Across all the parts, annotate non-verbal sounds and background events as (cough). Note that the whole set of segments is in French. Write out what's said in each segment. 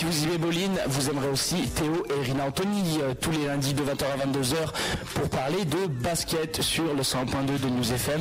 si vous aimez Boline, vous aimerez aussi Théo et Rina Anthony euh, tous les lundis de 20h à 22h pour parler de basket sur le 100.2 de News FM.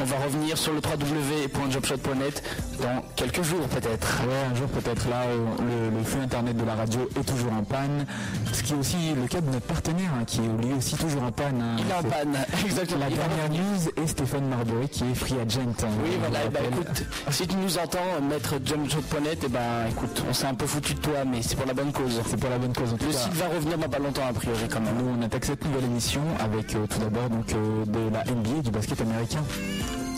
On va revenir sur le www.jobshot.net dans quelques jours peut-être. Ouais, un jour peut-être là, euh, le, flux internet de la radio est toujours en panne. Ce qui est aussi le cas de notre partenaire, hein, qui est lui aussi toujours en panne. Hein. Il est en panne, (laughs) exactement. La dernière news est Stéphane Marbury qui est free agent. Hein, oui, voilà, bah, écoute, (laughs) si tu nous entends, mettre jumpshot.net, et eh ben écoute, on s'est un peu foutu de toi, mais c'est pour la bonne cause. C'est pour la bonne cause. En tout le site va revenir dans pas longtemps a priori quand même. Nous on attaque cette nouvelle émission avec euh, tout d'abord donc euh, de la NBA, du basket américain.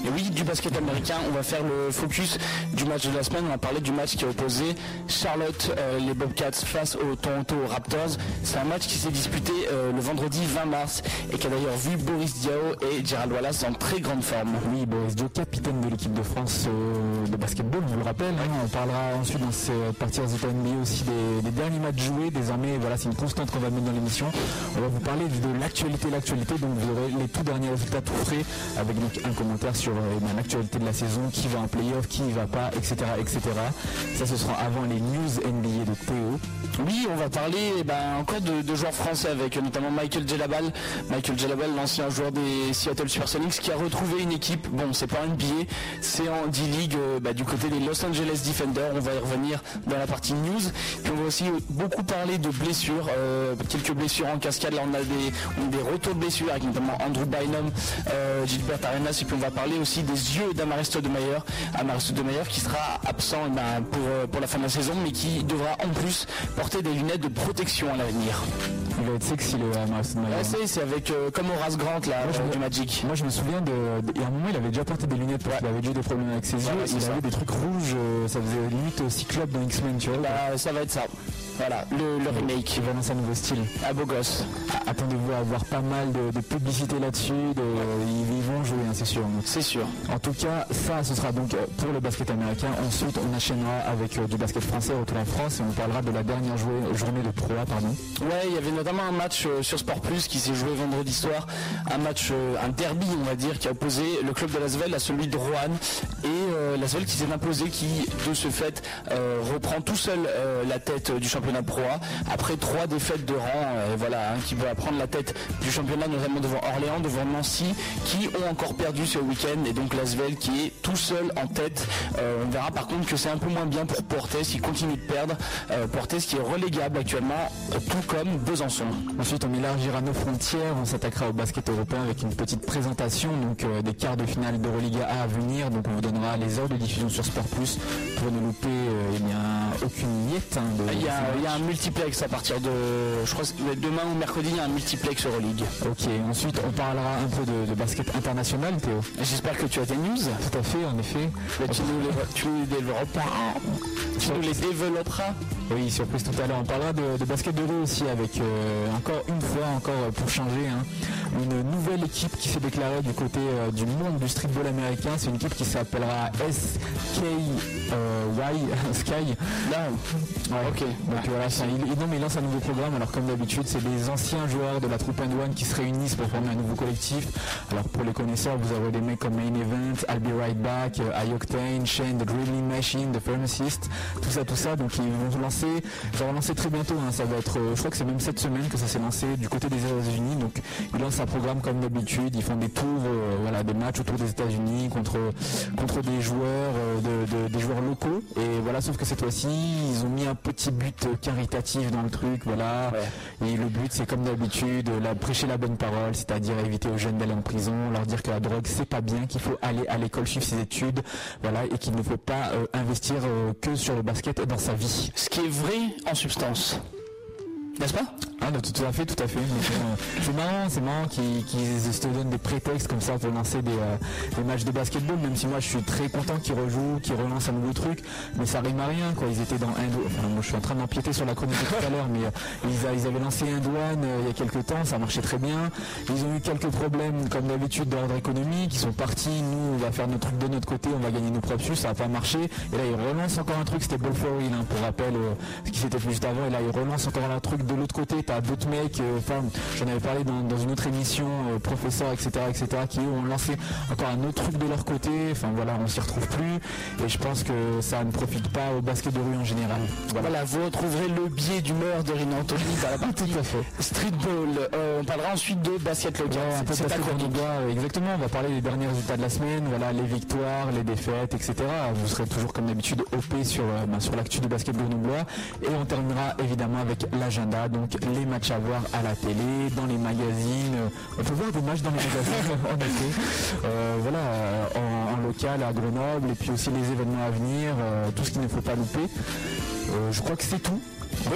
Et oui, du basket américain, on va faire le focus du match de la semaine. On va parler du match qui a opposé Charlotte, euh, les Bobcats face aux Toronto Raptors. C'est un match qui s'est disputé euh, le vendredi 20 mars et qui a d'ailleurs vu Boris Diaw et Gerald Wallace en très grande forme. Oui, Boris Diaw, capitaine de l'équipe de France euh, de basketball, vous le rappelle. Hein. on parlera ensuite dans cette partie résultats NBA aussi des, derniers matchs joués. Désormais, voilà, c'est une constante qu'on va mettre dans l'émission. On va vous parler de l'actualité, l'actualité. Donc vous aurez les tout derniers résultats tout frais avec un commentaire sur euh, l'actualité de la saison, qui va en playoff, qui y va pas, etc., etc. Ça, ce sera avant les news NBA de Théo. Oui, on va parler eh ben, encore de, joueurs français avec notamment Michael Jelabal. Michael Jelabal, l'ancien joueur des Seattle Supersonics, qui a retrouvé une équipe. Bon, c'est pas NBA, c'est en D-League euh, bah, du côté des Los Angeles Defenders. On va y revenir dans la partie news. Puis on va aussi beaucoup parler de blessures, euh, quelques blessures en cascade. Là, on a des, des retours de blessures avec notamment Andrew Bynum, Gilbert Arenas, et puis on va parler aussi des yeux d'Amaristo de Mayer, Amaristo de Mayer qui sera absent eh ben, pour, euh, pour la fin de la saison, mais qui devra en plus porter des lunettes de protection à l'avenir. Il va être sexy le Amaristo de Mayer. c'est avec euh, comme Horace Grant là, moi, du Magic. Moi je me souviens de, y a un moment il avait déjà porté des lunettes parce qu'il avait déjà des problèmes avec ses yeux. il avait des trucs rouges, euh, ça faisait limite cyclope dans X-Men, tu vois. Bah, ça va être ça. Voilà, le, le remake. Il va dans un nouveau style. À beau gosse. Attendez-vous à avoir pas mal de, publicité là-dessus. ils, vont jouer, hein, c'est sûr. C'est sûr. En tout cas, ça, ce sera donc euh, pour le basket américain. Ensuite, on enchaînera avec euh, du basket français, retour en France, et on parlera de la dernière journée de Pro pardon. Ouais, il y avait notamment un match euh, sur Sport Plus qui s'est joué vendredi soir. Un match, un derby, on va dire, qui a opposé le club de Lasvel à celui de Roanne. Et Lasvel qui s'est imposé, qui, de ce fait, reprend tout seul la tête du championnat Pro après trois défaites de rang, euh, voilà, hein, qui va prendre la tête du championnat, notamment devant Orléans, devant Nancy, qui ont encore perdu ce week-end, et donc Lasvel qui est tout seul en tête. Euh, on verra par contre que c'est un peu moins bien pour Portes, qui continue de perdre. Euh, Portes qui est relégable actuellement, tout comme Besançon. Ensuite, on élargira nos frontières, on s'attaquera au basket européen avec une petite présentation donc des quarts de finale de Religa A à venir. Donc on vous donnera les heures de diffusion sur Sport Plus pour ne louper eh bien aucune miette hein, de, il y a un multiplex à partir de. Je crois que demain ou mercredi, il y a un multiplex Euroleague. Ok, ensuite on parlera un peu de, basket international, Théo. J'espère que tu as tes news. Tout à fait, en effet. tu, nous les, tu nous les développeras. Tu nous les développeras. Oui, surprise tout à l'heure. On parlera de, basket de rue aussi avec euh, encore une fois, encore pour changer, hein, une nouvelle équipe qui s'est déclarée du côté euh, du monde du streetball américain. C'est une équipe qui s'appellera (laughs) SKY euh, Sky. Là, ok. Donc voilà, il, lance un nouveau programme. Alors comme d'habitude, c'est des anciens joueurs de la troupe and one qui se réunissent pour former un nouveau collectif. Alors pour les connaisseurs, vous avez des mecs comme Main Event, I'll Be Right Back, Ioctane, Shane, The Drilling Machine, The Pharmacist, tout ça, tout ça. Donc ils vont lancer ça va lancer très bientôt. Hein. ça va être, euh, je crois que c'est même cette semaine que ça s'est lancé du côté des États-Unis. Donc ils lancent un programme comme d'habitude. Ils font des tours, euh, voilà, des matchs autour des États-Unis contre contre des joueurs, euh, des joueurs locaux. Et voilà, sauf que cette fois-ci, ils ont mis un petit but caritatif dans le truc, voilà. Et le but, c'est comme d'habitude, la, prêcher la bonne parole, c'est-à-dire éviter aux jeunes d'aller en prison, leur dire que la drogue c'est pas bien, qu'il faut aller à l'école suivre ses études, voilà, et qu'il ne faut pas investir que sur le basket dans sa vie. Ce qui est vrai en substance. N'est-ce pas? Ah, tout à fait, tout à fait. C'est marrant, c'est marrant qu'ils se donnent des prétextes comme ça pour lancer euh, des, matchs de basketball, même si moi je suis très content qu'ils rejouent, qu'ils relancent un nouveau truc, mais ça rime à rien quoi. Ils étaient dans un enfin moi je suis en train d'empiéter sur la chronique tout à l'heure, mais euh, ils, avaient lancé un douane euh, il y a quelques temps, ça marchait très bien. Ils ont eu quelques problèmes comme d'habitude d'ordre économique, ils sont partis, nous on va faire notre truc de notre côté, on va gagner nos propres ça n'a pas marché. Et là ils relancent encore un truc, c'était Ball for hein, pour rappel ce qui s'était fait juste avant, et là ils relancent encore un truc de l'autre côté, tu as d'autres mecs, enfin, j'en avais parlé dans, une autre émission, professeurs, etc., etc., qui ont lancé encore un autre truc de leur côté. Enfin voilà, on s'y retrouve plus. Et je pense que ça ne profite pas au basket de rue en général. Voilà, vous retrouverez le biais d'humeur de Anthony dans la partie streetball. on parlera ensuite de basket local. un peu exactement, on va parler des derniers résultats de la semaine, voilà, les victoires, les défaites, etc. Vous serez toujours comme d'habitude OP sur, ben, sur l'actu du basket grenoblois. Et on terminera évidemment avec l'agenda, donc les matchs à voir à la télé, dans les magazines. On peut voir des matchs dans les magazines (laughs) en effet. Euh, voilà, en, local à Grenoble et puis aussi les événements à venir, euh, tout ce qu'il ne faut pas louper. Euh, je crois que c'est tout.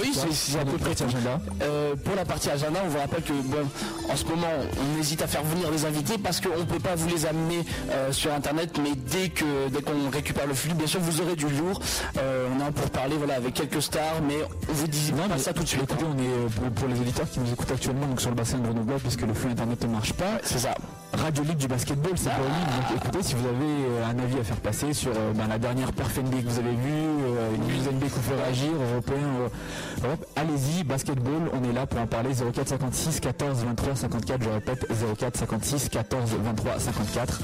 Oui, c'est à peu près agenda. Euh, pour la partie agenda, on vous rappelle que bon, en ce moment, on hésite à faire venir les invités parce qu'on ne peut pas vous les amener euh, sur internet, mais dès que dès qu'on récupère le flux, bien sûr, vous aurez du lourd. Euh, on a pour parler voilà, avec quelques stars, mais on vous dit non, pas ça tout de suite. Écoutez, on est pour, les auditeurs qui nous écoutent actuellement donc sur le bassin de Grenoble, puisque le flux internet ne marche pas. C'est ça. Radio Ligue du basketball, c'est pas Donc écoutez, si vous avez un avis à faire passer sur ben, la dernière perf que vous avez vue, une NBA qu'on fait réagir, européen, allez-y, basketball, on est là pour en parler 04 56 14 23 54, je répète 04 56 14 23 54.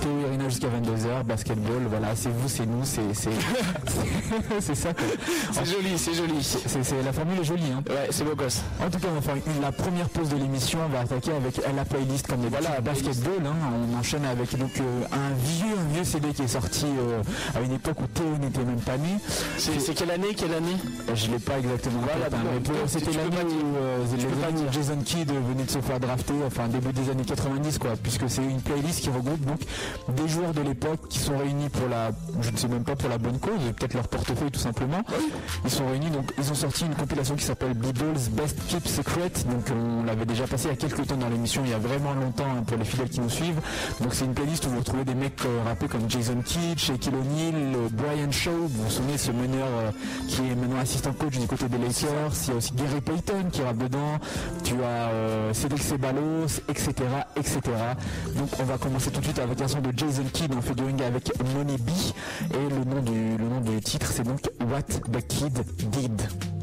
Théo Irina jusqu'à 22h, basketball, voilà, c'est vous, c'est nous, c'est c'est (laughs) ça. C'est joli, c'est joli. C'est la formule est jolie hein. Ouais, c'est beau gosse. En tout cas, on va faire la première pause de l'émission, on va attaquer avec la playlist comme des voilà, basketball, hein. on enchaîne avec donc euh, un vieux un vieux CD qui est sorti euh, à une époque où Théo n'était même pas né. C'est quelle année quelle année? Je l'ai pas exactement c'était l'année où euh, Jason Kidd venait de se faire drafter, enfin début des années 90 quoi, puisque c'est une playlist qui regroupe donc des joueurs de l'époque qui sont réunis pour la, je ne sais même pas pour la bonne cause, peut-être leur portefeuille tout simplement. Ils sont réunis donc ils ont sorti une compilation qui s'appelle Beatles Best Keep Secret, donc on l'avait déjà passé il y a quelques temps dans l'émission, il y a vraiment longtemps hein, pour les fidèles qui nous suivent. Donc c'est une playlist où vous retrouvez des mecs euh, rappés comme Jason Kidd, Shaquille O'Neal, euh, Brian Shaw, vous vous souvenez ce meneur qui est maintenant assistant coach du côté des il y a aussi Gary Payton qui rappe dedans, tu as euh, Cédric Ceballos, etc., etc. Donc on va commencer tout de suite avec un son de Jason Kidd en featuring avec Money B et le nom du, le nom du titre c'est donc What the Kid Did.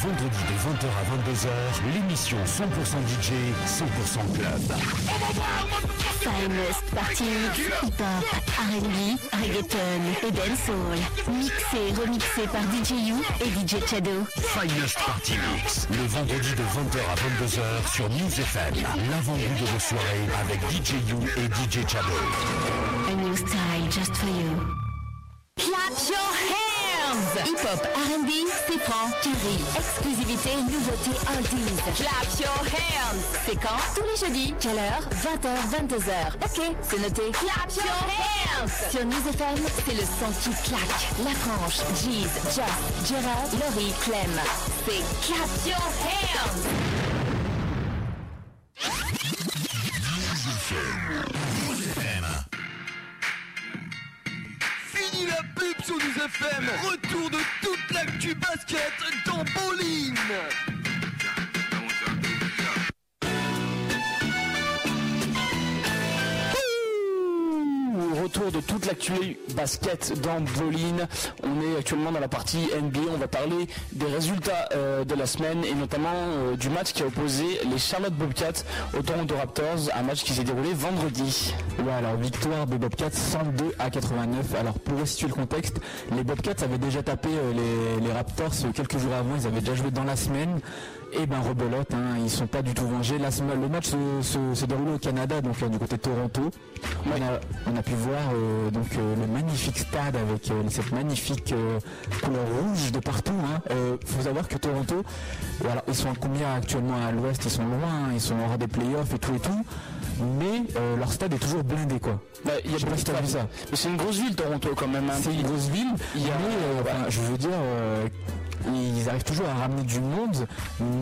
Vendredi de 20h à 22h, l'émission 100% DJ, 100% club. Finest Party Mix. Hip-hop, R&B, reggaeton et dancehall. Mixé, remixé par DJ You et DJ Shadow. Finest Party Mix. Le vendredi de 20h à 22h sur News FM. L'avant-goût de vos soirées avec DJ You et DJ Chado. Franc, carré. Exclusivité, nouveauté, oldies. Clap your hands! C'est quand? Tous les jeudis. Quelle heure? 20h, 22h. Ok, c'est noté. Clap your hands! Sur News FM, c'est le son qui claque. La franche, Jeez, Just, Gerard, Laurie, Clem. C'est Clap your hands! Basket dans actuellement dans la partie NBA. On va parler des résultats euh, de la semaine et notamment euh, du match qui a opposé les Charlotte Bobcats aux Toronto Raptors. Un match qui s'est déroulé vendredi. Ouais, alors victoire des Bobcats 102 à 89. Alors pour restituer le contexte, les Bobcats avaient déjà tapé euh, les, les Raptors quelques jours avant, ils avaient déjà joué dans la semaine. Et ben rebelote, hein, ils sont pas du tout vengés. Le match se, se- se déroulait au Canada, donc du côté de Toronto. On, a, on a pu voir euh, donc euh, le magnifique stade avec euh, cette magnifique couleur rouge de partout. Hein. Euh, faut savoir que Toronto, voilà, ils sont à combien actuellement à l'ouest? Ils sont loin, ils sont hors des playoffs et tout et tout. Mais euh, leur stade est toujours blindé quoi. Bah, il y a Je sais pas si t'as vu ça. Mais c'est une grosse ville Toronto quand même. hein. C'est une grosse ville, Il y a- mais euh, enfin, je veux dire, euh, ils arrivent toujours à ramener du monde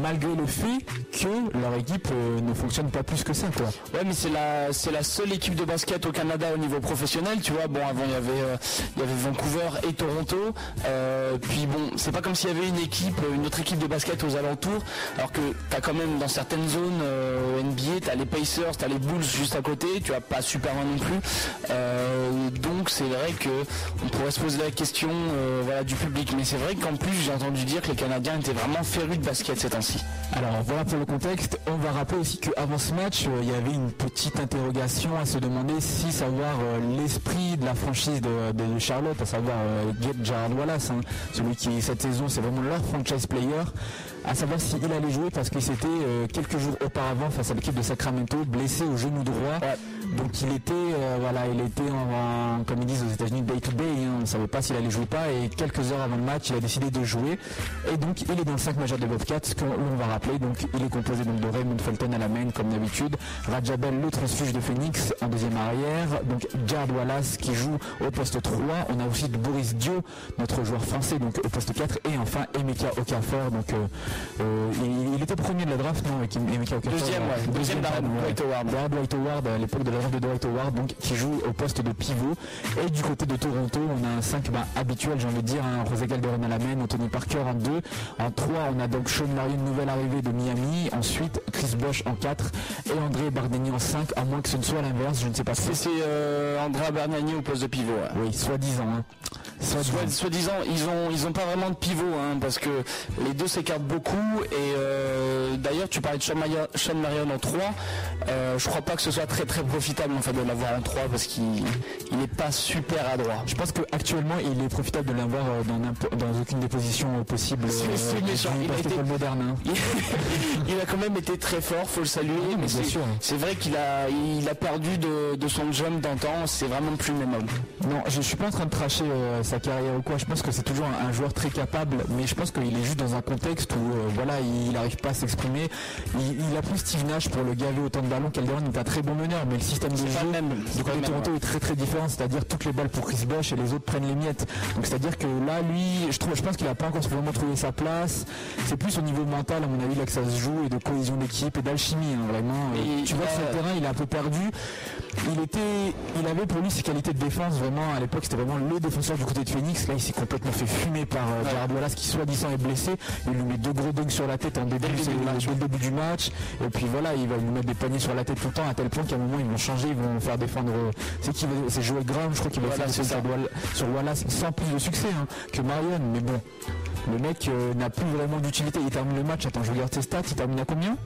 malgré le fait que leur équipe euh, ne fonctionne pas plus que ça. Quoi. Ouais, mais c'est la, c'est la seule équipe de basket au Canada au niveau professionnel. Tu vois, bon, avant il y avait, euh, il y avait Vancouver et Toronto. Euh, puis bon, c'est pas comme s'il y avait une équipe, une autre équipe de basket aux alentours. Alors que t'as quand même dans certaines zones NBA, t'as les Pacers, t'as les Bulls juste à côté. Tu as pas super loin non plus. Donc c'est vrai que on pourrait se poser la question, voilà, du public. Mais c'est vrai qu'en plus j'ai entendu dire que les Canadiens étaient vraiment férus de basket ces temps-ci. Alors voilà pour le contexte. On va rappeler aussi qu'avant ce match, euh, il y avait une petite interrogation à se demander si savoir euh, l'esprit de la franchise de, de Charlotte, à savoir euh, Get Jared Wallace, hein, celui qui cette saison c'est vraiment leur franchise player, à savoir s'il allait jouer parce qu'il s'était euh, quelques jours auparavant face à l'équipe de Sacramento blessé au genou droit. Donc il était euh, voilà, il était en, en- comme ils disent aux États-Unis day to day, hein, on ne savait pas s'il allait jouer ou pas et quelques heures avant le match, il a décidé de jouer et donc il est dans le 5 majeur de Bobcats que l'on va rappeler. Donc il est composé donc de Raymond Felton à la main comme d'habitude, Rajabel le transfuge de Phoenix en deuxième arrière, donc Jared Wallace qui joue au poste 3, on a aussi Boris Dio, notre joueur français donc au poste 4 et enfin Emeka Okafor donc euh, euh, il, il était premier de la draft non avec Emeka Okafor Deuxième, ouais. Deuxième ouais. Dwight Howard. Dwight Howard à l'époque de la de Dwight Howard, donc qui joue au poste de pivot. Et du côté de Toronto, on a un 5 bah, habituel, j'ai envie de dire, un José Calderon à la main, Anthony Parker en 2. En 3, on a donc Sean Marion, nouvelle arrivée de Miami. Ensuite, Chris Bosch en 4 et André Bardeni en 5, à moins que ce ne soit l'inverse, je ne sais pas C'est si c'est, euh, Andrea Bernani au poste de pivot. Oui, soi-disant. Hein. Soi-disant. Ils ont ils ont pas vraiment de pivot hein, parce que les deux s'écartent beaucoup et euh, d'ailleurs tu parlais de Sean, Marion, Sean Marion en 3 euh, je crois pas que ce soit très très profitable en fait de l'avoir en 3 parce qu'il il est pas super adroit. Je pense qu'actuellement, il est profitable de l'avoir euh, dans, dans aucune des positions euh, possibles. C'est- méchant. Il a été- moderne. hein. (laughs) Il, a quand même été très fort, faut le saluer. mais bien c'est- vrai qu'il a il a perdu de, de son jump d'antan, c'est vraiment plus le même homme. Non, je, je suis pas en train de tracher euh, sa carrière ou quoi. Je pense que c'est toujours un, un joueur très capable, mais je pense qu'il est juste dans un contexte où euh, voilà, il n'arrive pas à s'exprimer. Il, il a pris Steve Nash pour le gaver autant de ballons. Calderon est un très bon meneur, mais le système de jeu même. du côté de Toronto est très très différent. C'est-à-dire toutes les balles pour Chris Bosh et les autres prennent les miettes. Donc c'est-à-dire que là, lui, je trouve, je pense qu'il a pas encore vraiment trouvé sa place. C'est plus au niveau mental, à mon avis, là que ça se joue et de cohésion d'équipe et d'alchimie, hein, vraiment. Euh, tu vois que sur a- le terrain, il est un peu perdu. Il était, il avait pour lui ses qualités de défense vraiment à l'époque c'était vraiment le défenseur du côté de Phoenix. Là il s'est complètement fait fumer par euh, Ouais. Wallace qui soi-disant est blessé. Il lui met deux gros dunks sur la tête en début, début du match, début du match. Et puis voilà il va lui mettre des paniers sur la tête tout le temps à tel point qu'à un moment ils vont changer, ils vont faire défendre. euh, C'est qui C'est Joel Graham je crois qu'il va Voilà, faire sur, sur Wallace sans plus de succès hein, que Marion. Mais bon. Le mec euh, n'a plus vraiment d'utilité. Il termine le match. Attends, je regarde ses stats. Il termine à combien?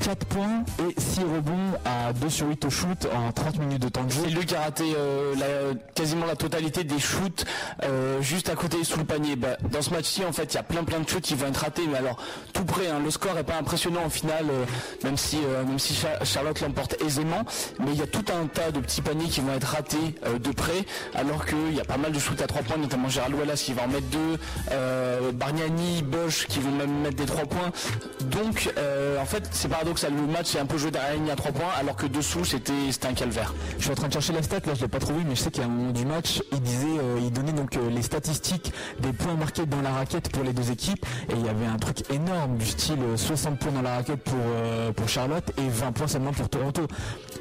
4 points et 6 rebonds à 2 sur 8 au shoot en 30 minutes de temps de jeu. C'est lui qui a raté euh, quasiment la totalité des shoots euh, juste à côté sous le panier. Bah, dans ce match-ci, en fait, il y a plein plein de shoots qui vont être ratés, mais alors tout près. hein. le score est pas impressionnant en finale, même si même si Cha- Charlotte l'emporte aisément, mais il y a tout un tas de petits paniers qui vont être ratés de près, alors qu'il y a pas mal de shoots à 3 points, notamment Gérald Wallace qui va en mettre deux, euh, Bargnani, Bosch qui vont même mettre des 3 points. Donc, euh, en fait, c'est paradoxal. Le match est un peu joué derrière la à 3 points, alors que dessous c'était un calvaire. Je suis en train de chercher la stat, là je l'ai pas trouvé, mais je sais qu'à un moment du match, il disait, euh, il donnait donc euh, les statistiques des points marqués dans la raquette pour les deux équipes, et il y avait un truc énorme du style euh, 60 points dans la raquette pour Charlotte et 20 points seulement pour Toronto.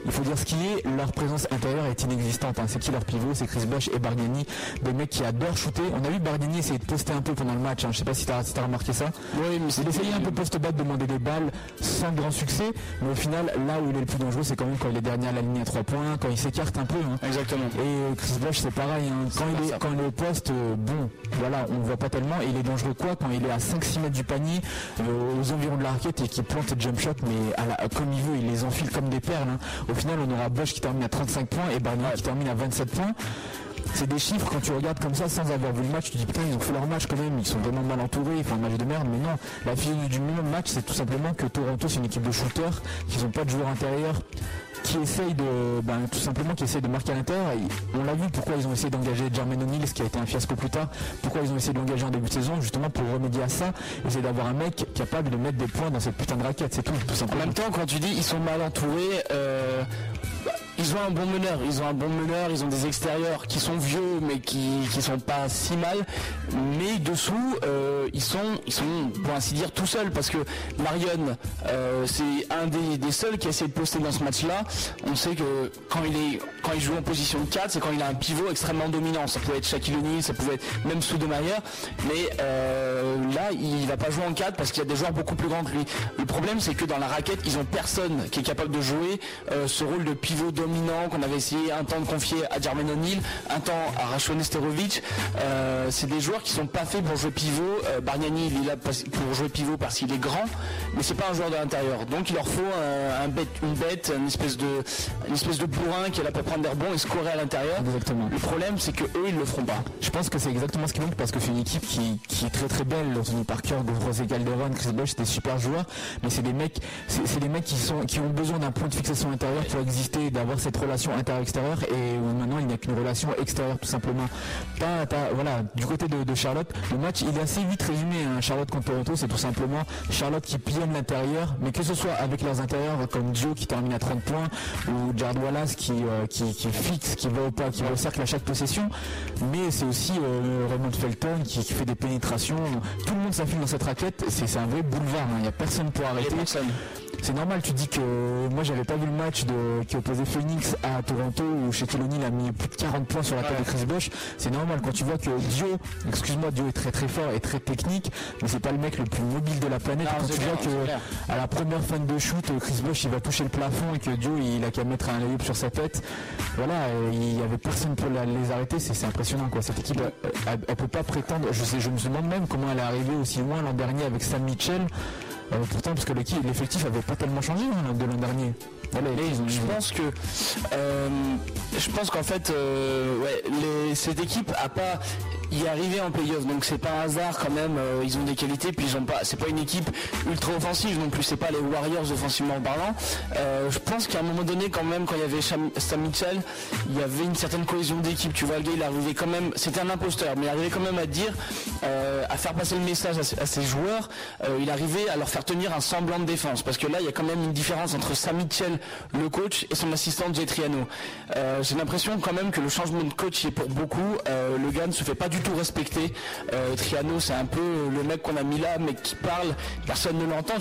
Il faut dire ce qui est, leur présence intérieure est inexistante. hein. C'est qui leur pivot? C'est Chris Bosh et Bargnani, des mecs qui adorent shooter. On a vu Bargnani essayer de poster un peu pendant le match. Hein. Je sais pas si t'as si t'as remarqué ça. Oui, mais Il essayait un peu post-bas de demander des balles sans grand succès, mais au final, là où il est le plus dangereux, c'est quand même quand il est dernier à la ligne à 3 points, quand il s'écarte un peu. hein. Exactement. Et euh, Chris Bosh, c'est pareil. hein. Quand, il est, ça. quand il est au poste, euh, bon, voilà, on ne voit pas tellement. Et il est dangereux quoi Quand il est à 5-6 mètres du panier, euh, aux environs de la raquette et qu'il plante des jump shots, mais à la- comme il veut, il les enfile comme des perles. hein. Au final, on aura Bosh qui termine à 35 points et Barnier qui termine à 27 points. C'est des chiffres, quand tu regardes comme ça sans avoir vu le match, tu te dis putain, ils ont fait leur match quand même, ils sont vraiment mal entourés, ils font un match de merde, mais non. La fille du même match, c'est tout simplement que Toronto, c'est une équipe de shooters, qu'ils n'ont pas de joueurs intérieurs, qui essayent de, ben, qui de marquer à l'intérieur. On l'a vu pourquoi ils ont essayé d'engager Jermaine O'Neal, ce qui a été un fiasco plus tard, pourquoi ils ont essayé de l'engager en début de saison, justement pour remédier à ça, essayer d'avoir un mec capable de mettre des points dans cette putain de raquette, c'est tout, tout En simplement. même temps, quand tu dis ils sont mal entourés, euh, ils ont un bon meneur, ils ont un bon meneur, ils ont des extérieurs qui sont vieux mais qui, qui sont pas si mal, mais dessous euh, ils sont ils sont pour ainsi dire tout seuls parce que Marion euh, c'est un des, des seuls qui a essayé de poster dans ce match-là. On sait que quand il est quand il joue en position de 4, c'est quand il a un pivot extrêmement dominant. Ça pouvait être Shaquille O'Neal, ça pouvait être même Soudemayer, mais euh, là il va pas jouer en 4 parce qu'il y a des joueurs beaucoup plus grands que lui. Le problème c'est que dans la raquette ils ont personne qui est capable de jouer ce rôle de pivot dominant qu'on avait essayé un temps de confier à Jermaine O'Neal, un temps à Rachon Nesterovic. Euh, c'est des joueurs qui sont pas faits pour jouer pivot. Euh, Bargnani il est là pour jouer pivot parce qu'il est grand, mais c'est pas un joueur de l'intérieur. Donc il leur faut un, un bête, une bête, une espèce de une espèce de bourrin qui est là pour prendre des rebonds et scorer à l'intérieur. Exactement. Le problème c'est que eux ils le feront pas. Je pense que c'est exactement ce qui manque parce que c'est une équipe qui, qui est très très belle. Anthony Parker, José Calderon, Chris Bosh, c'est des super joueurs, mais c'est des mecs, c'est des mecs qui sont qui ont besoin d'un point de fixation intérieure pour exister, d'avoir cette relation intérieur-extérieur. Et où maintenant il n'y a qu'une relation extérieure tout simplement. Pas, pas- voilà. Du côté de, de Charlotte, le match il est assez vite résumé. hein. Charlotte contre Toronto, c'est tout simplement Charlotte qui pionne l'intérieur, mais que ce soit avec leurs intérieurs comme Joe qui termine à 30 points ou Jared Wallace qui, euh, qui, qui fixe, qui va au pas, qui va au cercle à chaque possession, mais c'est aussi euh, Raymond Felton qui, qui fait des pénétrations. Tout le monde s'affile dans cette raquette. C'est un vrai boulevard. hein. Il n'y a personne pour arrêter. C'est normal. Tu dis que moi j'avais pas vu le match de, qui opposait Phoenix à Toronto où Shaquille O'Neal a mis plus de 40 points sur la tête de Chris Bosh. C'est normal quand tu vois que Dio, excuse-moi, Dio est très très fort et très technique, mais c'est pas le mec le plus mobile de la planète. Non, quand tu clair, vois que à la première fin de shoot, Chris Bosh il va toucher le plafond et que Dio il a qu'à mettre un layup sur sa tête. Voilà, euh, il y avait personne pour la- les arrêter. C'est c'est impressionnant quoi. Cette équipe, elle, elle- elle peut pas prétendre. Je sais, je me demande même comment elle est arrivée aussi loin l'an dernier avec Sam Mitchell. Euh, pourtant, parce que l'équipe- l'effectif avait pas tellement changé hein, de l'an dernier. Voilà, ils ont- Je pense que euh, je pense qu'en fait euh, ouais, les- cette équipe a pas y est arrivée en playoff donc c'est pas un hasard quand même euh, ils ont des qualités puis ils ont pas c'est pas une équipe ultra offensive non plus c'est pas les Warriors offensivement parlant. Euh, je pense qu'à un moment donné quand même quand il y avait Sam Mitchell il y avait une certaine cohésion d'équipe tu vois le gars il arrivait quand même c'était un imposteur mais il arrivait quand même à dire euh, à faire passer le message à, ses- joueurs il arrivait à leur faire tenir un semblant de défense parce que là il y a quand même une différence entre Sam Mitchell le coach et son assistant Jay Triano. J'ai l'impression quand même que le changement de coach est pour beaucoup le gars ne se fait pas du tout respecter. Euh, Triano c'est un peu le mec qu'on a mis là mais qui parle. Personne ne l'entend.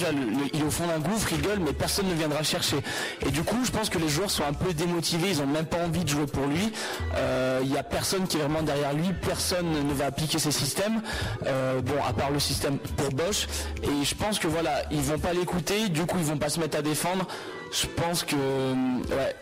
Il est au fond d'un gouffre il gueule mais personne ne viendra chercher. Et du coup je pense que les joueurs sont un peu démotivés. Ils ont même pas envie de jouer pour lui. Euh, il y a personne qui est vraiment derrière lui. Personne ne va appliquer ses systèmes. Euh, bon à part le système pour Bosch. Et je pense que voilà ils vont pas l'écouter. Du coup ils vont pas se mettre à défendre. Je pense que euh, ouais, euh,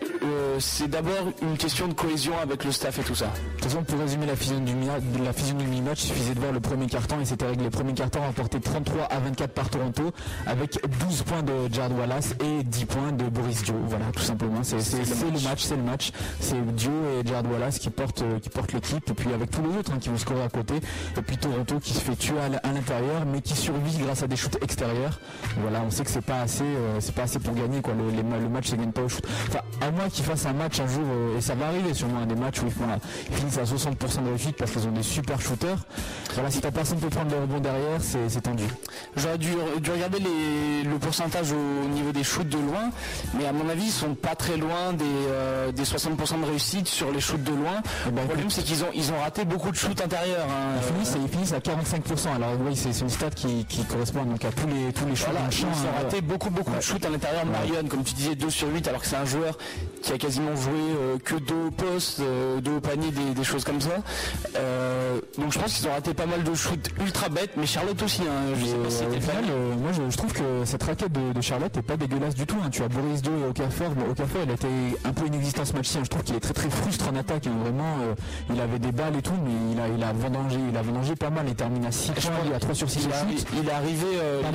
c'est d'abord une question de cohésion avec le staff et tout ça. De toute façon, pour résumer la physionomie, physionomie match, il suffisait de voir le premier carton et c'était réglé. Le premier carton remporté 33 à 24 par Toronto avec 12 points de Jared Wallace et 10 points de Boris Dio. Voilà, tout simplement. C'est le match, c'est le match. C'est Dio et Jared Wallace qui portent, euh, qui portent l'équipe et puis avec tous les autres hein, qui vont scorer à côté. Et puis Toronto qui se fait tuer à l'intérieur mais qui survit grâce à des shoots extérieurs. Voilà, on sait que c'est pas assez, euh, c'est pas assez pour gagner quoi. Le, les ma- le match se gagne pas au shoot. Enfin, à moins qu'ils fassent un match un jour euh, et ça va arriver sûrement hein, des matchs où ils, font la- ils finissent à 60% de réussite parce qu'ils ont des super shooters. Voilà, si t'as personne pour prendre le rebond derrière, c'est tendu. J'aurais dû, dû regarder les- le pourcentage au niveau des shoots de loin, mais à mon avis ils sont pas très loin des, euh, des 60% de réussite sur les shoots de loin. Eh ben, le problème c'est qu'ils ont, ils ont raté beaucoup de shoots intérieurs. hein. Ils finissent, ils finissent à 45%. Alors oui, c'est c'est une stat qui, qui correspond donc à tous les tous les shoots Voilà, ils ont hein. raté beaucoup beaucoup de shoots à l'intérieur. Marion, comme tu disais, 2 sur 8, alors que c'est un joueur qui a quasiment joué euh, que dos au poste, euh, dos au panier, des, des choses comme ça. Euh, donc je pense qu'ils ont raté pas mal de shoots ultra bêtes, mais Charlotte aussi. hein, je sais pas si euh, au final, euh, moi je, je trouve que cette raquette de, de Charlotte est pas dégueulasse du tout. hein. Tu as Boris Dio et Okafor. Bon, Okafor, il a été un peu inexistant ce match-ci. hein. Je trouve qu'il est très très frustre en attaque. Vraiment, euh, il avait des balles et tout, mais il a, il a vendangé, il a vendangé pas mal. Il termine à 6 points, il a 3 sur 6 Il, il est arrivé, euh, Pas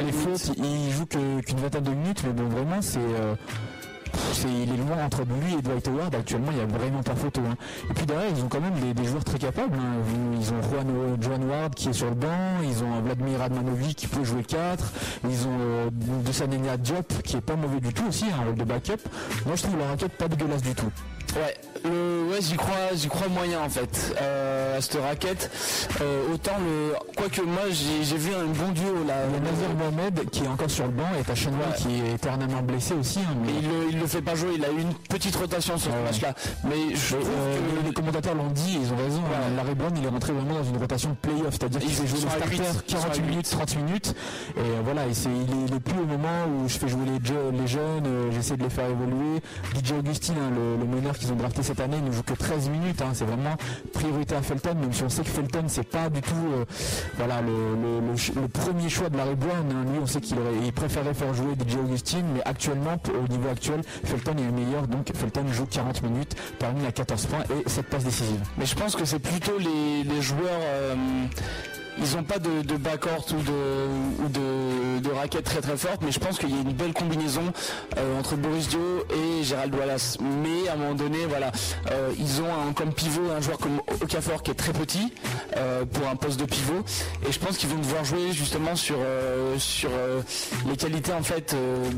il limites. fautes, il joue qu'une vingtaine de minutes, mais bon vraiment c'est euh, il est loin entre lui et Dwight Howard. Actuellement, il n'y a vraiment pas photo. hein. Et puis derrière, ils ont quand même des, joueurs très capables. hein. Ils ont Juan, Joan Ward qui est sur le banc. Ils ont Vladimir Radmanovic qui peut jouer 4. Ils ont euh, Desanenia Diop qui est pas mauvais du tout aussi, un rôle de backup. Moi, je trouve la raquette pas dégueulasse du tout. Ouais, le, ouais, j'y crois, j'y crois moyen en fait euh, à cette raquette. Euh, autant le, quoique moi j'ai vu un bon duo là. A Nazir Mohamed qui est encore sur le banc et Ouais. qui est éternellement blessé aussi. hein, mais- il, le, il le fait pas jouer, il a eu une petite rotation sur Ouais, ce ouais. match-là. Mais je Et, trouve euh, que les commentateurs l'ont dit, ils ont raison. Ouais. hein, Larry Brown, il est rentré vraiment dans une rotation de play-off, c'est-à-dire qu'il fait jouer les starters Ils sont 40 à huit. minutes, 30 minutes. Et voilà, et c'est, il, est, il est plus au moment où je fais jouer les, je- les jeunes, j'essaie de les faire évoluer. DJ Augustine, hein, le, le meneur qu'ils ont drafté cette année, ne joue que 13 minutes. hein, c'est vraiment priorité à Felton, même si on sait que Felton, c'est pas du tout euh, voilà, le, premier choix de Larry Brown. hein. lui, on sait qu'il il préférait faire jouer DJ Augustine, mais actuellement, au niveau actuel, Felton est le meilleur. Donc Felton joue 40 minutes, termine à 14 points et 7 passes décisives. Mais je pense que c'est plutôt les, les joueurs. euh, ils n'ont pas de, de backcourt ou de, ou de, de raquettes très très fortes, mais je pense qu'il y a une belle combinaison euh, entre Boris Dio et Gérald Wallace. Mais à un moment donné, voilà, euh, ils ont comme pivot un joueur comme Okafor qui est très petit euh, pour un poste de pivot, et je pense qu'ils vont devoir jouer justement sur les qualités en fait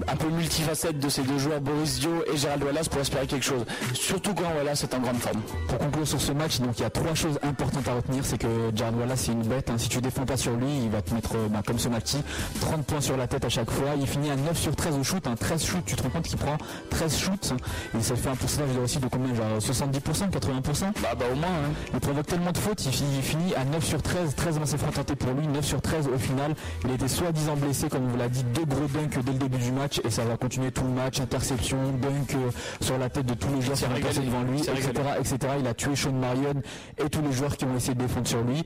un peu multifacettes de ces deux joueurs, Boris Dio et Gérald Wallace, pour espérer quelque chose. Surtout quand Wallace est en grande forme. Pour conclure sur ce match, donc il y a trois choses importantes à retenir, c'est que Jared Wallace c'est une bête. hein. Tu défends pas sur lui, il va te mettre euh, bah, comme ce match 30 points sur la tête à chaque fois. Il finit à 9 sur 13 au shoot, hein. 13 shoots. Tu te rends compte qu'il prend 13 shoots 50. Il s'est fait un pourcentage de réussite de combien Genre 70%, 80% Bah, bah au moins. hein. il provoque tellement de fautes, il finit, il finit à 9 sur 13, 13 lancers francs tentés pour lui, 9 sur 13 au final. Il était soi-disant blessé, comme on vous l'a dit, deux gros dunks dès le début du match et ça va continuer tout le match, interception, dunk euh, sur la tête de tous les joueurs qui ont passé devant lui, etc., etc. Il a tué Sean Marion et tous les joueurs qui ont essayé de défendre sur lui.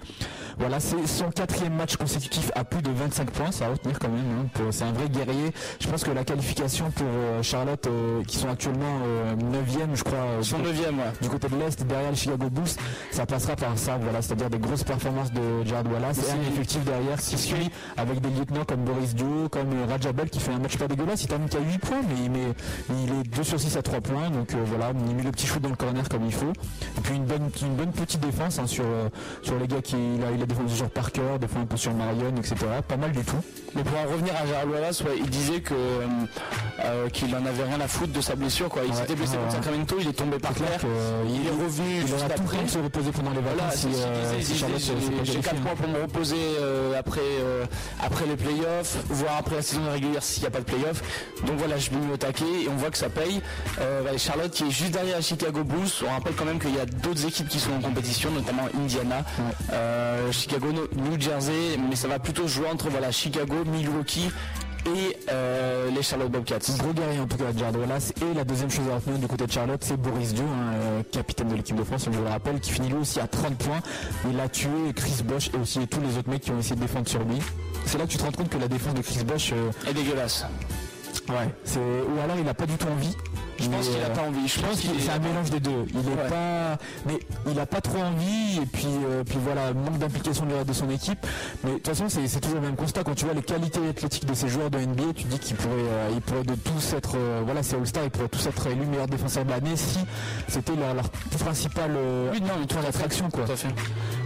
Voilà, c'est son quatrième match consécutif à plus de 25 points, ça va retenir quand même. hein, c'est un vrai guerrier. Je pense que la qualification pour euh, Charlotte, euh, qui sont actuellement 9e, je crois, euh, du- neuvième, ouais. du côté de l'Est, derrière le Chicago Bulls, ça passera par ça, voilà, c'est-à-dire des grosses performances de Jared Wallace et un effectif derrière qui suit avec des lieutenants comme Boris Dio, comme euh, Rajabel qui fait un match pas dégueulasse, il termine qu'à 8 points, mais il, met, il est 2 sur 6 à 3 points, donc euh, voilà, il met le petit shoot dans le corner comme il faut. Et puis une bonne, une bonne petite défense hein, sur, euh, sur les gars qui il a, il a défendu sur Parker, des fois un peu sur Marion, etc. Pas mal du tout. Mais pour en revenir à Wallace, ouais, il disait que euh, euh, qu'il en avait rien à foutre de sa blessure. Quoi. Il Ouais, s'était blessé ouais, contre ouais. Sacramento, il est tombé par terre. euh, il, il- est revenu Il juste après. de se reposer pendant les vacances si, euh, il j'ai- peut J'ai qualifier, 4 hein. mois pour me reposer euh, après, euh, après les playoffs, voire après la saison régulière s'il n'y a pas de playoffs. Donc voilà, je me au taquet et on voit que ça paye. Euh, Charlotte qui est juste derrière Chicago Bulls. On rappelle quand même qu'il y a d'autres équipes qui sont en compétition, notamment Indiana, euh, Chicago, New Jersey, mais ça va plutôt jouer entre voilà, Chicago, Milwaukee et euh, les Charlotte Bobcats. Gros guerrier en tout cas Jared Wallace et la deuxième chose à retenir du côté de Charlotte c'est Boris Dio, hein, capitaine de l'équipe de France, je vous le rappelle, qui finit lui aussi à 30 points. Il a tué Chris Bosch et aussi tous les autres mecs qui ont essayé de défendre sur lui. C'est là que tu te rends compte que la défense de Chris Bosch, euh, Et dégueulasse. ouais, c'est ou alors il a pas du tout envie. Je pense qu'il a pas envie. Je pense qu'il c'est est un mélange des deux. Il est pas, mais il a pas trop envie et puis euh, puis voilà manque d'implication de, son équipe. Mais de toute façon c'est toujours le même constat quand tu vois les qualités athlétiques de ces joueurs de NBA, tu dis qu'ils pourraient euh, ils pourraient de tous être euh, voilà c'est All Star, ils pourraient tous être élus meilleurs défenseurs de l'année si c'était leur, leur principal euh, Oui, non, mais d'attraction quoi. Tout à fait.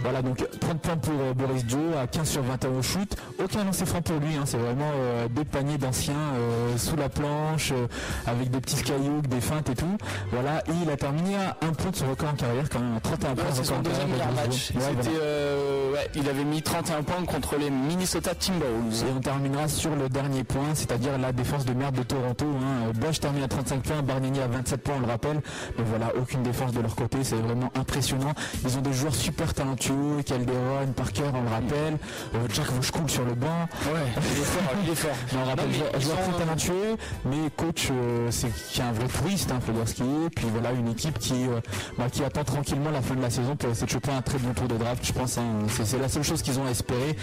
Voilà donc 30 points pour Boris Dio à 15 sur 21 au shoot. Aucun lancer franc pour lui, hein, c'est vraiment des paniers d'anciens euh, sous la planche euh, avec des petits des feintes et tout. Voilà, et il a terminé à un point de son record en carrière quand même, à 31 points. C'est son deuxième meilleur match. Ouais, voilà. euh, ouais, il avait mis 31 points contre les Minnesota Timberwolves. Et on terminera sur le dernier point, c'est-à-dire la défense de merde de Toronto. Hein. Bosch termine à 35 points, Bargnani à 27 points, on le rappelle. Mais voilà, aucune défense de leur côté, c'est vraiment impressionnant. Ils ont des joueurs super talentueux, Calderon, Parker, on le rappelle. Euh, Jack Voschkoul sur le banc. Ouais, il est fort, il est fort. (laughs) Non, on rappelle, Non, mais joueur, ils joueur sont- très talentueux, mais coach, euh, c'est qui est un vrai touriste, hein, faut dire ce est. Puis voilà, une équipe qui, euh, bah, qui attend tranquillement la fin de la saison pour essayer de choper un très bon tour de draft, je pense. hein. C'est, c'est la seule chose qu'ils ont à espérer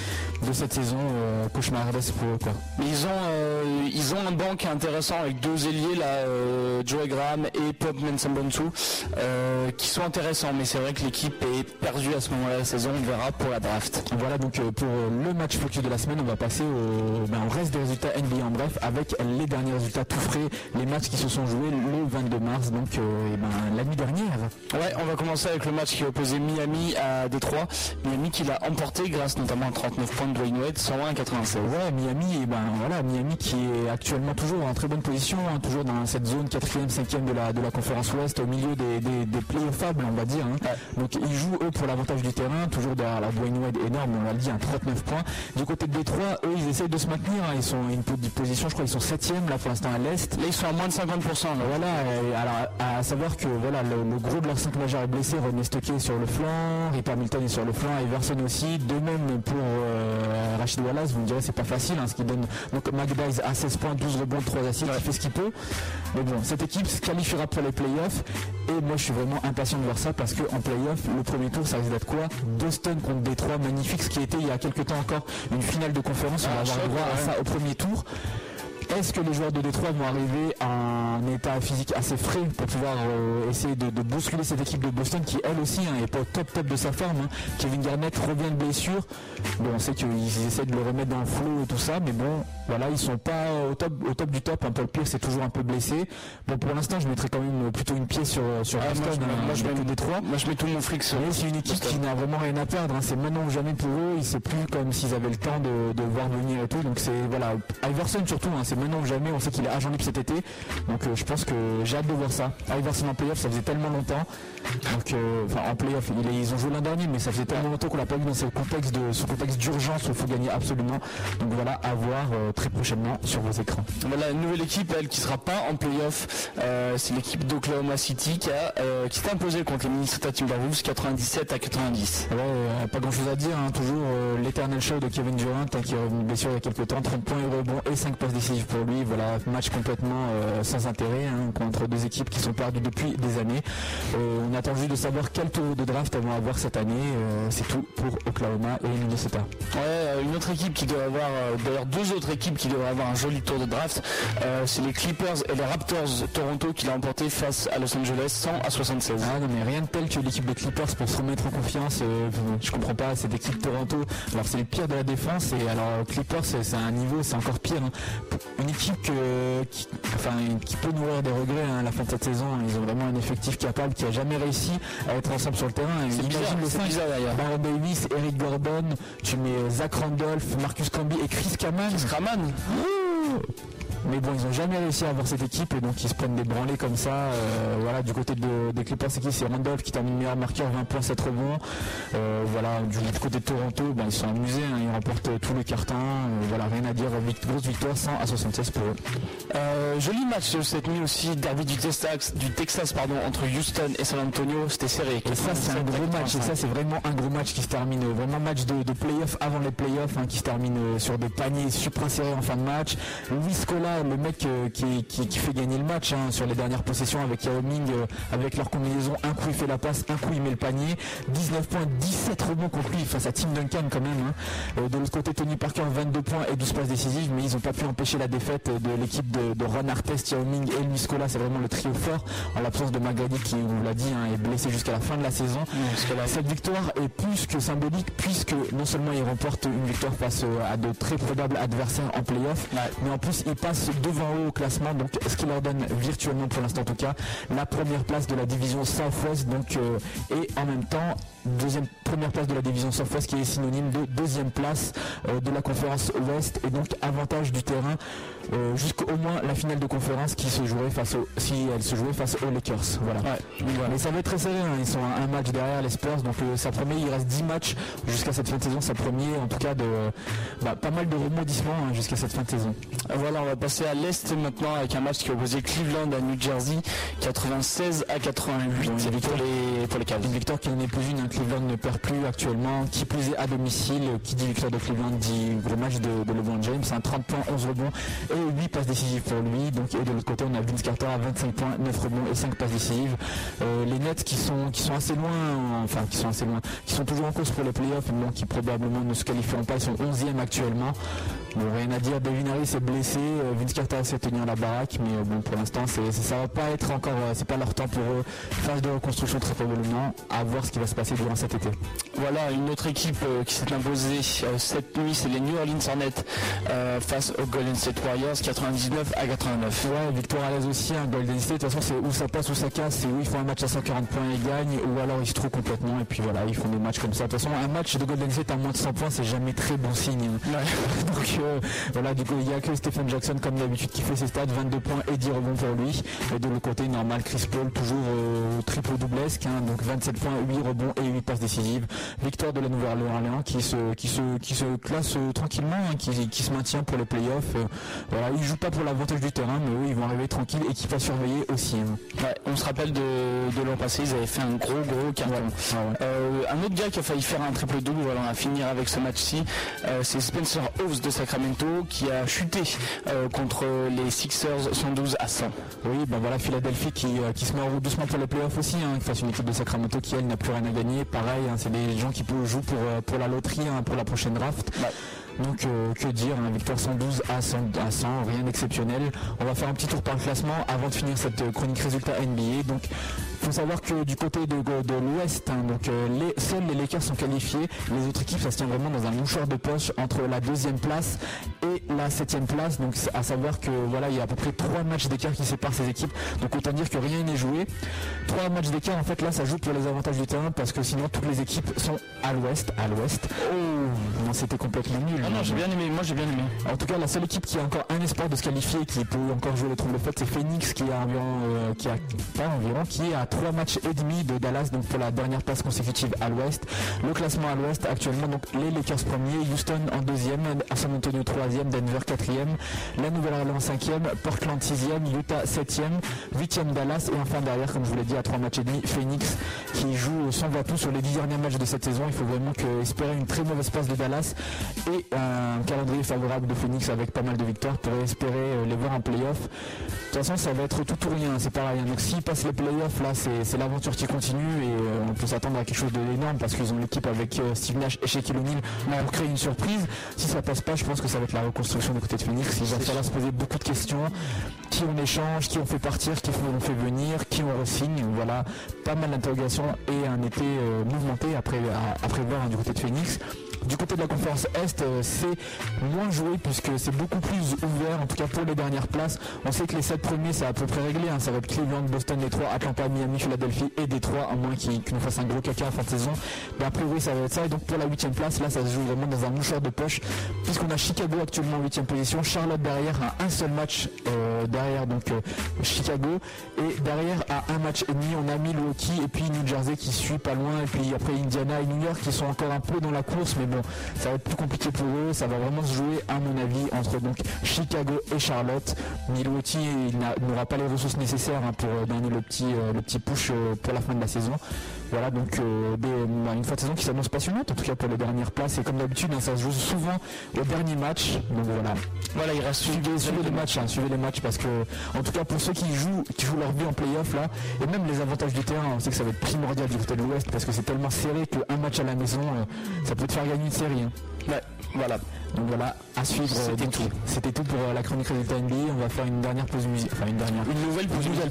de cette saison euh, cauchemardesque pour eux. Quoi. Mais ils ont, euh, ils ont un banc qui est intéressant avec deux ailiers là, euh, Joey Graham et Pop Mensambonsu, qui sont intéressants. Mais c'est vrai que l'équipe est perdue à ce moment-là de la saison. On verra pour la draft. Voilà donc pour le match focus de la semaine, on va passer au, ben, au reste des résultats NBA en bref avec les derniers résultats tout frais, les matchs qui se sont joués le 22 mars, donc euh, eh ben, la nuit dernière. Ouais, on va commencer avec le match qui opposait Miami à Détroit. Miami qui l'a emporté grâce notamment à 39 points de Dwayne Wade, 101 à 96. Ouais, Miami, et ben voilà, Miami qui est actuellement toujours en très bonne position, hein, toujours dans cette zone 4ème, 5ème de la, de la conférence ouest, au milieu des, des, des playoffables, on va dire. hein. Donc ils jouent eux pour l'avantage du terrain, toujours derrière la Dwayne Wade énorme, on l'a dit, un 39 points. Du côté de Détroit, eux ils essayent de se maintenir, hein, ils sont une po- position, je crois, ils sont 7ème là pour l'instant à l'est. Là, ils sont à moins de 50%. Là. Voilà, alors à savoir que voilà le, le gros de leurs 5 majeurs est blessé, René Stocké est sur le flanc, Rip Hamilton est sur le flanc, Everson aussi, de même pour euh, Rachid Wallace, vous me direz c'est pas facile, hein, ce qui donne donc McDyess à 16 points, 12 rebonds, 3 assists, il fait ce qu'il peut. Mais bon, cette équipe se qualifiera pour les playoffs. Et moi je suis vraiment impatient de voir ça parce que en playoffs, le premier tour ça risque d'être quoi? Boston contre Détroit, magnifique, ce qui était il y a quelques temps encore une finale de conférence, on va Ah, avoir droit à ça au premier tour. Est-ce que les joueurs de Détroit vont arriver à un état physique assez frais pour pouvoir euh, essayer de, de bousculer cette équipe de Boston qui elle aussi hein, est pas au top top de sa forme hein. Kevin Garnett revient de blessure. Bon, on sait qu'ils essaient de le remettre dans le flow et tout ça, mais bon, voilà, ils sont pas au top au top du top. Un Paul Pierce est toujours un peu blessé. Bon, pour l'instant, je mettrais quand même plutôt une pièce sur sur Ah, Boston, moi, je hein, moi, je mets- Détroit. Moi, je mets tout mon fric sur. C'est une équipe qui n'a vraiment rien à perdre. hein. C'est maintenant ou jamais pour eux. Ils c'est plus comme s'ils avaient le temps de, de voir venir et tout. Donc c'est voilà. Iverson surtout. hein. C'est maintenant ou jamais. On sait qu'il est agent libre cet été. Donc euh, je pense que j'ai hâte de voir ça. Iverson en playoff, ça faisait tellement longtemps. Donc euh, enfin en playoff, ils ont joué l'an dernier, mais ça faisait tellement longtemps qu'on l'a pas vu dans ce contexte de ce contexte d'urgence où il faut gagner absolument. Donc voilà, à voir. Euh, très prochainement sur vos écrans. Voilà, une nouvelle équipe, elle, qui sera pas en playoff, euh, c'est l'équipe d'Oklahoma City qui, a, euh, qui s'est imposée contre les Minnesota Timberwolves 97 à 90. Ouais, euh, pas grand chose à dire, hein. toujours l'éternel show de Kevin Durant hein, qui est revenu blessure il y a quelques temps, 30 points et rebonds et 5 passes décisives pour lui. Voilà, match complètement euh, sans intérêt hein, contre deux équipes qui sont perdues depuis des années. Euh, on attend juste de savoir quel tour de draft elles vont avoir cette année. Euh, c'est tout pour Oklahoma et Minnesota. Ouais, une autre équipe qui doit avoir, d'ailleurs deux autres équipes qui devraient avoir un joli tour de draft, c'est les Clippers et les Raptors Toronto qui l'ont emporté face à Los Angeles 100 à 76. Ah non mais rien de tel que l'équipe des Clippers pour se remettre en confiance. je comprends pas cette équipe Toronto. Alors c'est le pire de la défense et alors Clippers c'est c'est un niveau c'est encore pire. hein. Une équipe que- qui, enfin, qui peut nourrir des regrets hein, à la fin de cette saison. Ils ont vraiment un effectif capable qui a jamais réussi à être ensemble sur le terrain. C'est bizarre, le c'est cinq. bizarre d'ailleurs. Baron Davis, Eric Gordon, tu mets Zach Randolph, Marcus Camby et Chris Kaman. Kraman Mais bon, ils ont jamais réussi à avoir cette équipe et donc ils se prennent des branlés comme ça. Euh, voilà, du côté de- des Clippers, c'est qui? C'est Randolph qui termine meilleur marqueur, 20 points, 7 rebonds. Euh, voilà, du côté de Toronto, ben, ils sont amusés, hein, ils remportent tous les cartons. Euh, voilà, rien à dire, grosse victoire, 100 à 76 pour eux. Joli match cette nuit aussi, derby du Texas, du Texas pardon, entre Houston et San Antonio, c'était serré. Et ça, c'est un gros match. Et ça, c'est vraiment un gros match qui se termine, vraiment match de, de playoff avant les playoffs, hein, qui se termine sur des paniers super serrés en fin de match. Le mec euh, qui, qui- qui fait gagner le match hein, sur les dernières possessions avec Yao Ming, euh, avec leur combinaison. Un coup, il fait la passe, un coup, il met le panier. 19 points, 17 rebonds contre lui face à Tim Duncan quand même. hein. Euh, de l'autre côté, Tony Parker, 22 points et 12 passes décisives, mais ils n'ont pas pu empêcher la défaite de l'équipe de, de Ron Artest, Yao Ming et Luis Scola. C'est vraiment le trio fort en l'absence de Magrady qui, on l'a dit, hein, est blessé jusqu'à la fin de la saison. Cette victoire est plus que symbolique puisque non seulement il remporte une victoire face à de très probables adversaires en playoff, mais en plus il passe devant eux au classement, donc ce qui leur donne virtuellement pour l'instant en tout cas la première place de la division Southwest, donc euh, et en même temps deuxième première place de la division Southwest qui est synonyme de deuxième place euh, de la conférence Ouest et donc avantage du terrain euh, jusqu'au moins la finale de conférence qui se jouerait face au si elle se jouait face aux Lakers. Voilà. Mais ça va être très serré, hein. ils sont à un match derrière les Spurs, donc euh, ça promet, il reste 10 matchs jusqu'à cette fin de saison, ça promet en tout cas de bah, pas mal de rebondissements hein, jusqu'à cette fin de saison. Voilà, on va passer à l'Est maintenant avec un match qui opposait Cleveland à New Jersey, 96 à 88 Bon, une pour victoire. les, pour les Cavs. Une victoire qui n'en est plus une, hein. Cleveland ne perd plus actuellement, qui plus est à domicile, qui dit victoire de Cleveland dit gros match de, de LeBron James, un 30 points, 11 rebonds et 8 passes décisives pour lui, donc et de l'autre côté on a Vince Carter à 25 points, 9 rebonds et 5 passes décisives. Euh, les Nets qui sont, assez loin, enfin qui sont assez loin, qui sont toujours en course pour les playoffs, mais qui probablement ne se qualifieront pas, ils sont 11e actuellement. Bon, rien à dire, Devin Harris est blessé, euh, Vince Carter de tenir la baraque, mais euh, bon, pour l'instant, ça va pas être encore, euh, c'est pas leur temps pour eux. Phase de reconstruction très probablement, à voir ce qui va se passer durant cet été. Voilà, une autre équipe qui s'est imposée cette nuit, c'est les New Orleans Hornets euh, face aux Golden State Warriors, 99 à 89. Ouais, victoire à l'aise aussi, hein, Golden State, de toute façon, c'est où ça passe, où ça casse, c'est où ils font un match à 140 points et ils gagnent, ou alors ils se trouvent complètement, et puis voilà, ils font des matchs comme ça. De toute façon, un match de Golden State à moins de 100 points, c'est jamais très bon signe. hein. (laughs) Donc euh, voilà, du coup, il n'y a que Stephen Jackson, comme d'habitude, qui fait ses stats, 22 points et 10 rebonds pour lui. Et de l'autre côté, normal, Chris Paul, toujours euh, triple doublesque, hein, donc 27 points, 8 rebonds et 8 passes décisives. Victoire de la Nouvelle-Orléans qui se, qui se, qui se classe euh, tranquillement, hein, qui, qui se maintient pour les playoffs. Voilà, ils jouent pas pour l'avantage du terrain, mais eux, ils vont arriver tranquilles, équipe à surveiller aussi. hein. Ouais, on se rappelle de, de l'an passé, ils avaient fait un gros gros carton. Euh, un autre gars qui a failli faire un triple double, voilà, on va finir avec ce match-ci, euh, c'est Spencer Hawes de Sacramento qui a chuté euh, contre les Sixers 112 à 100. Oui, ben voilà, Philadelphie qui, euh, qui se met en route doucement pour les playoffs aussi, hein, face à une équipe de Sacramento qui, elle, n'a plus rien à gagner. Pareil, hein, c'est des gens qui jouer pour, euh, pour la loterie, hein, pour la prochaine draft. Donc, euh, que dire, hein, victoire 112 à 100, à 100, rien d'exceptionnel. On va faire un petit tour par le classement avant de finir cette chronique résultat NBA. Donc, faut savoir que du côté de, de l'Ouest, hein, donc euh, les, seuls les Lakers sont qualifiés. Les autres équipes, ça se tient vraiment dans un mouchoir de poche entre la deuxième place et la septième place. Donc, à savoir que voilà, il y a à peu près trois matchs d'écart qui séparent ces équipes. Donc, autant dire que rien n'est joué. Trois matchs d'écart, en fait, là, ça joue pour les avantages du terrain parce que sinon, toutes les équipes sont à l'Ouest, à l'Ouest. Oh, non, c'était complètement nul. Ah non, j'ai bien aimé, moi j'ai bien aimé. En tout cas, la seule équipe qui a encore un espoir de se qualifier, qui peut encore jouer les troubles faites, c'est Phoenix, qui a environ, euh, qui a pas environ, qui est à trois matchs et demi de Dallas donc pour la dernière place consécutive à l'Ouest. Le classement à l'Ouest actuellement donc les Lakers premiers, Houston en deuxième, San Antonio troisième, Denver quatrième, la Nouvelle-Orléans cinquième, Portland sixième, Utah septième, huitième Dallas et enfin derrière comme je vous l'ai dit à trois matchs et demi Phoenix qui joue sans tout sur les dix derniers matchs de cette saison. Il faut vraiment espérer une très mauvaise passe de Dallas et un calendrier favorable de Phoenix avec pas mal de victoires pour espérer euh, les voir en playoff. De toute façon ça va être tout ou rien, c'est pareil. Donc s'ils passent les playoffs là c'est l'aventure qui continue et euh, on peut s'attendre à quelque chose d'énorme parce qu'ils ont l'équipe avec euh, Steve Nash et Shaquille O'Neal pour créer une surprise. Si ça passe pas, je pense que ça va être la reconstruction du côté de Phoenix. Il va falloir se poser beaucoup de questions. Qui on échange, qui on fait partir, qui on fait venir, qui on re-signe. Voilà, pas mal d'interrogations et un été euh, mouvementé après, à, prévoir hein, du côté de Phoenix. Du côté de la conférence Est, euh, c'est moins joué puisque c'est beaucoup plus ouvert, en tout cas pour les dernières places. On sait que les 7 premiers, c'est à peu près réglé. Hein. Ça va être Cleveland, Boston, Détroit, Atlanta, Miami, Philadelphie et Détroit, à moins qu'ils nous fassent un gros caca en fin de saison. Mais a priori, ça va être ça. Et donc pour la 8 place, là, ça se joue vraiment dans un mouchoir de poche puisqu'on a Chicago actuellement en 8 position, Charlotte derrière à un seul match euh, derrière donc euh, Chicago et derrière à un match et demi, on a Milwaukee et puis New Jersey qui suit pas loin et puis après Indiana et New York qui sont encore un peu dans la course mais ça va être plus compliqué pour eux. Ça va vraiment se jouer, à mon avis, entre donc Chicago et Charlotte. Milwaukee n'aura pas les ressources nécessaires hein, pour euh, donner le petit, euh, le petit push euh, pour la fin de la saison. Voilà, donc bah, une fin de saison qui s'annonce passionnante, en tout cas pour les dernières places. Et comme d'habitude, hein, ça se joue souvent au dernier match. Donc voilà. Voilà, il reste suivez, suivez les matchs, hein, suivez les matchs parce que, en tout cas pour ceux qui jouent, qui jouent leur vie en playoff là, et même les avantages du terrain, on sait que ça va être primordial du côté de l'Ouest parce que c'est tellement serré qu'un match à la maison, ça peut te faire gagner une série. Hein. Ouais, voilà. Donc voilà, à suivre. C'était tout. C'était tout pour euh, la chronique résultat NBA. On va faire une dernière pause musicale. Enfin, une dernière. Une nouvelle pause musicale.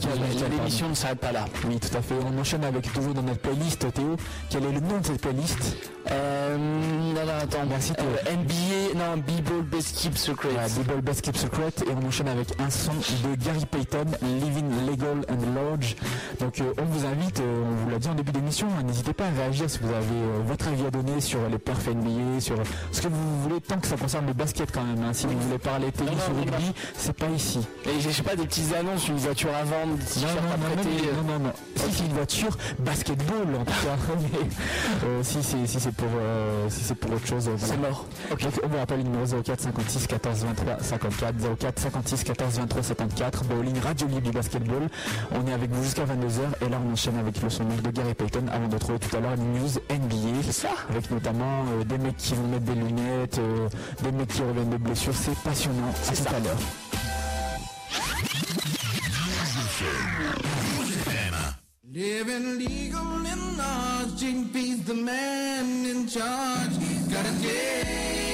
L'émission ne s'arrête pas là. Oui, tout à fait. On enchaîne avec toujours dans notre playlist, Théo. Quel est le nom de cette playlist? Euh, non, non, attends. Merci, euh, NBA, non, B-Ball Best Keep Secret. B-Ball Best Keep Secret. Et on enchaîne avec un son de Gary Payton, Living Legal and Large. Donc, euh, on vous invite, euh, on vous l'a dit en début d'émission, hein, n'hésitez pas à réagir si vous avez votre avis à donner sur les perfs NBA, sur ce que vous voulez, tant que ça concerne le basket quand même. Hein. Si vous voulez parler tennis ou rugby, c'est pas ici. Et je sais pas, des petites annonces, une voiture à vendre, non, non, non, non, non, Si c'est une voiture basketball en tout cas. (laughs) si c'est pour, euh, si c'est pour autre chose, euh, c'est mort. Ok. On vous rappelle le numéro 04 56 14 23 54 04 56 14 23 54 Bowling Radio Libre du basketball. On est avec vous jusqu'à 22h et là on enchaîne avec le son de Gary Payton avant de retrouver tout à l'heure une news NBA. Ça. Avec notamment euh, des mecs qui vont mettre des lunettes, des mecs qui reviennent de blessures. C'est passionnant. À tout à l'heure. Living legal in JP's the man in charge. Got a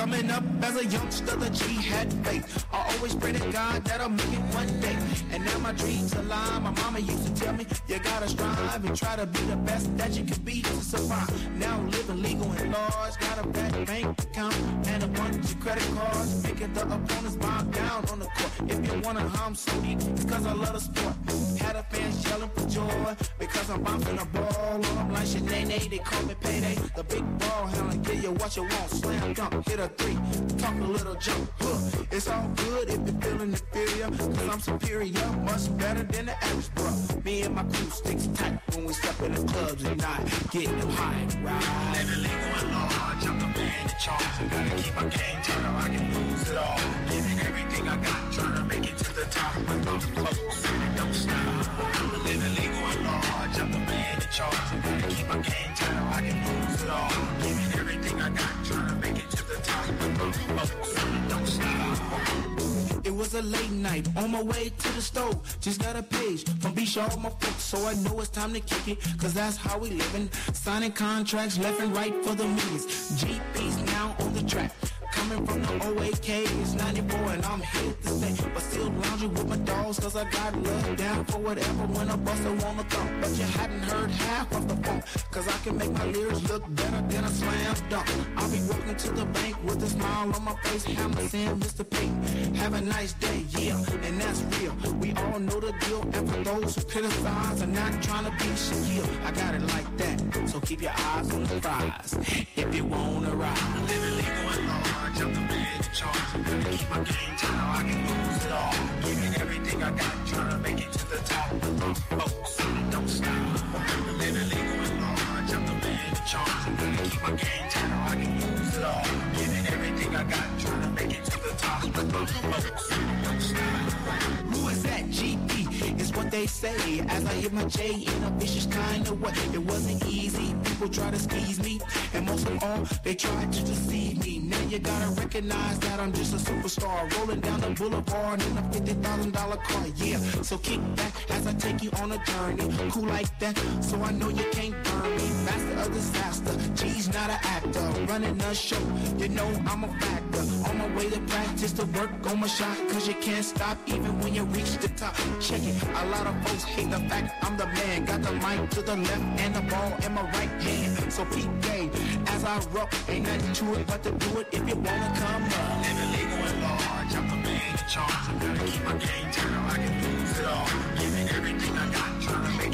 Coming up as a youngster, the G had faith. I always pray to God that I'll make it one day. And now my dreams alive. My mama used to tell me, you gotta strive and try to be the best that you can be to survive. Now I'm living legal and large. Got a bad bank account and a bunch of credit cards. Making the opponents bow down on the court. If you wanna harm so deep, it's cause I love the sport. Had a fans yelling for joy because I'm bouncing a ball them like Shanae. They call me payday. The big ball handler, give you what you want. Slam dunk, hit a three, talk a little jump. Huh. It's all good if you're feeling inferior, cause I'm superior, much better than the average bro. Me and my crew sticks tight when we step in the clubs and not getting them high and right. Living legal and large, I'm the man in charge. I gotta keep my game turned or I can lose it all. Giving everything I got, trying to make it to the top. With those close and don't stop. Living legal and large, I'm the man in charge. I gotta keep my game turned or I can lose it all. Giving everything I got, trying to It was a late night on my way to the store. Just got a page from B Shaw my folks, so I know it's time to kick it. Cause that's how we livin'. Signing contracts left and right for the millions. GP's now on the track. Coming from the OAK, 94 and I'm here to stay. But still lounging with my dogs cause I got love down for whatever when a buster wanna thump. But you hadn't heard half of the funk. Cause I can make my lyrics look better than a slam dunk. I'll be walking to the bank with a smile on my face. Hammer saying Mr. Pink, have a nice day, yeah, and that's real. We all know the deal. And for those who criticize, I'm not trying to be Shaquille, I got it like that. So keep your eyes on the prize. If you wanna ride, Keep my game tight I can lose it all. Giving everything I got, trying to make it to the top. Folks, don't stop. Living legal and large, I'm the man in charge. I'm keep my game tight I can lose it all. Giving everything I got, trying to make it to the top. Don't stop. Who is that? GP is what they say. As I hit my J in a vicious kind of way. It wasn't easy. People try to squeeze me, and most of all, they tried to deceive me. Now you gotta recognize that I'm just a superstar, rolling down the boulevard in a fifty thousand dollar car. Yeah, so kick back as I take you on a journey. Cool like that, so I know you can't burn me. Master of disaster, G's not an actor, running a show. You know I'm a factor. On my way to practice to work on my shot, cause you can't stop even when you reach the top. Check it, a lot of folks hate the fact I'm the man. Got the mic to the left and the ball in my right hand. So peak game as I rock, ain't nothing to it but to do it if you wanna come up. Living legal and large, I'm the man in charge. I'm gonna keep my game or I can lose it all.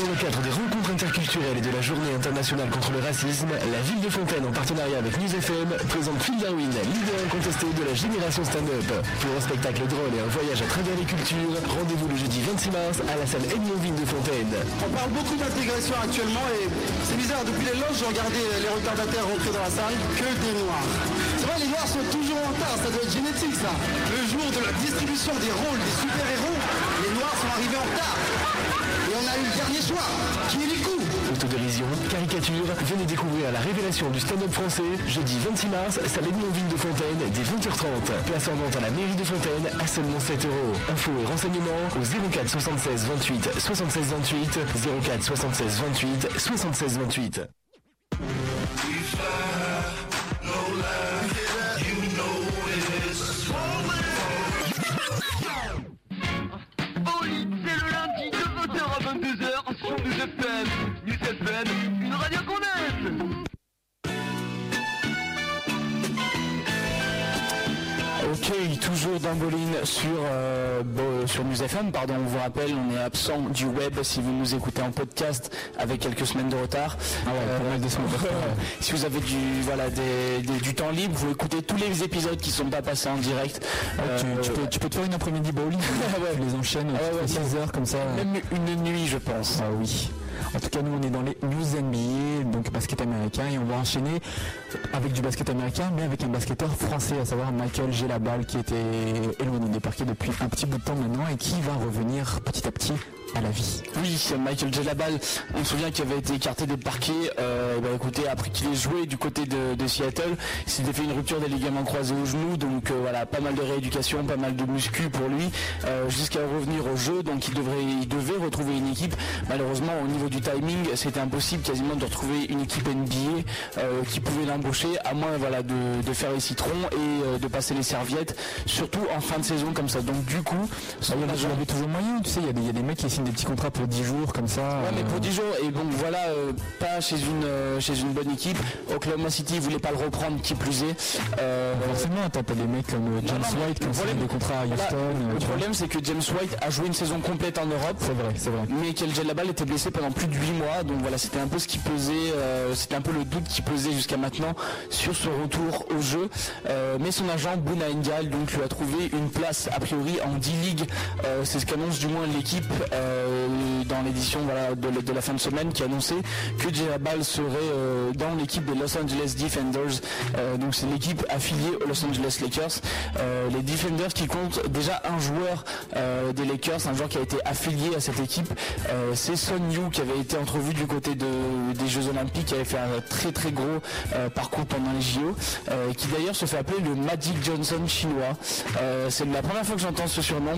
Dans le cadre des rencontres interculturelles et de la journée internationale contre le racisme, la ville de Fontaine, en partenariat avec News FM, présente Phil Darwin, leader incontesté de la génération stand-up. Pour un spectacle drôle et un voyage à travers les cultures, rendez-vous le jeudi 26 mars à la salle Edmondville de Fontaine. On parle beaucoup d'intégration actuellement et c'est bizarre, depuis les loges, j'ai regardé les retardataires rentrer dans la salle, que des noirs. C'est vrai, les noirs sont toujours en retard, ça doit être génétique ça. Le jour de la distribution des rôles des super-héros, les noirs sont arrivés en retard. On a eu le dernier choix, qui est les coups. Autodérision, caricature, venez découvrir la révélation du stand-up français, jeudi 26 mars, salle Edmondville de Fontaine, dès 20h30. Place en vente à la mairie de Fontaine à seulement 7 euros. Infos et renseignements au 04 76 28 76 28, 04 76 28 76 28. Toujours d'Amboline sur, euh, bo- sur News FM, pardon, on vous rappelle, on est absent du web si vous nous écoutez en podcast avec quelques semaines de retard. Ah ouais, de semaines ouais. (laughs) si vous avez du, voilà, des- des- du temps libre, vous écoutez tous les épisodes qui sont pas passés en direct. tu, Euh, tu peux, tu peux te faire une après-midi bowling, (laughs) tu les enchaînes, Ah ouais, 6 heures comme ça. Même une nuit, je pense. Ah oui. En tout cas, nous, on est dans les news NBA, donc basket américain, et on va enchaîner avec du basket américain, mais avec un basketteur français, à savoir Michael Gelabal, qui était éloigné des parquets depuis un petit bout de temps maintenant, et qui va revenir petit à petit à la vie. Oui, Michael Gelabal, on se souvient qu'il avait été écarté des parquets. Euh, bah, écoutez, après qu'il ait joué du côté de, de Seattle, il s'était fait une rupture des ligaments croisés au genou, donc euh, voilà, pas mal de rééducation, pas mal de muscu pour lui, euh, jusqu'à revenir au jeu. Donc il devrait, il devait retrouver une équipe. Malheureusement, au niveau du timing, c'était impossible quasiment de retrouver une équipe NBA qui pouvait l'embaucher, à moins voilà de, de faire les citrons et de passer les serviettes, surtout en fin de saison comme ça. Donc du coup, Ça, il y a- toujours moyen, tu sais, il y a des, il y a des mecs qui des petits contrats pour 10 jours comme ça. Ouais, mais euh, pour 10 jours, et bon voilà, euh, pas chez une, euh, chez une bonne équipe. Oklahoma City voulait pas le reprendre, qui plus est. Euh, Forcément, t'as des mecs comme euh, James non, White qui ont signé des contrats à Houston. euh, le problème, c'est que James White a joué une saison complète en Europe. C'est vrai, c'est vrai. Mais Kel Gelabal était blessé pendant plus de 8 mois, donc voilà, c'était un peu ce qui pesait, euh, c'était un peu le doute qui pesait jusqu'à maintenant sur son retour au jeu. Euh, mais son agent Bouna Engal donc lui a trouvé une place a priori en D-League, Euh, c'est ce qu'annonce du moins l'équipe. Euh, dans l'édition voilà, de, de la fin de semaine qui annonçait que J-Ball serait euh, dans l'équipe des Los Angeles Defenders. Euh, donc c'est l'équipe affiliée aux Los Angeles Lakers. Les Defenders qui comptent déjà un joueur des Lakers, un joueur qui a été affilié à cette équipe. C'est Son Yu qui avait été entrevu du côté de- des Jeux Olympiques, qui avait fait un très très gros parcours pendant les JO, qui d'ailleurs se fait appeler le Magic Johnson chinois. C'est la première fois que j'entends ce surnom.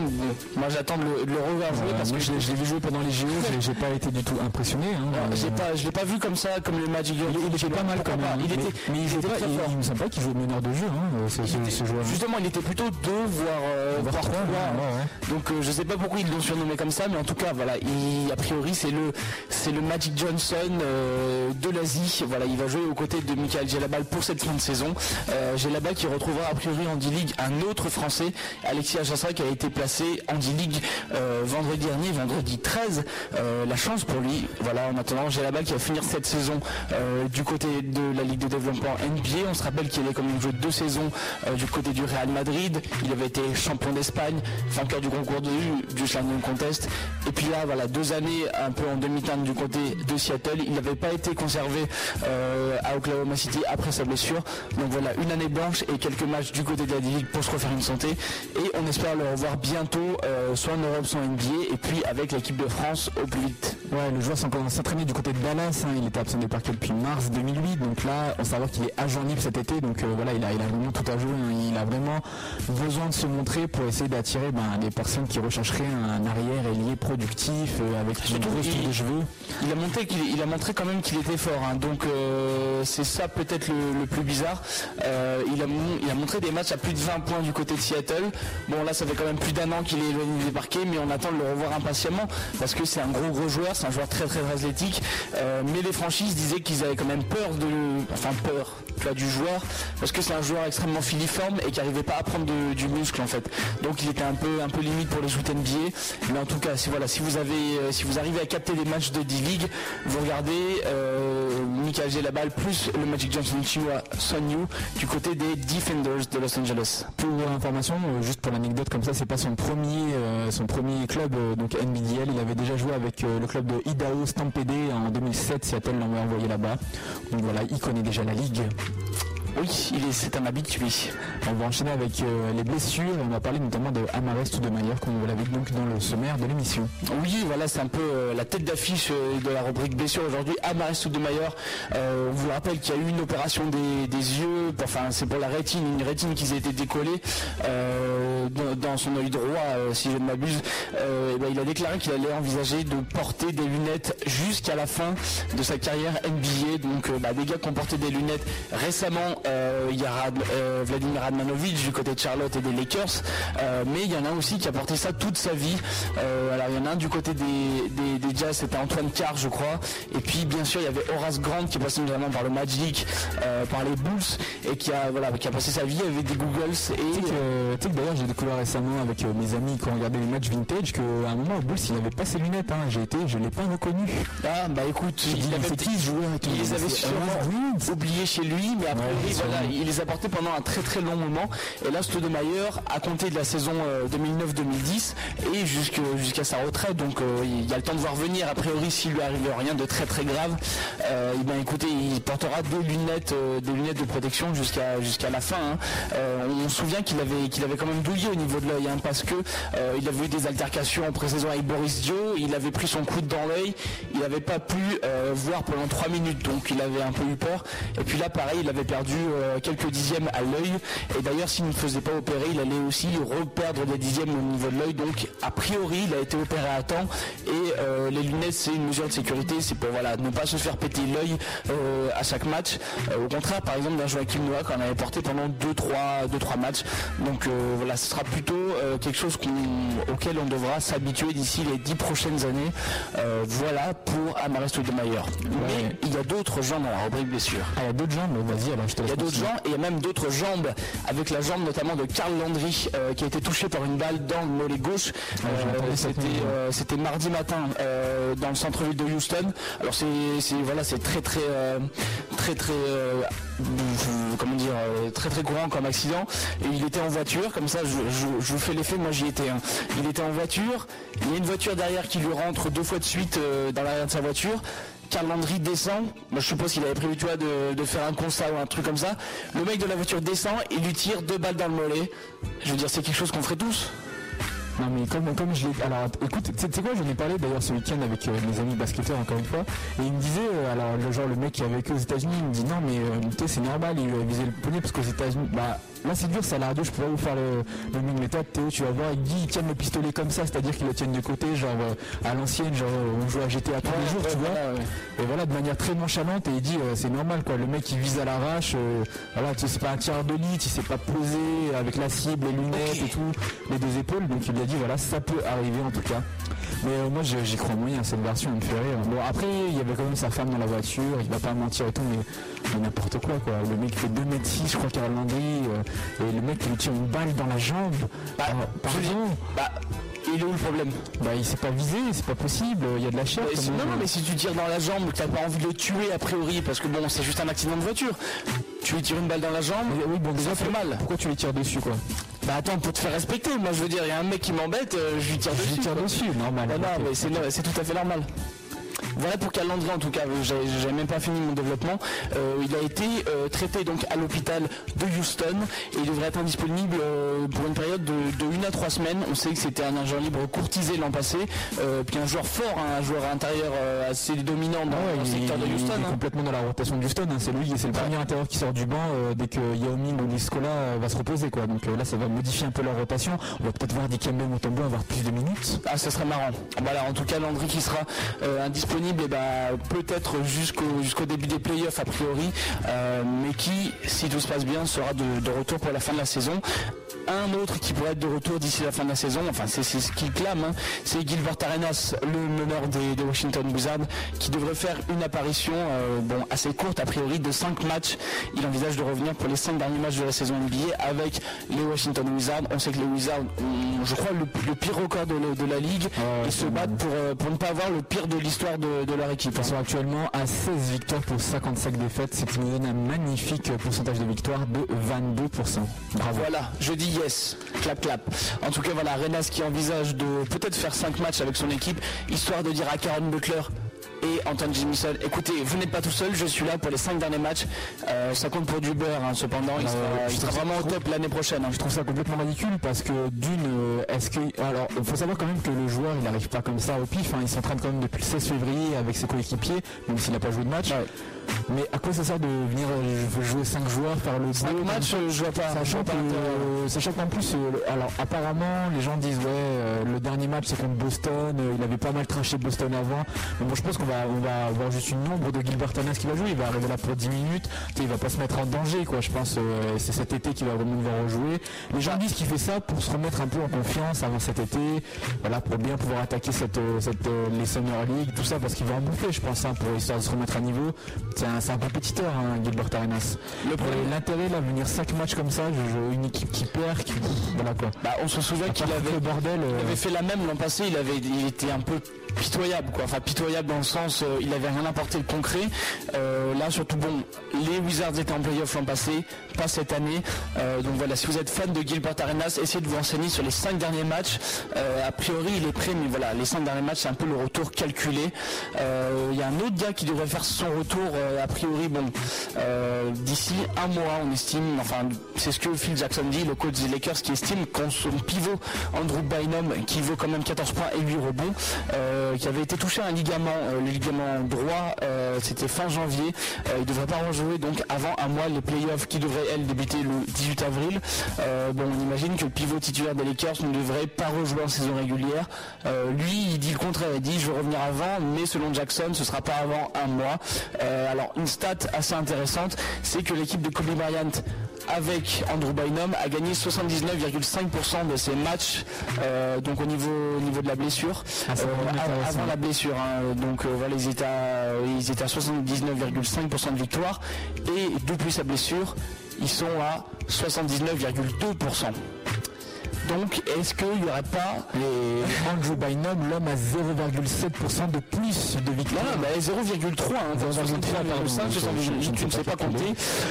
moi j'attends de le, revoir jouer parce que je l'ai je l'ai vu jouer pendant les JO, j'ai- pas été du tout impressionné. hein. alors, Euh, pas, je l'ai pas vu comme ça, comme le Magic Johnson. il était pas mal quand même. Il mais, était, mais il, il était pas, très il, fort. il me semble pas qu'il jouait meneur de jeu, hein, ce, ce- ce joueur. Justement, il était plutôt deux, voire, euh, Voire trois, trois. ouais, ouais. Donc euh, je sais pas pourquoi ils l'ont surnommé comme ça, mais en tout cas, voilà, il- a priori c'est le c'est le Magic Johnson euh, de l'Asie. Voilà, il va jouer aux côtés de Michael Gelabal pour cette fin de saison. Euh, Gelabal qui retrouvera a priori en D-League un autre Français, Alexis Ajassa, qui a été placé en D-League euh, vendredi dernier, vendredi 13. Euh, la chance pour lui. Voilà, en attendant, Gelabal qui va finir cette saison euh, du côté de la Ligue de développement NBA. On se rappelle qu'il est quand même joué deux saisons euh, du côté du Real Madrid. Il avait été champion d'Espagne, vainqueur du concours de du Dunk Contest. Et puis là, voilà, deux années un peu en demi-teinte du côté de Seattle. Il n'avait pas été conservé à Oklahoma City après sa blessure. Donc voilà, une année blanche et quelques matchs du côté de la D-League pour se refaire une santé. Et on espère le revoir bientôt, soit en Europe, soit en NBA, et puis avec l'équipe de France au plus vite. Ouais, le joueur s'en- s'entraînait du côté de Dallas, hein, il était absent des parquets depuis mars 2008, donc là, on savoir qu'il est agent libre cet été, donc euh, voilà, il a, il a vraiment tout à jouer, hein. il a vraiment besoin de se montrer pour essayer d'attirer ben, des personnes qui rechercheraient un arrière ailier productif, euh, avec une grosse il- de cheveux. Il a montré qu'il il a montré quand même qu'il était fort. hein. Donc euh, c'est ça peut-être le, le plus bizarre. Il, a, mon- il a montré des matchs à plus de 20 points du côté de Seattle. Bon là ça fait quand même plus d'un an qu'il est éloigné des parquets, mais on attend de le revoir parce que c'est un gros gros joueur, c'est un joueur très très athlétique. Euh, mais les franchises disaient qu'ils avaient quand même peur de, enfin peur du joueur parce que c'est un joueur extrêmement filiforme et qui n'arrivait pas à prendre du muscle en fait. Donc il était un peu un peu limite pour les shoot NBA. Mais en tout cas si voilà si vous avez euh, si vous arrivez à capter des matchs de D-League, vous regardez euh, Michael Gelabal plus le Magic Johnson chinois Son Yu du côté des Defenders de Los Angeles. Pour information, euh, juste pour l'anecdote comme ça, c'est pas son premier, son premier club euh, donc Il avait déjà joué avec euh, le club de Idaho Stampede en 2007. Seattle l'avait envoyé là-bas. Donc voilà, il connaît déjà la ligue. Oui, c'est un habitué. On va enchaîner avec euh, les blessures. On va parler notamment de Amares Stoudemire, comme vous l'avez donc dans le sommaire de l'émission. Oui, voilà, c'est un peu euh, la tête d'affiche euh, de la rubrique blessure aujourd'hui. Amaris Soudemayer, euh, on vous rappelle qu'il y a eu une opération des, yeux, enfin c'est pour la rétine, une rétine qui a été décollée dans, son œil droit, si je ne m'abuse. Ben, il a déclaré qu'il allait envisager de porter des lunettes jusqu'à la fin de sa carrière NBA. Donc bah, des gars qui ont porté des lunettes récemment, il y a Rad- euh, Vladimir Radmanovic du côté de Charlotte et des Lakers, Euh, mais il y en a aussi qui a porté ça toute sa vie. Euh, alors il y en a un du côté des, des, des Jazz, c'était Antoine Carr je crois, et puis bien sûr il y avait Horace Grant qui est passé notamment par le Magic, euh, par les Bulls, et qui a, voilà, qui a passé sa vie avec des Googles. Tu sais Et, que, tu sais que d'ailleurs j'ai découvert récemment avec euh, mes amis qui ont regardé les matchs vintage qu'à un moment au Bulls il avait pas ses lunettes. Hein. J'ai été, je l'ai pas reconnu. ah bah écoute, il, avait qui joueur il les avait sûrement oubliés chez lui, mais après Voilà, il les a portés pendant un très très long moment. Et là, Stoudemire a compté de la saison euh, 2009-2010 et jusque- jusqu'à sa retraite. Donc euh, il y a le temps de voir venir. A priori, s'il lui arrive rien de très très grave, euh, eh ben, écoutez, il portera des lunettes, euh, des lunettes de protection jusqu'à jusqu'à la fin. hein. Euh, on se souvient qu'il avait qu'il avait quand même douillé au niveau de l'œil, hein, parce que euh, il avait eu des altercations en pré-saison avec Boris Dio. Il avait pris son coude dans l'œil. Il n'avait pas pu euh, voir pendant trois minutes, donc il avait un peu eu peur. Et puis là, pareil, il avait perdu euh, quelques dixièmes à l'œil. Et d'ailleurs, s'il ne faisait pas opérer, il allait aussi reperdre des dixièmes au niveau de l'œil. Donc, a priori, il a été opéré à temps. Et euh, les lunettes, c'est une mesure de sécurité. C'est pour voilà, ne pas se faire péter l'œil euh, à chaque match. Au contraire, par exemple, d'un Joachim Noah qu'on avait porté pendant 2-3 deux, trois matchs. Donc voilà, ce sera plutôt quelque chose auquel on devra s'habituer d'ici les 10 prochaines années. Euh, voilà pour Amaris Stoudemire. Mais il y a d'autres gens dans la rubrique blessure. Ah, il y a d'autres gens, mais vas-y, alors je te Il y a d'autres gens et il y a même d'autres jambes avec la jambe notamment de Karl Landry euh, qui a été touché par une balle dans le mollet gauche. Euh, C'était euh, c'était mardi matin dans le centre-ville de Houston. Alors c'est voilà c'est très très très très comment dire très très courant comme accident et il était en voiture comme ça je, je- je vous fais l'effet moi j'y étais hein. il était en voiture il y a une voiture derrière qui lui rentre deux fois de suite dans l'arrière de sa voiture Karl Landry descend, moi je suppose qu'il avait prévu de, faire un constat ou un truc comme ça. Le mec de la voiture descend et lui tire deux balles dans le mollet. Je veux dire c'est quelque chose qu'on ferait tous. Non mais comme, comme je l'ai... Alors écoute, tu sais quoi, j'en ai parlé d'ailleurs ce week-end avec euh, mes amis basketteurs encore une fois, et il me disait, euh, alors le genre le mec qui est avec eux aux États-Unis, il me dit non mais euh, c'est normal, il lui a visé le poney parce qu'aux États-Unis, bah là c'est dur, ça a la radio, je pourrais vous faire le, le méthode, Théo, tu vas voir, il dit ils tiennent le pistolet comme ça, c'est-à-dire qu'ils le tiennent de côté, genre euh, à l'ancienne, genre on joue à GTA tous les jours, tu vois, et voilà de manière très nonchalante, et il dit euh, c'est normal quoi, le mec il vise à l'arrache, euh, voilà, tu sais, c'est pas un tireur de lit, il s'est pas posé avec la cible, les lunettes et tout, les deux épaules, donc il lui a dit voilà, ça peut arriver en tout cas. Mais euh, moi j'y crois moyen, cette version elle me fait rire. Bon après il y avait quand même sa femme dans la voiture, il va pas mentir et tout, mais, mais n'importe quoi quoi. Le mec fait 2 mètres 6 je crois Karl Landry, et le mec il lui tire une balle dans la jambe. Bah, Ah, je dis- pardon bah, il est où le problème? Bah il s'est pas visé, c'est pas possible, il y a de la chair. Mais non, non, mais si tu tires dans la jambe, t'as pas envie de le tuer a priori, parce que bon, c'est juste un accident de voiture. Tu lui tires une balle dans la jambe, Mais oui bon déjà ça fait mal. Pourquoi tu les tires dessus quoi? Bah attends, pour te faire respecter, moi je veux dire, il y a un mec qui m'embête, euh, je lui tire Je dessus. lui tire dessus, normal. Bah non, mais c'est tout à fait normal. Voilà pour Calandry en tout cas, j'ai même pas fini mon développement. Euh, il a été euh, traité donc à l'hôpital de Houston et il devrait être indisponible euh, pour une période de, de 1 à 3 semaines. On sait que c'était un agent libre courtisé l'an passé, euh, puis un joueur fort, hein, un joueur intérieur assez dominant dans, Ah ouais, dans le il, secteur de il Houston. est hein. complètement dans la rotation de Houston. hein. C'est lui, c'est le premier intérieur qui sort du banc dès que Yao Ming ou Niskola euh, va se reposer. Quoi. Donc là, ça va modifier un peu leur rotation. On va peut-être voir Dikembe Mutombo avoir plus de minutes. Ah, ça serait marrant. Voilà, en tout cas, Landry qui sera indisponible, et bah, peut-être jusqu'au jusqu'au début des playoffs a priori, euh, mais qui, si tout se passe bien, sera de, de retour pour la fin de la saison. Un autre qui pourrait être de retour d'ici la fin de la saison, enfin c'est ce qu'il clame, hein, c'est Gilbert Arenas, le meneur des, des Washington Wizards, qui devrait faire une apparition euh, bon, assez courte a priori de 5 matchs. Il envisage de revenir pour les 5 derniers matchs de la saison NBA avec les Washington Wizards. On sait que les Wizards ont, je crois, le, le pire record de, la- de la ligue et se battent pour, euh, pour ne pas avoir le pire de l'histoire de, leur équipe. Ils sont actuellement à 16 victoires pour 55 défaites, ce qui nous donne un magnifique pourcentage de victoire de 22%. Bravo. Voilà, je dis yes, clap clap. En tout cas, voilà, Renas qui envisage de peut-être faire 5 matchs avec son équipe, histoire de dire à Karen Butler et Anton Jimison, écoutez, vous n'êtes pas tout seul, je suis là pour les 5 derniers matchs. Euh, ça compte pour du beurre, hein, cependant, il Ah sera, il vraiment au top l'année prochaine. hein. Je trouve ça complètement ridicule parce que d'une, euh, est-ce que alors il faut savoir quand même que le joueur il n'arrive pas comme ça au pif, hein. il s'entraîne quand même depuis le 16 février avec ses coéquipiers, même s'il n'a pas joué de match. Mais à quoi ça sert de venir euh, jouer 5 joueurs, faire le 5 beau, matchs, je vois pas. Sachant que, euh, sachant qu'en plus, euh, alors apparemment, les gens disent ouais, le dernier match c'est contre Boston, il avait pas mal traché Boston avant. Mais bon, je pense qu'on va, on va avoir juste une nombre de Gilbert Arenas qui va jouer. Il va arriver là pour 10 minutes. Il va pas se mettre en danger, quoi. Je pense c'est cet été qu'il va vraiment devoir rejouer. Les gens disent qu'il fait ça pour se remettre un peu en confiance avant cet été, voilà, pour bien pouvoir attaquer cette, cette les Summer League, tout ça, parce qu'il va en bouffer, je pense, hein, pour histoire de se remettre à niveau. C'est un, un compétiteur, hein, Gilbert Arenas. L'intérêt là, venir 5 matchs comme ça, je, une équipe qui perd, qui, voilà quoi. Bah, on se souvient qu'il avait le bordel. euh, Il avait fait la même l'an passé, il avait il était un peu pitoyable quoi, enfin pitoyable dans le sens euh, il avait rien apporté de concret. Euh, là surtout bon, les Wizards étaient en playoff l'an passé, pas cette année. Euh, donc voilà, si vous êtes fan de Gilbert Arenas, essayez de vous renseigner sur les 5 derniers matchs. A priori il est prêt, mais voilà, les 5 derniers matchs c'est un peu le retour calculé. Il y a un autre gars qui devrait faire son retour a priori bon d'ici un mois on estime, enfin c'est ce que Phil Jackson dit, le coach des Lakers qui estime qu'on son pivot Andrew Bynum qui vaut quand même 14 points et 8 rebonds, euh, qui avait été touché à un ligament, euh, le ligament droit, euh, c'était fin janvier, il devrait pas rejouer donc avant un mois les playoffs qui devraient elles débuter le 18 avril. Bon on imagine que le pivot titulaire des Lakers ne devrait pas rejouer en saison régulière. Lui il dit le contraire, il dit je veux revenir avant, mais selon Jackson ce sera pas avant un mois. Alors une stat assez intéressante, c'est que l'équipe de Kobe Bryant avec Andrew Bynum, a gagné 79,5% de ses matchs, euh, donc au niveau, au niveau de la blessure, Ah, Euh, avant la blessure. hein. donc euh, voilà, ils étaient à, ils étaient à 79,5% de victoire, et depuis sa blessure, ils sont à 79,2%. Donc, est-ce qu'il n'y aurait pas Et Andrew Bynum, l'homme a 0,7% de plus de Non, victoires. non, mais 0,3, hein, 0,3, pardon, 79,5, je- je- je ne tu ne sais pas pas compter.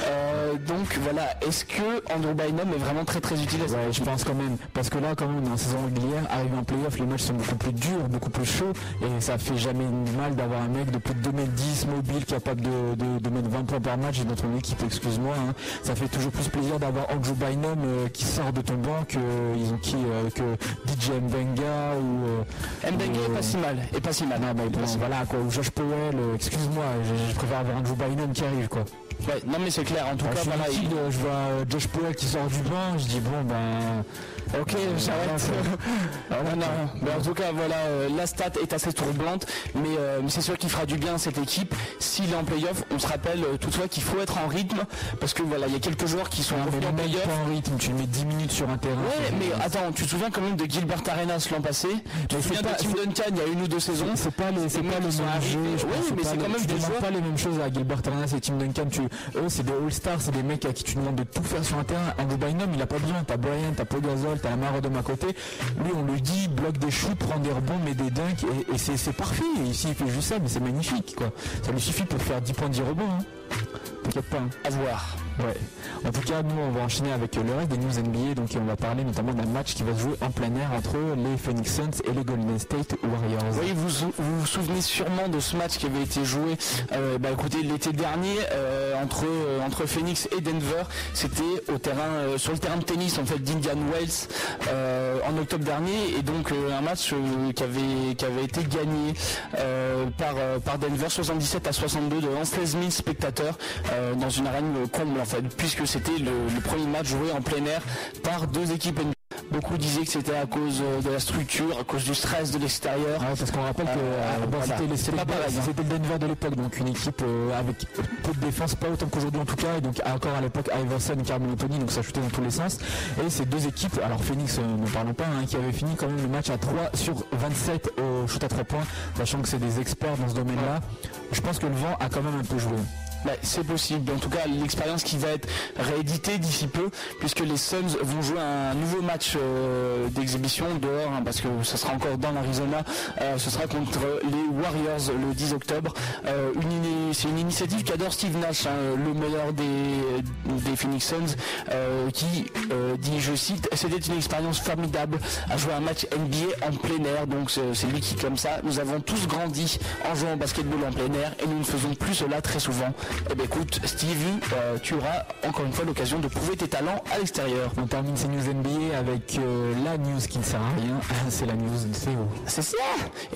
Euh, donc voilà, est-ce que Andrew Bynum est vraiment très très utile à Ouais, je pense quand même. Parce que là, quand même, dans la saison régulière, arrivé en playoff, les matchs sont beaucoup plus durs, beaucoup plus chauds. Et ça fait jamais mal d'avoir un mec de plus de 2m10, mobile, capable de, de, de mettre 20 points par match et notre équipe, excuse-moi. hein. Ça fait toujours plus plaisir d'avoir Andrew Bynum euh, qui sort de ton banc que, qui, euh, que DJ Mbenga ou. euh, ou, est euh, pas si mal, est pas si mal. non, Est bon, voilà quoi, ou Josh Powell, euh, excuse-moi, je, je préfère avoir Andrew Bynum qui arrive quoi. Ouais, non mais c'est clair, en tout Bah, cas, voilà, il- je vois euh, Josh Powell qui sort du banc, je dis bon ben. Ok, j'arrête. (laughs) Ah, non, non, mais en tout cas, voilà, euh, la stat est assez troublante, mais, euh, mais c'est sûr qu'il fera du bien à cette équipe. S'il est en playoff, on se rappelle euh, toutefois qu'il faut être en rythme, parce que voilà, il y a quelques joueurs qui sont mais en playoff. pas en rythme, tu mets 10 minutes sur un terrain. Ouais, mais attends, tu te souviens quand même de Gilbert Arenas l'an passé? Tu te souviens c'est de pas- Tim Duncan il y a une ou deux saisons? C'est pas les, c'est pas le même jeu. Oui, mais pas c'est quand même des joueurs- pas les mêmes choses à Gilbert Arenas et Tim Duncan. Tu, eux, c'est des All-Stars, c'est des mecs à qui tu demandes de tout faire sur un terrain. Andrew Bynum, il a pas besoin. T'as Brian, t'as Paul Amaro de ma côté. Lui, on lui dit, bloque des shoots, prend des rebonds, met des dunks, et, c'est, parfait. Ici, il fait juste ça, mais c'est magnifique, quoi. Ça lui suffit pour faire 10 points, 10 rebonds, hein. T'inquiète pas. hein. À voir. En tout cas, nous, on va enchaîner avec euh, le reste des news NBA. Donc, on va parler notamment d'un match qui va se jouer en plein air entre les Phoenix Suns et les Golden State Warriors. Vous vous vous souvenez sûrement de ce match qui avait été joué euh, bah, écoutez, l'été dernier euh, entre, entre Phoenix et Denver. C'était au terrain, sur le terrain de tennis en fait d'Indian Wells en octobre dernier et donc un match qui, avait, qui avait été gagné par, par Denver 77 à 62 devant 16 000 spectateurs dans une arène comble puisque c'était le, le premier match joué en plein air par deux équipes NBA. Beaucoup disaient que c'était à cause euh, de la structure, à cause du stress de l'extérieur. Ouais, parce qu'on rappelle que Euh, euh, bon, voilà. c'était le- pareil, hein. c'était le Denver de l'époque, donc une équipe euh, avec peu de défense, pas autant qu'aujourd'hui en tout cas, et donc encore à l'époque Iverson et Carmelo Anthony, donc ça shootait dans tous les sens. Et ces deux équipes, alors Phoenix, euh, ne parlons pas, hein, qui avait fini quand même le match à 3 sur 27 au shoot à 3 points, sachant que c'est des experts dans ce domaine-là. Je pense que le vent a quand même un peu joué. Bah, c'est possible. En tout cas, l'expérience qui va être rééditée d'ici peu, puisque les Suns vont jouer un nouveau match euh, d'exhibition dehors, hein, parce que ce sera encore dans l'Arizona. Euh, ce sera contre les Warriors le 10 octobre. Euh, c'est une initiative qu'adore Steve Nash, hein, le meilleur des, des Phoenix Suns, qui dit, je cite, c'était une expérience formidable à jouer un match NBA en plein air. Donc c'est lui qui, comme ça, nous avons tous grandi en jouant au basketball en plein air et nous ne faisons plus cela très souvent. Eh bien écoute, Stevie, euh, tu auras encore une fois l'occasion de prouver tes talents à l'extérieur. On termine ces news NBA avec euh, la news qui ne sert à rien, (laughs) c'est la news de Théo. C'est ça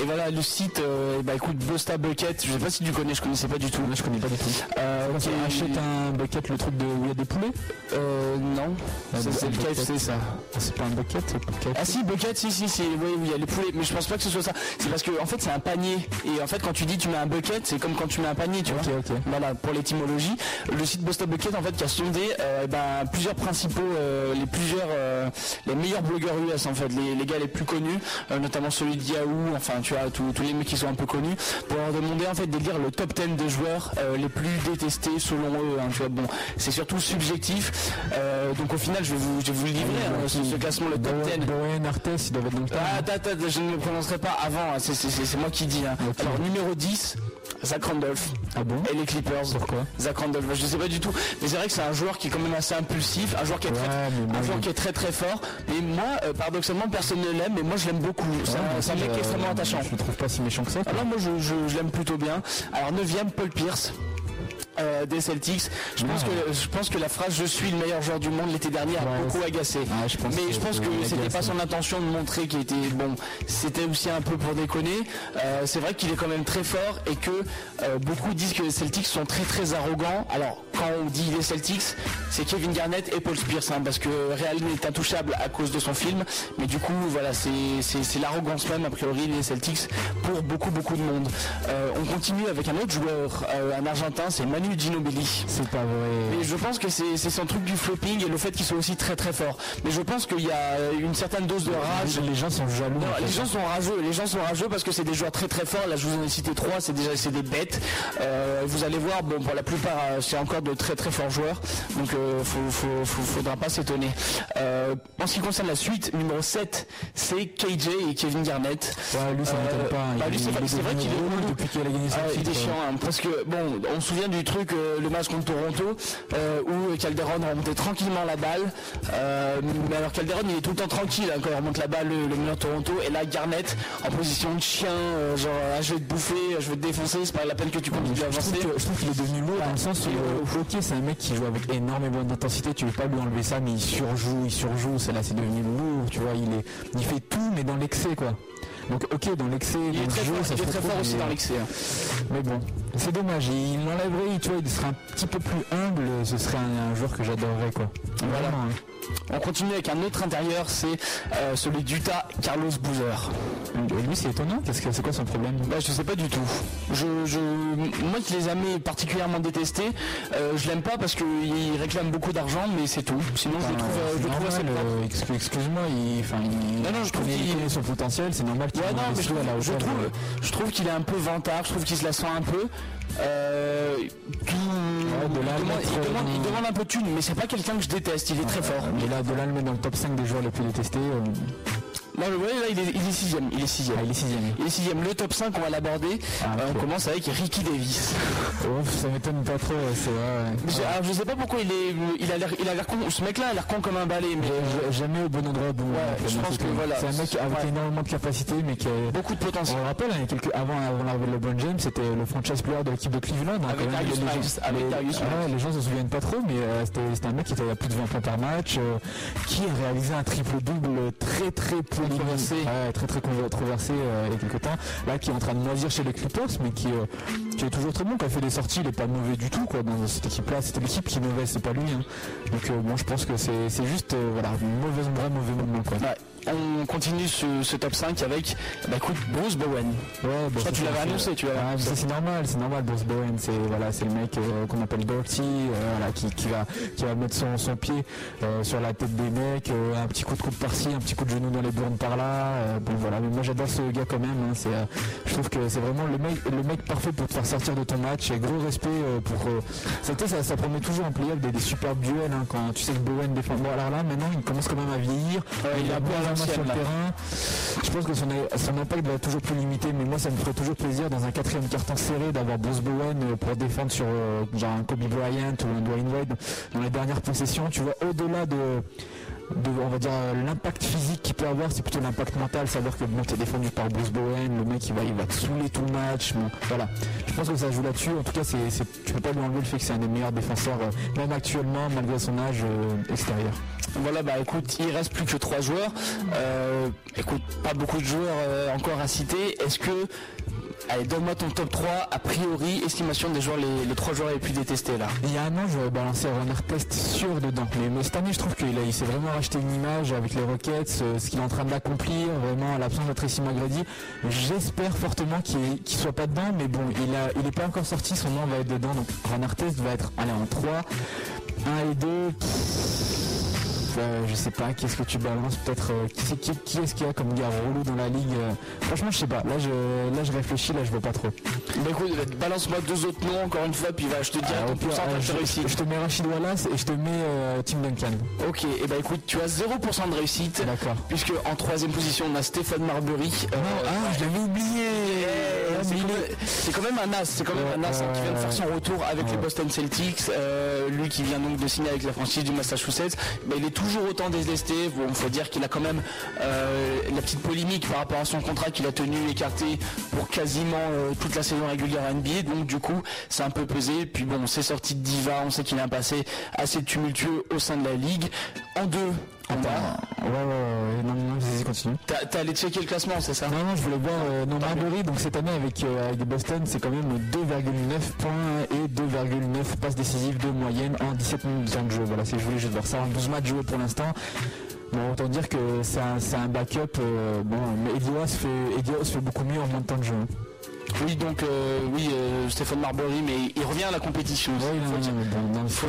Et voilà, le site, euh, bah écoute, Bosta Bucket, je sais pas si tu connais, je connaissais pas du tout. Moi je connais pas du tout. Euh, Tu ok, achètes un bucket, le truc de où il y a des poulets Euh, non, Un Ça, c'est le. KFC ça. C'est pas un bucket, c'est bucket. Ah si, bucket, si, si, si, oui, oui, il y a les poulets, mais je pense pas que ce soit ça. C'est parce que, en fait, c'est un panier. Et en fait, quand tu dis tu mets un bucket, c'est comme quand tu mets un panier, tu vois. Voilà, pour l'étymologie. Le site Boston Bucket, en fait, qui a sondé euh, eh ben, plusieurs principaux, euh, les plusieurs, euh, les meilleurs blogueurs US, en fait, les, les gars les plus connus, notamment celui de Yahoo, enfin, tu vois, tous les mecs qui sont un peu connus, pour leur demander, en fait, d'élire le top 10 des joueurs les plus détestés selon eux, hein, tu vois. Bon, c'est surtout subjectif. Donc, au final, je vais vous, je vais vous le livrer, hein, ce, ce classement, le top 10. Bowen, ils doivent être dans le. Ah, je ne me prononcerai pas avant, hein, c'est- moi qui dis. hein. Alors, numéro 10, Zach Randolph. Ah bon? Et les Clippers. Pourquoi Zach Randolph, je sais pas du tout. Mais c'est vrai que c'est un joueur qui est quand même assez impulsif, un joueur qui est, très, Ouais, mais moi, un joueur je- qui est très très fort. Mais moi, euh, paradoxalement, personne ne l'aime, mais moi je l'aime beaucoup. C'est Ouais, un- c'est mec extrêmement attachant. Je le trouve pas si méchant que ça. quoi. Alors moi je, je- je l'aime plutôt bien. Alors 9ème, Paul Pierce. euh, des Celtics. Je pense, Ah. que, je pense que la phrase je suis le meilleur joueur du monde l'été dernier a Ouais, beaucoup agacé. Ah, je Mais je pense que c'était pas son intention de montrer qu'il était bon. C'était aussi un peu pour déconner. Euh, c'est vrai qu'il est quand même très fort et que euh, beaucoup disent que les Celtics sont très très arrogants. Alors quand on dit les Celtics, c'est Kevin Garnett et Paul Spears, hein, parce que Real est intouchable à cause de son film, mais du coup, voilà, c'est l'arrogance même, a priori, les Celtics, pour beaucoup, beaucoup de monde. Euh, on continue avec un autre joueur, euh, un Argentin, c'est Manu Ginobili. C'est pas vrai. Je pense que c'est son truc du flopping et le fait qu'il soit aussi très très fort. Mais je pense qu'il y a une certaine dose de rage. Les gens sont jaloux. Non, les gens sont rageux, les gens sont rageux parce que c'est des joueurs très très forts. Là, je vous en ai cité trois, c'est déjà c'est des bêtes. Euh, vous allez voir, bon, pour la plupart, euh, c'est encore de très très forts joueurs, donc euh, faut, faut, faut- faudra pas s'étonner. Euh, en ce qui concerne la suite, numéro 7, c'est KJ et Kevin Garnett. Ouais, lui, ça Euh, m'étonne pas. bah, Il- c'est il vrai- qu'il est depuis qu'il a gagné son Ah, il est chiant, hein, parce que bon, on se souvient du truc, euh, le match contre Toronto, euh, où Calderon remontait tranquillement la balle. Euh, mais alors Calderon, il est tout le temps tranquille hein, quand il remonte la balle, le, le Toronto. Et là, Garnett, en position de chien, euh, genre, ah, je vais te bouffer, je vais te défoncer, c'est pas la peine que tu continues trouve que- je trouve qu'il est devenu lourd dans le sens où euh, ok c'est un mec qui joue avec énormément d'intensité, tu veux pas lui enlever ça mais il surjoue, il surjoue, c'est là c'est devenu lourd, tu vois, il est il fait tout mais dans l'excès quoi. Donc ok dans l'excès, Il est très jeu, fort, ça il est très fort aussi mais- dans l'excès. hein. Mais bon, c'est dommage, il l'enlèverait, tu vois, il serait un petit peu plus humble, ce serait un, un joueur que j'adorerais quoi. Voilà. Vraiment, hein. On continue avec un autre intérieur, c'est euh, celui d'Utah, Carlos Boozer. Lui c'est étonnant, qu'est-ce que c'est quoi son problème? Bah, je sais pas du tout. Je, je, moi qui les aimais particulièrement détestés, euh, je l'aime pas parce qu'il réclame beaucoup d'argent, mais c'est tout. Sinon, je le trouve, euh, je le trouve assez normal, propre. excuse- excuse-moi, il, enfin, il, Non, non, je trouve qu'il- connaît son potentiel, c'est normal qu'il Ouais, non, mais je trouve, je trouve, trouve qu'il est un peu vantard, je trouve qu'il se la sent un peu. Euh, tout- de là, il, demande, mettre, il demande- il demande un peu de thunes, mais c'est pas quelqu'un que je déteste, il est très fort. Mais là, de là, le mettre dans le top 5 des joueurs les plus détestés, euh, Là, il est, il est sixième, il est sixième. ah, il est sixième. Il est sixième. Le top 5, on va l'aborder. Ah, Euh, on commence avec Ricky Davis. Ouf, ça m'étonne pas trop, c'est vrai. ouais. Alors, je sais pas pourquoi il est, il a l'air, il a l'air con. Ce mec-là a l'air con comme un balai, mais Jamais au bon endroit, bon. Ouais, pour je pense que voilà. C'est un mec avec Ouais. énormément de capacité, mais qui est. beaucoup de potentiel. On le rappelle, hein, a quelques, avant, avant l'arrivée de LeBron James, c'était le franchise player de l'équipe de Cleveland. hein, Avec Darius les- gens- avec les- Darius ah ouais, Miles. les gens se souviennent pas trop, mais euh, c'était c'était un mec qui était à plus de 20 points par match, euh, qui a réalisé un triple-double très très polémique. Controversé. Ouais, très très controversé euh, il y a quelques temps. Là, qui est en train de moisir chez les Clippers, mais qui, euh, qui est toujours très bon. Quand il fait des sorties, il est pas mauvais du tout, quoi. Dans cette équipe-là, c'était l'équipe qui est mauvaise, c'est pas lui. hein. Donc, euh, bon, je pense que c'est juste, voilà, une mauvaise endroit, mauvais moment, quoi. Ouais. On continue ce, ce top 5 avec, bah écoute, Bruce Bowen. Ouais, bah, tu l'avais annoncé, tu ça, c'est normal, c'est normal. Bruce Bowen, c'est voilà, c'est le mec euh, qu'on appelle Dirty, euh, voilà, qui, qui va qui va mettre son, son pied euh, sur la tête des mecs, un petit coup de coude par-ci, un petit coup de genou dans les burnes par là. euh, bon voilà, mais moi j'adore ce gars quand même. hein, c'est, je trouve que c'est vraiment le mec le mec parfait pour te faire sortir de ton match. Et gros respect pour. ça, ça, ça promet toujours en play-off des, des superbes duels hein, quand tu sais que Bowen défend. Bon alors là maintenant il commence quand même à vieillir. il il a a sur le terrain. Je pense que son, son impact va être toujours plus limité, mais moi ça me ferait toujours plaisir dans un quatrième carton serré d'avoir Bruce Bowen euh, pour défendre sur euh, genre un Kobe Bryant ou un Dwayne Wade dans les dernières possessions. Tu vois, au-delà de, de, on va dire l'impact physique qu'il peut avoir, c'est plutôt l'impact mental, savoir que bon, t'es défendu par Bruce Bowen, le mec il va, il va te saouler tout le match. Voilà, je pense que ça joue là-dessus. En tout cas, c'est, tu peux pas lui enlever le fait que c'est un des meilleurs défenseurs, euh, même actuellement, malgré son âge euh, extérieur. Voilà, bah écoute, il reste plus que trois joueurs. Euh, écoute, pas beaucoup de joueurs encore à citer. Est-ce que, allez, donne-moi ton top 3, a priori, estimation des joueurs, les, les trois joueurs les plus détestés là. Il y a un an, j'aurais balancé un runner test sûr dedans. Mais, mais cette année, je trouve qu'il s'est vraiment racheté une image avec les Rockets, euh, ce qu'il est en train d'accomplir, vraiment l'absence de Tracy McGrady. J'espère fortement qu'il qu'il soit pas dedans, mais bon, il a, il est pas encore sorti, son nom va être dedans. Donc runner test va être, allez, en 3, 1 et 2. Euh, je sais pas, qu'est-ce que tu balances Peut-être euh, qui, c'est- qui, qui est-ce qu'il y a comme gars relou dans la ligue euh, Franchement, je sais pas. Là, je, là, je réfléchis, là, je vois pas trop. Bah écoute, balance-moi deux autres noms encore une fois, puis va, je te Euh, ton pourcentage euh, de je, réussite. je te mets Rachid Wallace et je te mets euh, Tim Duncan. Ok, et bah écoute, tu as 0% de réussite. D'accord. Puisque en troisième position, on a Stéphane Marbury. Euh, ah, je l'avais oublié. Eh, c'est quand même- un as, c'est quand même un as hein, qui vient de faire son retour avec les Boston Celtics. Euh, lui qui vient donc de signer avec la franchise du Massachusetts, bah, il est toujours autant détesté. Bon, faut dire qu'il a quand même euh, la petite polémique par rapport à son contrat qu'il a tenu écarté pour quasiment euh, toute la saison régulière NBA. Donc du coup, c'est un peu pesé. Puis bon, c'est sorti de diva. On sait qu'il a un passé assez tumultueux au sein de la ligue. En deux, Ouais, ouais, ouais, non, non, vas-y, continue. T'as t'as allé checker le classement, c'est ça? Non, non, je voulais voir euh, non, Marbury, donc cette année avec, euh, avec Boston, c'est quand même 2,9 points et 2,9 passes décisives de moyenne en 17 minutes de jeu. Voilà, c'est je voulais juste voir ça en 12 matchs joués pour l'instant. Bon, autant dire que c'est un, un backup. euh, bon, mais Edios fait, Edios fait beaucoup mieux en moins de temps de jeu. Oui, donc euh, oui, euh, Stéphane Marbury, mais il revient à la compétition.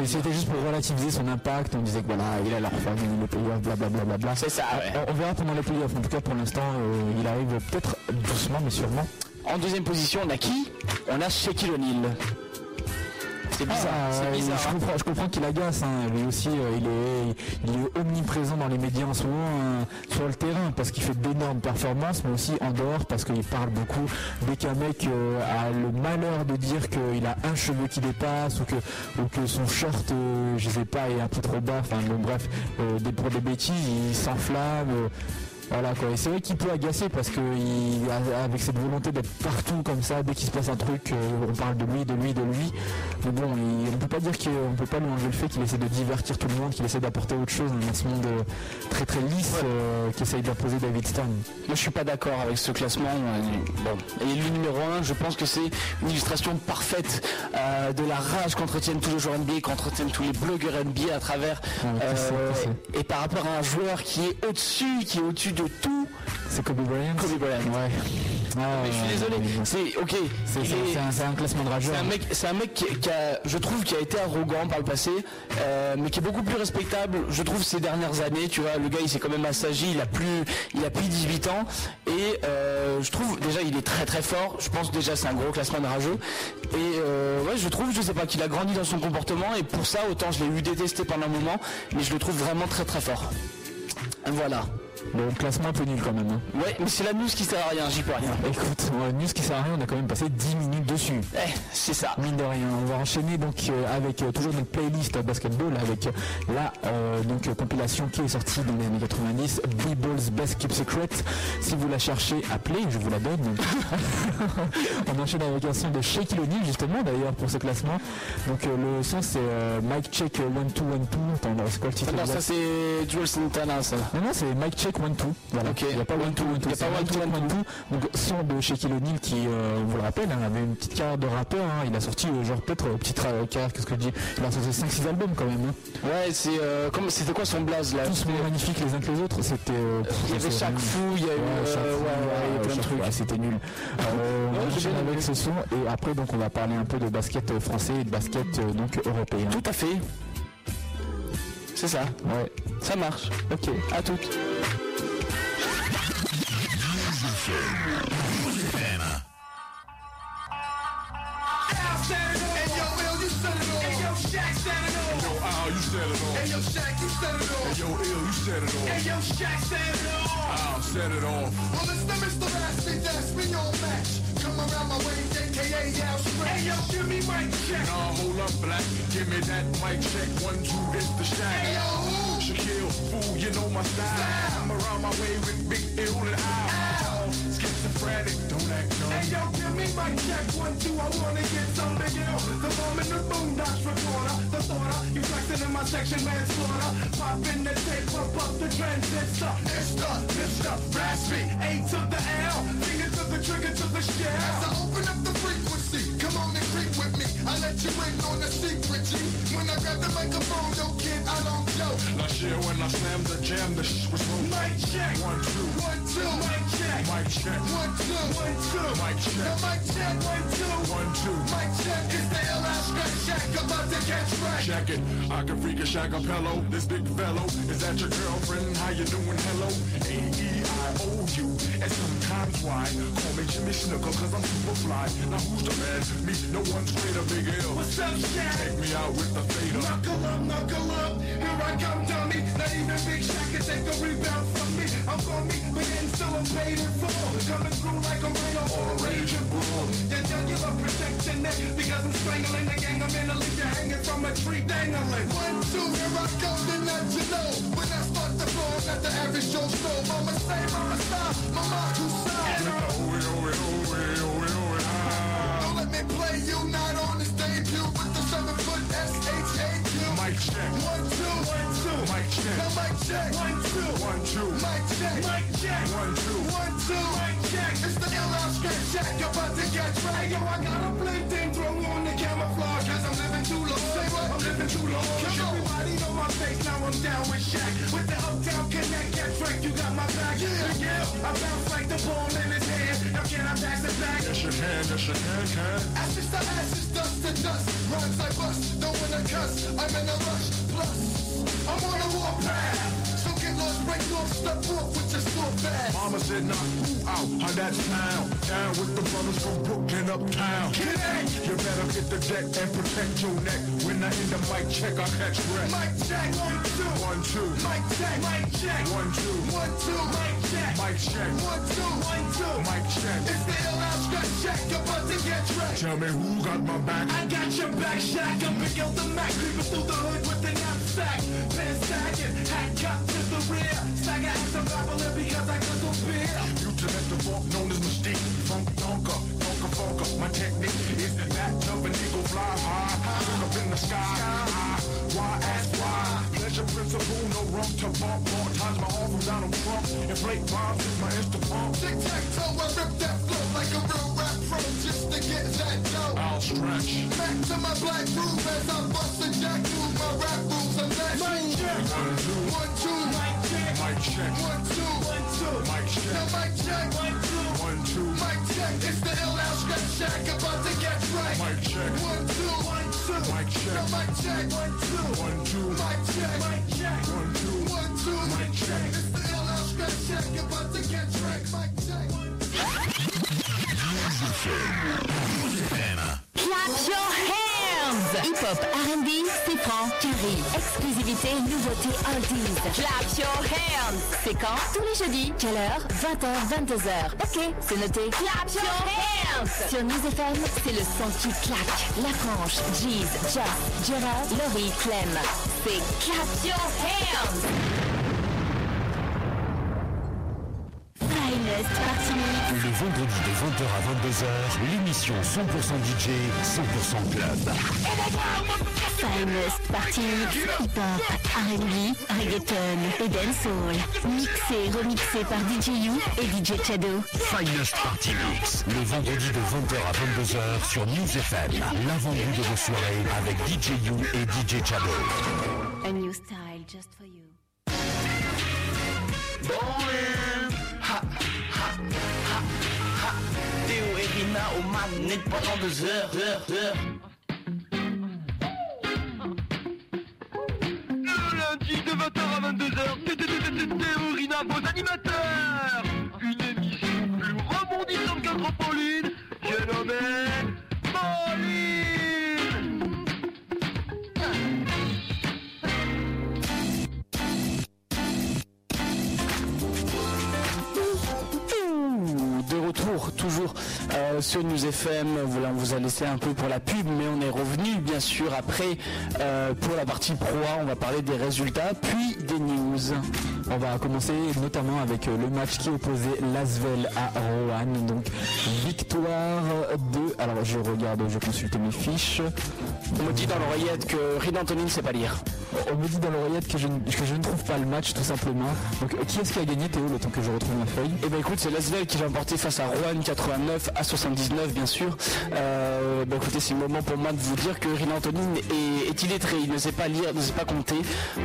C'était juste pour relativiser son impact. On disait que voilà, il a faire gagner les playoffs, blablabla. Bla, bla. C'est ça, ouais. On, on verra pendant les playoffs. En tout cas, pour l'instant, euh, il arrive peut-être doucement, mais sûrement. En deuxième position, on a qui? On a Shaquille O'Neal. C'est bizarre, Ah, c'est ouais, bizarre. Je hein. comprends, je comprends qu'il agace. hein. Lui aussi, euh, il, est, il est omniprésent dans les médias en ce moment, hein, sur le terrain, parce qu'il fait d'énormes performances, mais aussi en dehors, parce qu'il parle beaucoup. Dès qu'un mec euh, a le malheur de dire qu'il a un cheveu qui dépasse, ou que, ou que son short, euh, je sais pas, est un peu trop bas, enfin bon, bref, des, pour des bêtises, il s'enflamme. Voilà quoi, et c'est vrai qu'il peut agacer parce que il, a- avec cette volonté d'être partout comme ça, dès qu'il se passe un truc, euh, on parle de lui, de lui, de lui. Mais bon, il- on peut pas dire qu'on peut pas lui enlever le fait qu'il essaie de divertir tout le monde, qu'il essaie d'apporter autre chose dans ce monde euh, très très lisse euh, qu'essaye d'imposer David Stern. Moi, je suis pas d'accord avec ce classement. Bon. Et le numéro 1, je pense que c'est une illustration parfaite euh, de la rage qu'entretiennent tous les joueurs NBA, qu'entretiennent tous les blogueurs NBA à travers. Ouais, euh, et par rapport à un joueur qui est au-dessus, qui est au-dessus de tout, C'est Kobe Bryant Kobe Bryant. Ouais. Ah, Mais je suis désolé. bon. C'est ok. C'est un, un classement de rageur. C'est un mec, c'est un mec qui, qui a, je trouve, qui a été arrogant par le passé, euh, mais qui est beaucoup plus respectable. Je trouve ces dernières années, tu vois, le gars, il s'est quand même assagi, il a plus, il a plus 18 ans, et euh, je trouve déjà, il est très très fort. Je pense déjà, c'est un gros classement de rageux. Et euh, ouais, je trouve, je sais pas, qu'il a grandi dans son comportement, et pour ça, autant je l'ai eu détesté pendant un moment, mais je le trouve vraiment très très fort. Voilà. Bon, classement un peu nul quand même. hein. Ouais, mais c'est la news qui sert à rien, j'y peux rien. Écoute, ouais, news qui sert à rien, on a quand même passé 10 minutes dessus. Eh, c'est ça. Mine de rien, on va enchaîner donc euh, avec euh, toujours notre playlist basketball avec euh, la euh, donc compilation qui est sortie dans les années 90, B-Ball's Best Kept Secret. Si vous la cherchez, appelez, je vous la donne. (laughs) (laughs) on enchaîne avec un son de Shaquille O'Neal justement d'ailleurs pour ce classement. Donc euh, le son c'est euh, Mike Check 1 2 1 2. Attends, c'est quoi le titre Non, exact ça c'est Joel Santana, ça. non, non, c'est Mike Check 1-2. Voilà. Ok. Il n'y a pas 1-2, 1-2. Il y a pas 1-2, Check 1-2. 1-2. Donc, son de Shaquille O'Neal qui, euh, vous le rappelle, hein, avait une petite carrière de rappeur. hein. Il a sorti, euh, genre, peut-être, euh, petite euh, carrière, qu'est-ce que je dis Il a sorti 5-6 albums quand même. hein. Ouais, c'est euh, comme c'était quoi son blaze là? Tous magnifiques les uns que les autres. C'était. euh, Il y avait chaque fou, il y a eu Ouais, plein de trucs. ouais, c'était nul. (laughs) On enchaîne avec ce son et après donc on va parler un peu de basket français et de basket donc européen. Tout à fait. C'est ça. Ouais. Ça marche. Ok. À toutes. Hey yo, Will, you it off. Hey yo, Shaq set it off. Yo, Al, you it off. Hey yo, Shaq, you it off. Yo, Ill, you it off. Hey yo, Shaq it off. Al, set it off. Well, it's the Mr. Raspy, that's me on match. Come around my way, aka Al Stretch. Hey yo, give me mic check. Nah, hold up, black. Give me that mic check. One, two, it's the shack. Hey yo, who? Shaquille, fool, you know my style. I'm around my way with Big Ill and Al. Don't act dumb. Hey yo, give me my check. One, two, I wanna get some big ill. The bomb in the boondocks recorder. The thoughter, you flexing in my section, manslaughter. Pop in the tape, pump up the transistor. It's the Mr. Raspy. A to the L. Finger to the trigger to the shell. As I open up the frequency, let you in on the secret, G. When I grab the microphone, yo kid, I don't joke. Last year when I slammed the jam, the sh was moving. Mic check. One, two. One, two. Mic check. Mic check. One, two. One, two. Mic check. Now mic check. One, two. One, two. Mic check. It's the Stretch Shack about to catch wreck. Check it. I can freak a shacapello. This big fellow. Is that your girlfriend? How you doing? Hello. A-E-I-O-U. And sometimes why? Call me Jimmy Snooker cause I'm super fly. Now who's the man? Me. No one's greater. Big L. What's up, Shaq? Take me out with the fader. Knuckle up, knuckle up. Here I come, dummy. Not even Big Shaq can take a rebound from me. I'm for me, but then still I'm paid in full. Coming through like a rhino or a raging bull. Your jugular protection neck because I'm strangling the gang. I'm in a you hanging from a tree dangling. One, two, here I go, then let you know. When I start to flow, I'm not the average Joe Snow. Mama say, mama stop, mama who's side. Don't let me play you, not on the Mic check. One, two, one, two. Mic check. Now Mic check. One, two. One, two. Mic check. Mic check. One, two. One, two. Mic check. It's the ill out scratch check. You're about to get right. Yo, I got a blink thing throw on the camouflage. Cause I'm living too low. Say what? I'm living too low. Cause everybody know my face. Now I'm down with Shaq. With the Uptown Connect. Get Frank, you got my back. Yeah. yeah. I bounce like the ball in. Now can I pass it back? Yes, you can, yes, you can, can. Ashes to ashes, dust to dust. Rhymes I bust, don't wanna cuss. I'm in a rush. Plus, I'm on a warpath. So break off, step off with your store fast. Mama said knock who out, how that sound? Down with the brothers from Brooklyn uptown. Connect. You better get the deck and protect your neck. When I hit the mic check, I catch wreck. Mic check, one, two. One, two. Mic check, mic check. One, two. One, two. Mic check. Mic check. One, two. One, two. Mic check. It's the ill out scratch check. You're about to get wrecked. Tell me who got my back? I got your back, Shack. I'm out the Mac, creeping through the hood with the knapsack. Pants sagging, hat cocked the rear. Stagger ass, I'm because I got some beer. You to the walk known as Mystique. Funk donker, funka funka. My technique is that of an eagle fly high. Look up in the sky. Why ask Pleasure principle, no wrong to bump. More times my arm from Donald Trump. Inflate bombs is my insta-pump. Tic tac toe, I rip that flow like a real rap pro just to get that dough. I'll stretch. Back to my black groove as I bust a jack through my rap rules. I'm that. One, two. One, two. Mic check. One, two. One, two. Mic check. Now mic check. One, two. One, two. Mic check. It's the ill out scratch shack about to get right. Mic check. One, two. One, two. Mic check. Now mic check. One, two. One, two. Mic check. Mic check. One, two. One, two. Mic check. It's the ill out scratch shack about to get right. Mic check. Clap your hands Hip-hop, R&B, c'est franc, carré. Exclusivité, nouveauté, oldies. Clap your hands C'est quand? Tous les jeudis. Quelle heure? 20h, 22h. Ok, c'est noté. Clap your hands Sur News FM, c'est le son qui claque. La Franche, Jeez, Jess, Gerard, Laurie, Clem. C'est Clap your hands Finest Party Mix. Le vendredi de 20h à 22h, l'émission 100% DJ, 100% club. Finest Party Mix, hip-hop, R&B, reggaeton et dancehall. Mixé, remixé par DJ You et DJ Shadow. Finest Party Mix, le vendredi de 20h à 22h sur News FM. L'avant-goût de vos soirées avec DJ You et DJ Chado. A new style just for you. Au manette pendant deux heures, heures, heures. Lundi de 20h à 22h, Théo Rina, vos animateurs sur News FM. Voilà, on vous a laissé un peu pour la pub, mais on est revenu bien sûr après euh, pour la partie Pro A. On va parler des résultats, puis des news. On va commencer notamment avec euh, le match qui opposait Lasvel à. Donc victoire de. Alors je regarde, je consulte mes fiches. On me dit dans l'oreillette que Rina Anthony ne sait pas lire. On me dit dans l'oreillette que je, ne- que je ne trouve pas le match tout simplement. Donc qui est-ce qui a gagné Théo le temps que je retrouve ma feuille? Eh ben écoute, c'est Lasvel qui va emporter face à Rouen 89 à 79 bien sûr. Euh, ben écoutez, c'est le moment pour moi de vous dire que Rina Antonine est, est illettré, il ne sait pas lire, ne sait pas compter.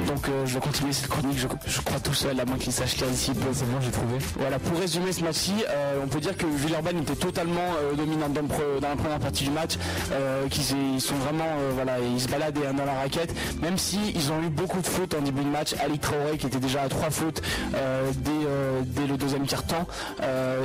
Donc euh, je vais continuer cette chronique, je, je crois tout seul, à moins qu'il sache lire ici. C'est bon, j'ai trouvé. Voilà, pour résumer ce match-ci, euh, on peut dire que Villeurbanne était totalement euh, dominant dans, la première partie du match, euh, sont vraiment, euh, voilà, ils se baladent euh, dans la raquette, même si ils ont eu beaucoup de fautes en début de match. Ali Traoré qui était déjà à trois fautes dès, le deuxième quart-temps.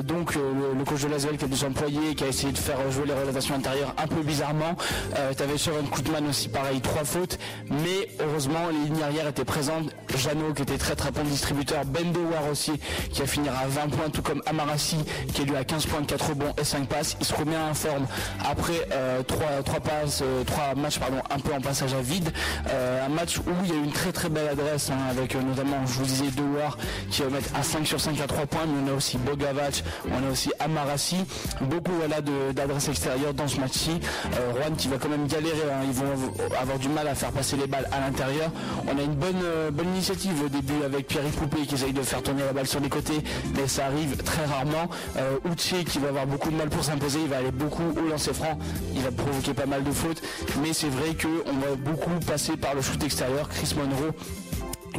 Donc le, coach de Lasvel qui a dû s'employer, qui a essayé de faire jouer les relations intérieures un peu bizarrement. Euh, T'avais Sharon Koutman aussi pareil, trois fautes, mais heureusement les lignes arrière étaient présentes. Jeannot qui était très très bon distributeur, Bendowar aussi qui a fini à 20 points, tout comme Amarassi qui est lui à 15 points, 4 rebonds et 5 passes. Il se remet en forme après euh, 3, passes, euh, trois matchs pardon, un peu en passage à vide. Euh, un match où il y a une très très belle adresse hein, avec euh, notamment, je vous disais, Dewar qui va mettre à 5 sur 5 à 3 points, mais on a aussi Bogavac, on a aussi Amarassi. Beaucoup voilà, d'adresses extérieures dans ce match-ci. Euh, Rouen qui va quand même galérer, hein, ils vont avoir du mal à faire passer les balles à l'intérieur. On a une bonne, euh, bonne initiative début avec Pierre Poupé qui essaye de faire tourner la balle sur les côtés, mais ça arrive très rarement. Euh, Uche qui va avoir beaucoup de mal pour s'imposer, il va aller beaucoup au lancer franc, il va provoquer pas mal de fautes, mais c'est vrai qu'on va beaucoup passer par le shoot extérieur. Chris Monroe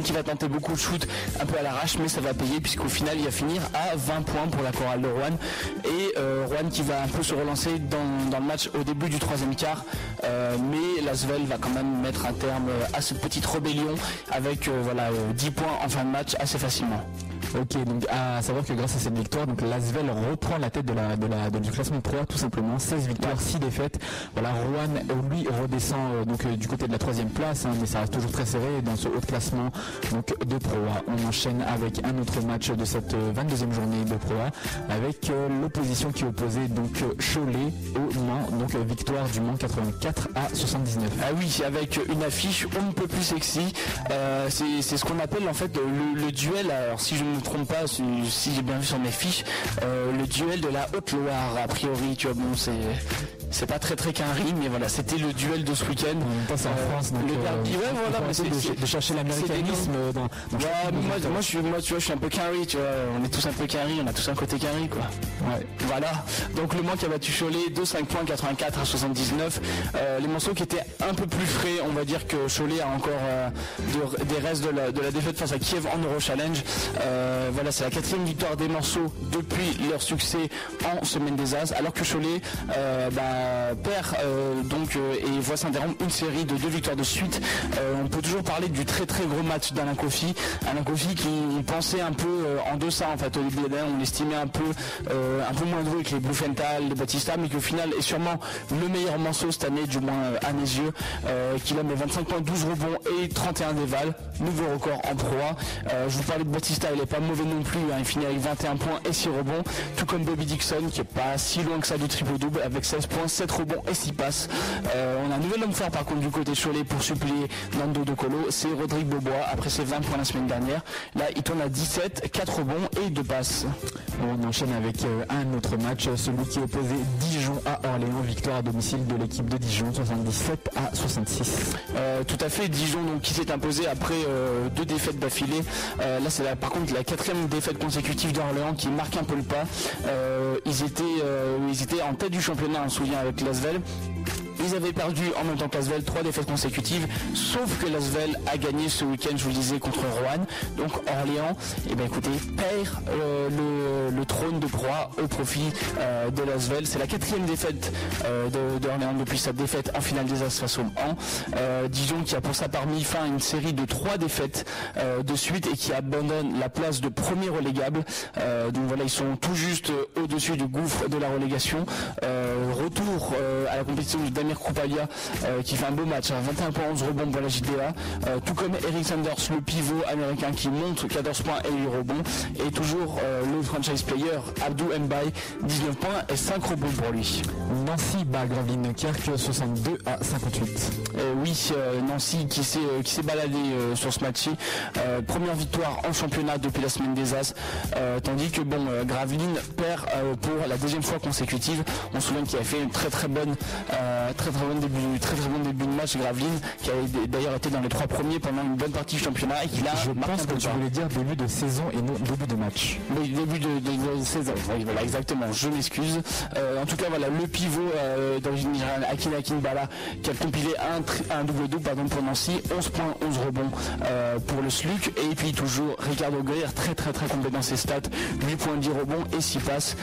qui va tenter beaucoup de shoot un peu à l'arrache mais ça va payer puisqu'au final il va finir à 20 points pour la chorale de Rouen et euh, Rouen qui va un peu se relancer dans, le match au début du troisième quart euh, mais Lasvel va quand même mettre un terme à cette petite rébellion avec euh, voilà, euh, 10 points en fin de match assez facilement. Ok, donc à savoir que grâce à cette victoire, donc l'Asvel reprend la tête de la, de la, du classement tout simplement. 16 victoires, 6 défaites. Voilà, Rouen, euh, lui, redescend euh, donc euh, du côté de la troisième place, hein, mais ça reste toujours très serré dans ce haut classement donc, de Pro A. On enchaîne avec un autre match de cette euh, 22e journée de Pro A, avec l'opposition qui opposait donc Cholet au Mans, donc victoire du Mans 84 à 79. Ah oui, avec une affiche on ne peut plus sexy. C'est ce qu'on appelle en fait le, duel. Alors si ne me trompe pas, si, si j'ai bien vu sur mes fiches, euh, le duel de la Haute-Loire. A priori, tu vois, bon, c'est c'est pas très très quinri, mais voilà, c'était le duel de ce week-end. En même temps, c'est en France, donc le derby, ouais, faut voilà, pas mais essayer c'est- de, chercher l'américanisme dans, moi, moi, je suis, moi, tu vois, je suis un peu carry, tu vois. On est tous un peu carry, on a tous un côté carry, quoi. Ouais. Voilà. Donc le Mans qui a battu Cholet de 5 points 84 à 79. Euh, les morceaux qui étaient un peu plus frais, on va dire que Cholet a encore euh, de- des restes de la, de la défaite face à Kiev en Euro Challenge. Euh, voilà, c'est la quatrième victoire des morceaux depuis leur succès en semaine des As, alors que Cholet euh, bah, perd euh, donc euh, et voit s'interrompre une série de deux victoires de suite. Euh, on peut toujours parler du très très gros match d'Alain Kofi. Alain Kofi qui pensait un peu euh, en deçà en fait au début on l'estimait un peu euh, un peu moins doué que les Bluefenthal, les Batista, mais qu'au final est sûrement le meilleur morceau cette année, du moins euh, à mes yeux, euh, qu'il a mes 25 points, 12 rebonds et 31 dévals, nouveau record en proie. Euh, je vous parlais de Batista, il est pas mauvais non plus, hein, il finit avec 21 points et 6 rebonds, tout comme Bobby Dixon qui est pas si loin que ça du triple-double avec 16 points, 7 rebonds et 6 passes. Euh, on a un nouvel homme fort par contre du côté Cholet pour suppléer Nando De Colo, c'est Rodrigue Bobois après ses 20 points la semaine dernière. Là il tourne à 17, 4 rebonds et 2 passes. On enchaîne avec euh, un autre match, euh, celui qui opposait Dijon à Orléans, victoire à domicile de l'équipe de Dijon, 77 à 66. Euh, tout à fait, Dijon donc qui s'est imposé après deux défaites d'affilée. Là c'est par contre la quatrième défaite consécutive d'Orléans qui marque un peu le pas. Euh, ils, étaient, euh, ils étaient en tête du championnat, on se souvient avec Lasvel. Ils avaient perdu en même temps que Lasvel trois défaites consécutives, sauf que Lasvel a gagné ce week-end, je vous le disais, contre Rouen. Donc Orléans, et ben écoutez, perd euh, le, trône de proie au profit euh, de Lasvel. C'est la quatrième défaite euh, d'Orléans depuis sa défaite en finale des As face au Mans. Dijon qui a pour sa part mis fin à une série de trois défaites de suite et qui abandonne la place de premier relégable. Donc voilà, ils sont tout juste au-dessus du gouffre de la relégation. Retour à la compétition de Kroupalia euh, qui fait un beau match, hein, 21 points, 11 rebonds pour la JDA. Euh, tout comme Eric Sanders, le pivot américain qui monte 14 points et 8 rebonds. Et toujours euh, le franchise player Abdou Mbaye, 19 points et 5 rebonds pour lui. Nancy bat Gravelines Dunkerque 62 à 58. Euh, oui, Nancy qui s'est qui s'est baladé euh, sur ce match Euh, première victoire en championnat depuis la semaine des As, tandis que bon, Gravelines perd pour la deuxième fois consécutive. On se souvient qu'il a fait une très très bonne, très très bon début, très très bon début de match Gravelines, qui avait d'ailleurs été dans les trois premiers pendant une bonne partie du championnat et qui a Je pense que tu voulais dire début de saison et non début de match. Oui, début de, de- de saison. Oui, voilà, exactement. Je m'excuse. Euh, en tout cas, voilà, le pivot euh, d'origine nigériane, Akin Akinbala, qui a compilé un, un double double pardon, pour Nancy, 11 points, 11 rebonds euh, pour le SLUC. Et puis toujours Ricardo Guerre, très très très complet dans ses stats, 8 points, 10 rebonds et 6 passes.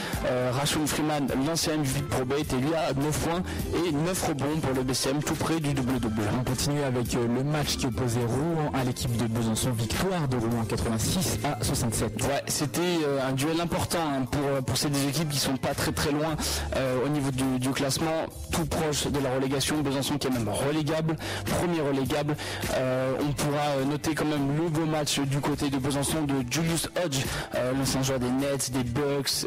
Rashun Freeman, l'ancien MVP Pro Bet, et lui a 9 points et 9 rebonds pour le BCM, tout près du double double. On continue avec euh, le match qui opposait Rouen à l'équipe de Besançon, victoire de Rouen 86 à 67. Ouais, c'était euh, un duel important hein, pour, euh, pour ces deux équipes qui sont pas très très loin au niveau du, classement, tout proche de la relégation. Besançon qui est même relégable, premier relégable. On pourra noter quand même le beau match du côté de Besançon de Julius Hodge, euh, l'ancien joueur des Nets, des Bucks,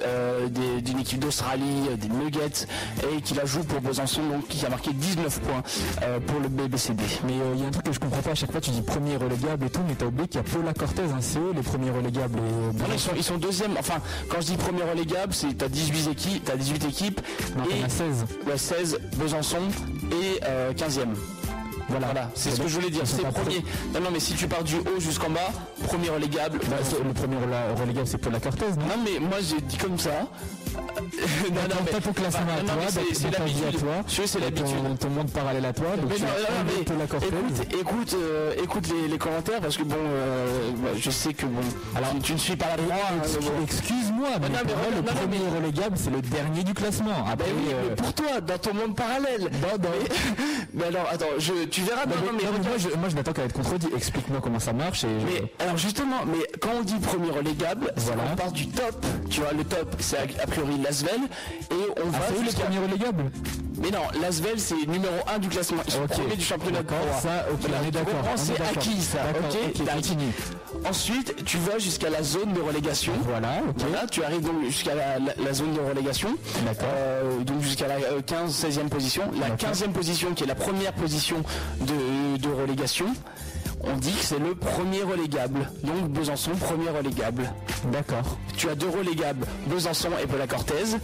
d'une équipe d'Australie, des Nuggets, et qui la joue pour Besançon, donc a marqué 19 points euh, pour le BBCD. Mais euh, il y a un truc que je comprends pas à chaque fois, tu dis premier relégable et tout, mais t'as oublié qu'il y a Paula Cortez, hein, c'est eux les premiers relégables. Et, euh, Non, ils, sont, ils sont deuxième. Enfin, quand je dis premier relégable, c'est t'as 18 équipes, t'as 18 équipes non, t'en et as 16. ouais, 16 Besançon et euh, 15e. Voilà, c'est ce que je voulais dire. C'est premier. Non, non, mais si tu pars du haut jusqu'en bas, premier relégable. Bah, le premier relégable, c'est pour la Cortez, non? Non, mais moi j'ai dit comme ça. (laughs) non, Attends, t'as ton classement bah, à non, toi, mais c'est- l'habitude. c'est l'habitude. ton, monde parallèle à toi, donc Mais non, non, mais la écoute, écoute, euh, écoute les, les commentaires parce que bon, euh, bah, je sais que bon, alors tu, ne suis pas la mais bon. Excuse-moi, mais, non, mais pour moi, le non, non, premier mais- relégable, c'est le dernier du classement. Bah Après, oui, euh, mais pour toi, dans ton monde parallèle. Non, non. Mais, (laughs) mais alors, attends, je, tu verras. non, non, mais- non, mais non, mais moi, je, moi, je n'attends qu'à être contredit. Explique-moi comment ça marche. Et Mais alors justement, mais quand on dit premier relégable, on part du top. Tu vois, le top, c'est a, a priori Lasvel et on Ah, va c'est eux les premiers relégables Mais non, Lasvel c'est numéro 1 du classement. Ils sont Ok. premiers du championnat de ça, ok, Voilà, on est d'accord, C'est acquis ça. Ok, continue. Ensuite, tu vas jusqu'à la zone de relégation. Voilà, ok. Voilà, tu arrives donc jusqu'à la, la- la zone de relégation. D'accord. Euh, donc jusqu'à la euh, 15, 16e position. La 15e position qui est la première position de, de relégation. On dit que c'est le premier relégable. Donc Besançon, premier relégable. D'accord. Tu as deux relégables, Besançon et Paula Cortez.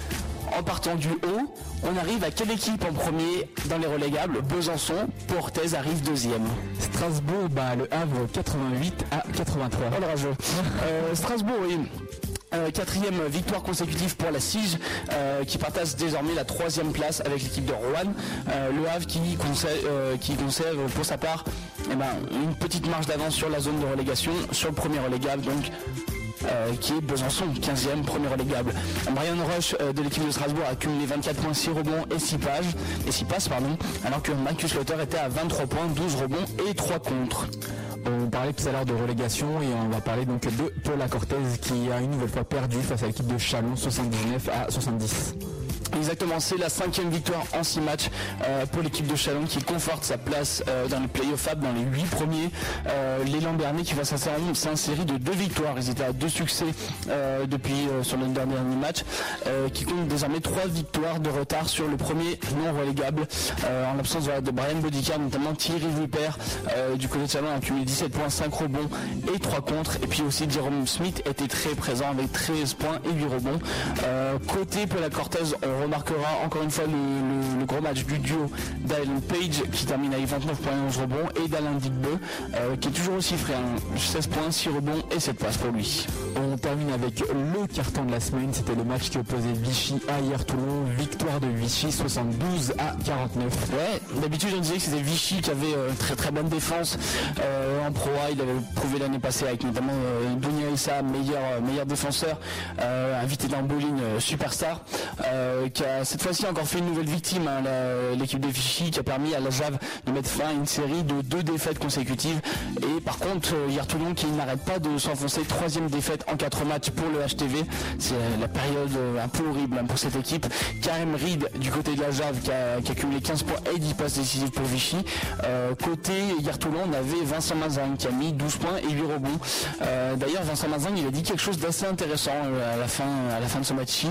En partant du haut, on arrive à quelle équipe en premier dans les relégables? Besançon, Portez arrive deuxième. Strasbourg bat le Havre 88 à 83. Oh le rageux. Euh, Strasbourg, oui. Euh, quatrième victoire consécutive pour la Sige euh, qui partage désormais la troisième place avec l'équipe de Rouen. Euh, le Havre qui conserve, euh, qui conserve pour sa part eh ben, une petite marge d'avance sur la zone de relégation, sur le premier relégable donc qui est Besançon, 15e, premier relégable. Brian euh, de l'équipe de Strasbourg a cumulé 24 points, 6 rebonds et 6 pages, et 6 passes, pardon, alors que Marcus Lotter était à 23 points, 12 rebonds et 3 contre. On parlait tout à l'heure de relégation et on va parler donc de Paula Cortez qui a une nouvelle fois perdu face à l'équipe de Chalon 79 à 70. Exactement, c'est la cinquième victoire en six matchs euh, pour l'équipe de Chalon qui conforte sa place euh, dans les playoffs dans les huit premiers. Euh, L'élan Bernet qui va s'insérer de deux victoires. Ils étaient à deux succès depuis sur le dernier match, qui compte désormais trois victoires de retard sur le premier non relégable en l'absence de Brian Bodica, notamment Thierry euh, du côté de Chalon a cumulé 17 points, 5 rebonds et 3 contre. Et puis aussi Jérôme Smith était très présent avec 13 points et 8 rebonds. Côté Paula Cortez, on remarquera encore une fois le, le- le gros match du duo d'Alan Page qui termine avec 29 points et 11 rebonds et d'Alain Digbeu euh, qui est toujours aussi frais, hein. 16 points, 6 rebonds et 7 passes pour lui. On termine avec le carton de la semaine. C'était le match qui opposait Vichy à hier Toulon. Victoire de Vichy 72 à 49. Ouais, d'habitude on disait que c'était Vichy qui avait euh, très très bonne défense euh, en Pro A. Il avait prouvé l'année passée avec notamment Dunia Issa, meilleur, meilleur défenseur, invité d'un bowling superstar, euh, qui a cette fois-ci encore fait une nouvelle victime, hein, la- l'équipe de Vichy, qui a permis à la Jave de mettre fin à une série de deux défaites consécutives. Et par contre, euh, hier Toulon qui n'arrête pas de s'enfoncer, troisième défaite en quatre matchs pour le HTV. C'est euh, la période euh, un peu horrible hein, pour cette équipe. Karim Reed du côté de la Jave qui a, cumulé 15 points et 10 passes décisives pour Vichy. Euh, côté hier Toulon, on avait Vincent Mazin qui a mis 12 points et 8 rebonds. Euh, D'ailleurs, Vincent Mazin, il a dit quelque chose d'assez intéressant euh, à la fin, à la fin de ce match-ci.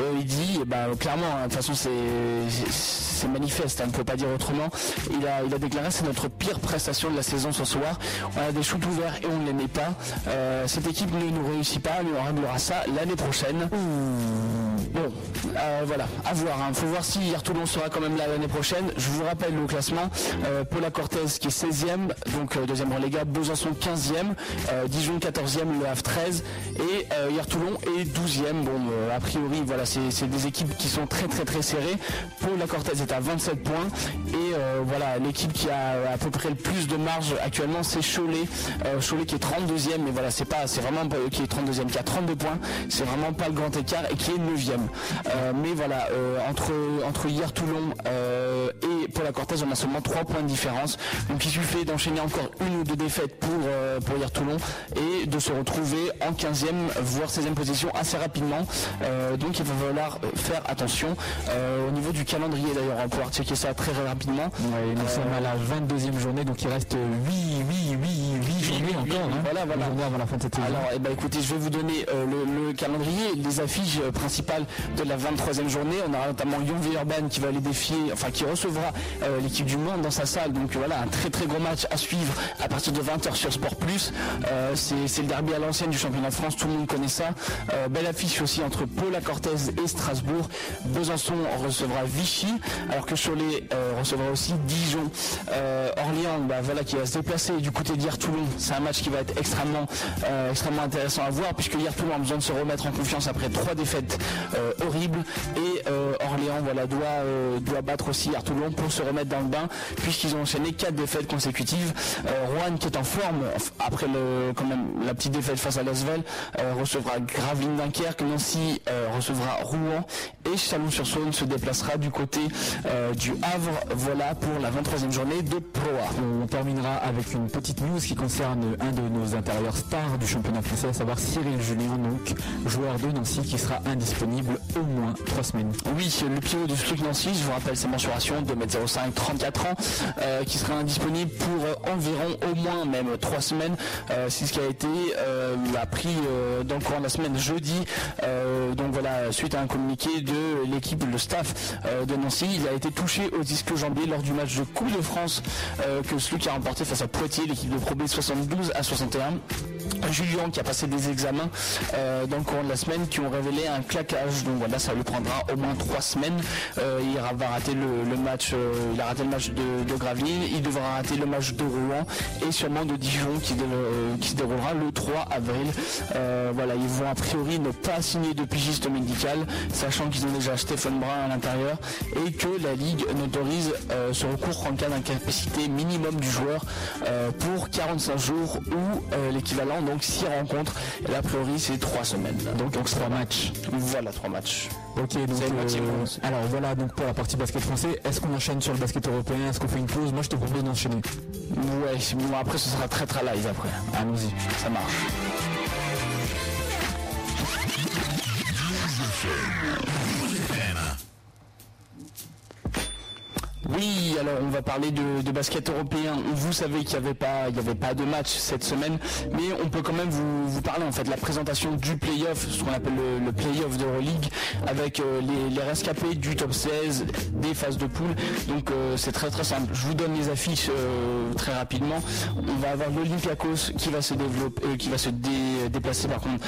Euh, il dit, eh ben, clairement, hein, de toute façon, c'est manifeste, hein, on ne peut pas dire autrement. Il a, il a déclaré c'est notre pire prestation de la saison ce soir. On a des shoots ouverts et on ne les met pas. Euh, cette équipe ne nous réussit pas, mais on réglera ça l'année prochaine. Bon, euh, voilà, à voir. Il faut voir si hier Toulon sera quand même là l'année prochaine. Je vous rappelle le classement. Euh, Paula Cortez qui est 16e, donc euh, deuxième relégable. Besançon 15e, euh, Dijon 14e, Le Havre 13 et euh, hier Toulon est 12e. Bon, euh, a priori, voilà, c'est des équipes qui sont très très très serrées. Paula Cortez est à 27 points et euh, voilà, l'équipe qui a à peu près le plus de marge actuellement, c'est Cholet. Euh, Cholet qui est 32e, mais voilà, c'est pas, c'est vraiment qui est 32e, qui a 32 points. C'est vraiment pas le grand écart et qui est 9e. Euh, mais voilà, euh, entre entre hier Toulon euh, et Paula Cortez, on a seulement 3 points de différence. Donc il suffit d'enchaîner encore une ou deux défaites pour euh, pour hier Toulon et de se retrouver en 15e voire 16e position assez rapidement. Euh, donc il va falloir faire attention Euh, au niveau du calendrier d'ailleurs, on va pouvoir checker ça très rapidement. Ouais, nous sommes à la 22e journée, donc il reste 8, 8, 8, 8 journées encore. hein. voilà, voilà. Avant la fin de cette. Alors, eh ben, écoutez, je vais vous donner euh, le, le calendrier, les affiches euh, principales de la 23e journée. On aura notamment Yon Urban qui va aller défier, enfin qui recevra euh, l'équipe du Monde dans sa salle. Donc voilà, un très très gros match à suivre à partir de 20h sur Sport plus. Euh, c'est le derby à l'ancienne du championnat de France, tout le monde connaît ça. Euh, belle affiche aussi entre Paula Cortez et Strasbourg. Besançon recevra Vichy, alors que Cholet recevra aussi Dijon. Orléans, bah, voilà, qui va se déplacer du côté d'Hier-Toulon. C'est un match qui va être extrêmement, extrêmement intéressant à voir, puisque Hier-Toulon a besoin de se remettre en confiance après trois défaites horribles. Et Orléans voilà, doit, doit battre aussi Hier-Toulon pour se remettre dans le bain, puisqu'ils ont enchaîné quatre défaites consécutives. Rouen qui est en forme après le, quand même la petite défaite face à Lasvel, euh, recevra Gravelines Dunkerque, Nancy euh, recevra Rouen et Chalon-sur-Saône se déplacera du côté euh, du Havre. Voilà pour la 23e journée de Pro On terminera avec une petite news qui concerne un de nos intérieurs stars du championnat français, à savoir Cyril Julien, donc joueur de Nancy qui sera indisponible au moins trois semaines. Oui, le pivot du Struc Nancy, je vous rappelle ses mensurations, 2m05, 34 ans, qui sera indisponible pour environ au moins même trois semaines. C'est ce qui a été euh, appris euh, dans le courant de la semaine jeudi. Euh, donc voilà, suite à un communiqué de l'équipe, le staff de Nancy, il a été touché au disque jambier lors du match de Coupe de France que celui qui a remporté face à Poitiers, l'équipe de Pro B 72 à 61. Julien qui a passé des examens dans le courant de la semaine qui ont révélé un claquage. Donc voilà, ça lui prendra au moins trois semaines. il va rater le, match, il a raté le match de, de Gravelines, il devra rater le match de Rouen et sûrement de Dijon qui, qui se déroulera le 3 avril. Euh, voilà, ils vont a priori ne pas signer de pigiste médical, sachant qu'ils ont déjà Stéphane Brun à l'intérieur et que la Ligue n'autorise euh, ce recours en cas d'incapacité minimum du joueur euh, pour 45 jours ou l'équivalent, donc 6 rencontres. Et a priori, c'est 3 semaines. Donc, donc 3 matchs. Voilà, 3 matchs. Ok, donc alors voilà donc pour la partie basket français, est-ce qu'on enchaîne sur le basket européen? Est-ce qu'on fait une pause? Moi je te propose d'enchaîner. Ouais, bon, après ce sera très très live après. Allons-y, ça marche. Oui, alors on va parler de, basket européen. Vous savez qu'il n'y avait pas, avait pas de match cette semaine, mais on peut quand même vous, parler en fait de la présentation du playoff, ce qu'on appelle le, playoff d'Euroleague, avec euh, les, rescapés du top 16, des phases de poule. Donc euh, c'est très très simple. Je vous donne les affiches euh, très rapidement. On va avoir l'Olympiakos qui va se développer, qui va se déplacer par contre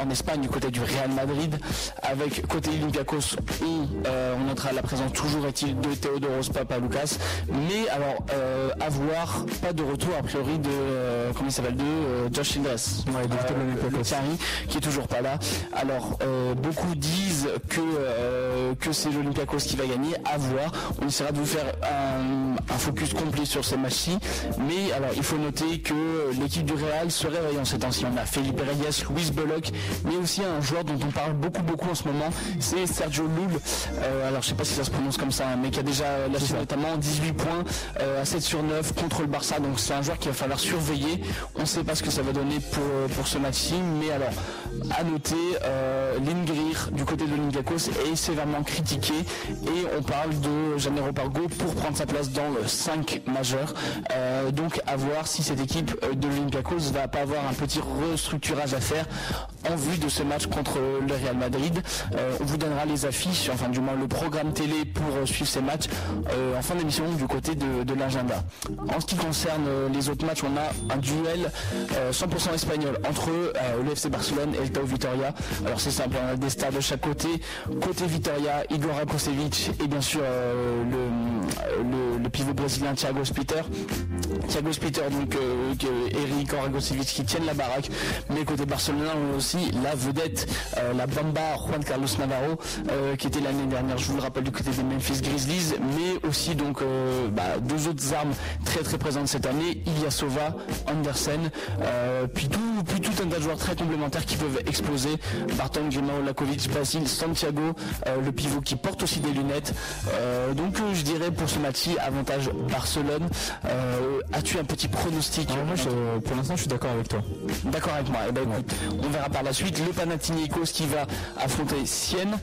en Espagne du côté du Real Madrid. Avec côté Olympiakos, on, on notera la présence toujours de Théodoros Lucas Mais alors, euh, à voir, pas de retour a priori de, euh, comment il s'appelle, de euh, Josh Childress, ouais, de qui est toujours pas là. Alors, beaucoup disent que, que c'est l'Olympiakos qui va gagner, à voir. On essaiera de vous faire un, focus complet sur ces matchs-ci. Mais alors, il faut noter que l'équipe du Real se réveille en ces temps-ci. On a Felipe Reyes, Luis Belloc, mais aussi un joueur dont on parle beaucoup beaucoup en ce moment, c'est Sergio Lul. alors, je sais pas si ça se prononce comme ça mais qui a déjà lâché notamment 18 points euh, à 7 sur 9 contre le Barça. Donc c'est un joueur qu'il va falloir surveiller. On ne sait pas ce que ça va donner pour, pour ce match-ci, mais alors à noter, euh, Lingrir du côté de l'Olympiakos est sévèrement critiqué et on parle de Janero Pargo pour prendre sa place dans le 5 majeur. Euh, donc à voir si cette équipe de l'Olympiakos va pas avoir un petit restructurage à faire en vue de ce match contre le Real Madrid. on vous donnera les affiches, enfin du moins le programme télé pour suivre ces matchs euh, en fin d'émission du côté de, l'agenda. En ce qui concerne euh, les autres matchs, on a un duel 100% euh, espagnol entre le FC Barcelone et le Tau Vitoria. Alors c'est simple, on a des stars de chaque côté. Côté Vitoria, Igor Rakosevic et bien sûr le, pivot brésilien Thiago Spiter. Thiago Spiter, donc Eric Rakosevic qui tiennent la baraque. Mais côté Barcelone, on a aussi la vedette, la Bamba Juan Carlos Navarro, qui était l'année dernière, je vous le rappelle, du côté des Memphis Grizzlies, mais aussi donc euh, bah, deux autres armes très très présentes cette année, Ilyasova, Andersen, euh, puis tout puis tout un tas de joueurs très complémentaires qui peuvent exploser. Barton, Grimao, Lakovic, Basil, Santiago, euh, le pivot qui porte aussi des lunettes. donc je dirais pour ce match avantage Barcelone. As-tu un petit pronostic Pour l'instant, je suis d'accord avec toi. D'accord avec moi. Eh ben, on verra par la suite le Panathinaikos qui va affronter Sienne.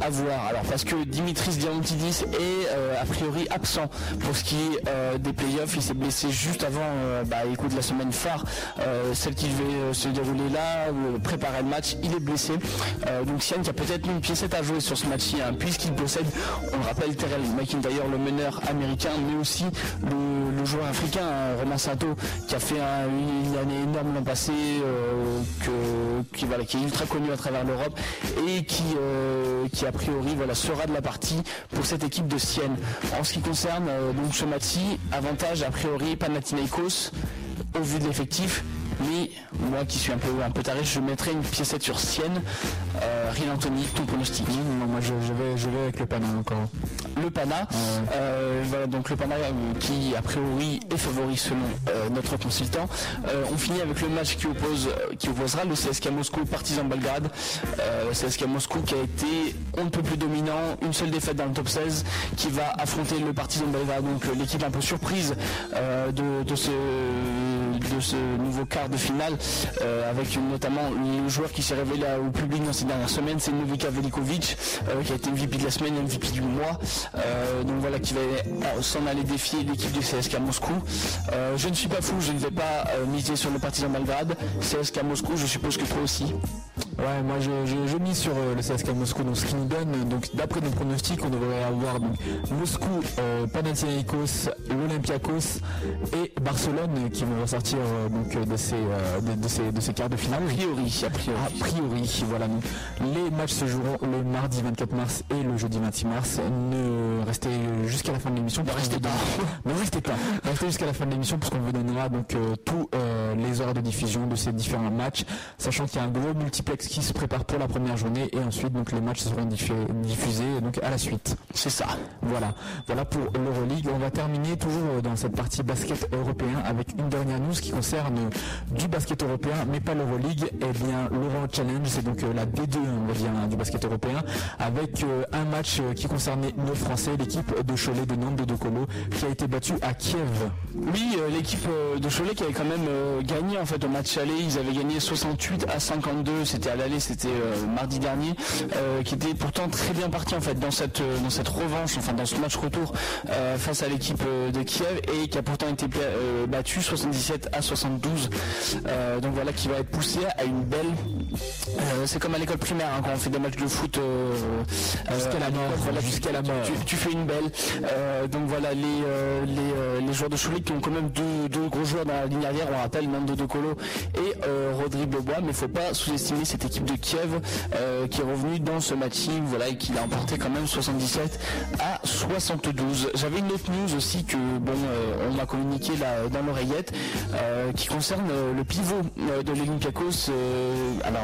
À voir. Alors parce que Dimitris Diamantidis est euh, a priori absent pour ce qui est euh, des playoffs. Il s'est blessé juste avant euh, bah, écoute, la semaine phare, celle qui devait se dérouler là, préparer le match. Il est blessé. donc Sian qui a peut-être une piécette à jouer sur ce match-ci, hein, puisqu'il possède, on le rappelle, Terrell McIntyre, le meneur américain, mais aussi le, joueur africain, hein, Romain Sato, qui a fait un- une année énorme l'an passé, que- qui, est ultra connu à travers l'Europe et qui, qui a priori voilà, sera de la partie pour cette équipe de Sienne. En ce qui concerne euh, donc match-ci, avantage a priori Panathinaikos au vu de l'effectif. Mais moi qui suis un peu, un peu taré, je mettrai une piécette sur Sienne. Euh, Rien Anthony, ton pronostic Non, moi je, je vais, je vais avec le Pana encore. le Pana. Euh, voilà, donc le Pana euh, qui a priori est favori selon euh, notre consultant. On finit avec le match qui, oppose, qui opposera le CSK Moscou Partizan Belgrade. CSK Moscou qui a été on ne peut plus dominant, une seule défaite dans le top 16, qui va affronter le Partizan Belgrade, donc l'équipe un peu surprise de, de ce, de ce nouveau quart de finale, euh, avec notamment le joueur qui s'est révélé au public dans ces dernières semaines, c'est Novika Velikovic, euh, qui a été MVP de la semaine, MVP du mois. Euh, donc voilà, qui va s'en aller défier l'équipe du CSK Moscou. Je ne suis pas fou, je ne vais pas miser sur le Partizan Belgrade. CSK Moscou, je suppose que toi aussi. Ouais, moi je, je, je mise sur euh, le CSKA Moscou, donc ce qui nous donne, donc d'après nos pronostics, on devrait avoir donc, Moscou, euh, Panathinaikos, l'Olympiakos et Barcelone qui vont ressortir euh, donc euh, de ces, de, de ces de ces quarts de finale. A priori, a priori. A priori, voilà. Donc, les matchs se joueront le mardi 24 mars et le jeudi 26 mars. Ne (laughs) restez jusqu'à la fin de l'émission. Ne restez pas. Ne restez pas. Restez jusqu'à la fin de l'émission puisqu'on vous donnera donc euh, tous euh, les horaires de diffusion de ces différents matchs, sachant qu'il y a un gros multiplex qui se prépare pour la première journée et ensuite donc les matchs seront diffu- diffusés donc à la suite. C'est ça. Voilà, voilà pour l'Euroleague. On va terminer toujours euh, dans cette partie basket européen avec une dernière news qui concerne du basket européen, mais pas l'Euroleague. Eh bien, l'Euro Challenge, c'est donc la B2, on va dire, hein, du basket européen, avec euh, un match qui concernait nos Français, l'équipe de Cholet de Nantes de Docolo, qui a été battue à Kiev. Oui, euh, l'équipe euh, de Cholet qui avait quand même euh, gagné en fait au match aller, ils avaient gagné 68 à 52, c'était à l'aller, c'était euh, mardi dernier, qui était pourtant très bien parti en fait dans cette dans cette revanche, enfin dans ce match retour face à l'équipe de Kiev et qui a pourtant été battu 77 à 72. Euh, donc voilà qui va être poussé à une belle. c'est comme à l'école primaire hein, quand on fait des matchs de foot Jusqu'à la mort, voilà, jusqu'à la mort. tu- tu une belle. Euh, donc voilà, les, euh, les, euh, les joueurs de Cholet qui ont quand même deux, deux gros joueurs dans la ligne arrière, on rappelle Nando De Colo et Rodrigue Bois, mais il faut pas sous-estimer cette équipe de Kiev qui est revenue dans ce match voilà, et qui l'a emporté quand même 77 à 72. J'avais une autre news aussi que bon on m'a communiqué là dans l'oreillette qui concerne le pivot de l'Olympiakos. alors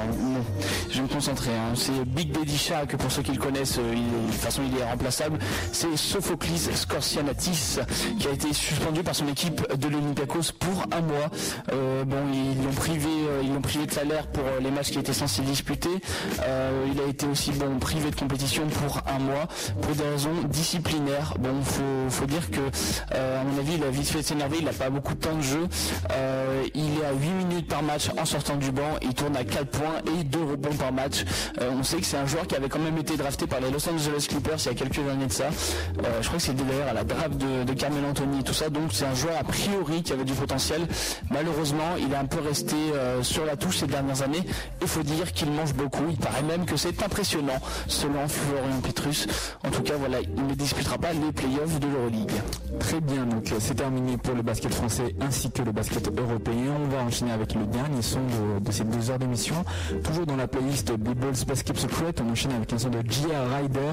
je vais me concentrer. hein. C'est Big Daddy Shaq pour ceux qui le connaissent. il de toute façon il est remplaçable. C'est Sophoclis Scorsianatis qui a été suspendu par son équipe de l'Olympiakos pour un mois. Euh, bon ils l'ont privé, euh, ils l'ont privé de salaire pour euh, les matchs qui étaient censés disputer. Il a été aussi bon privé de compétition pour un mois pour des raisons disciplinaires. Bon faut, faut dire que à mon avis il a vite fait s'énerver. Il n'a pas beaucoup de temps de jeu. Il est à 8 minutes par match en sortant du banc. Il tourne à 4 points et 2 rebonds par match. On sait que c'est un joueur qui avait quand même été drafté par les Los Angeles Clippers il y a quelques années de ça. Euh, je crois que c'est d'ailleurs à la draft de, Carmel Anthony et tout ça. Donc c'est un joueur a priori qui avait du potentiel. Malheureusement, il est un peu resté euh, sur la touche ces dernières années. Il faut dire qu'il mange beaucoup. Il paraît même que c'est impressionnant selon Florian Petrus. En tout cas, voilà, il ne disputera pas les playoffs de l'Euroleague. Très bien, donc euh, c'est terminé pour le basket français ainsi que le basket européen. On va enchaîner avec le dernier son de, ces deux heures d'émission. Toujours dans la playlist Bibbles Basket Secret, on enchaîne avec un son de J.R. Ryder,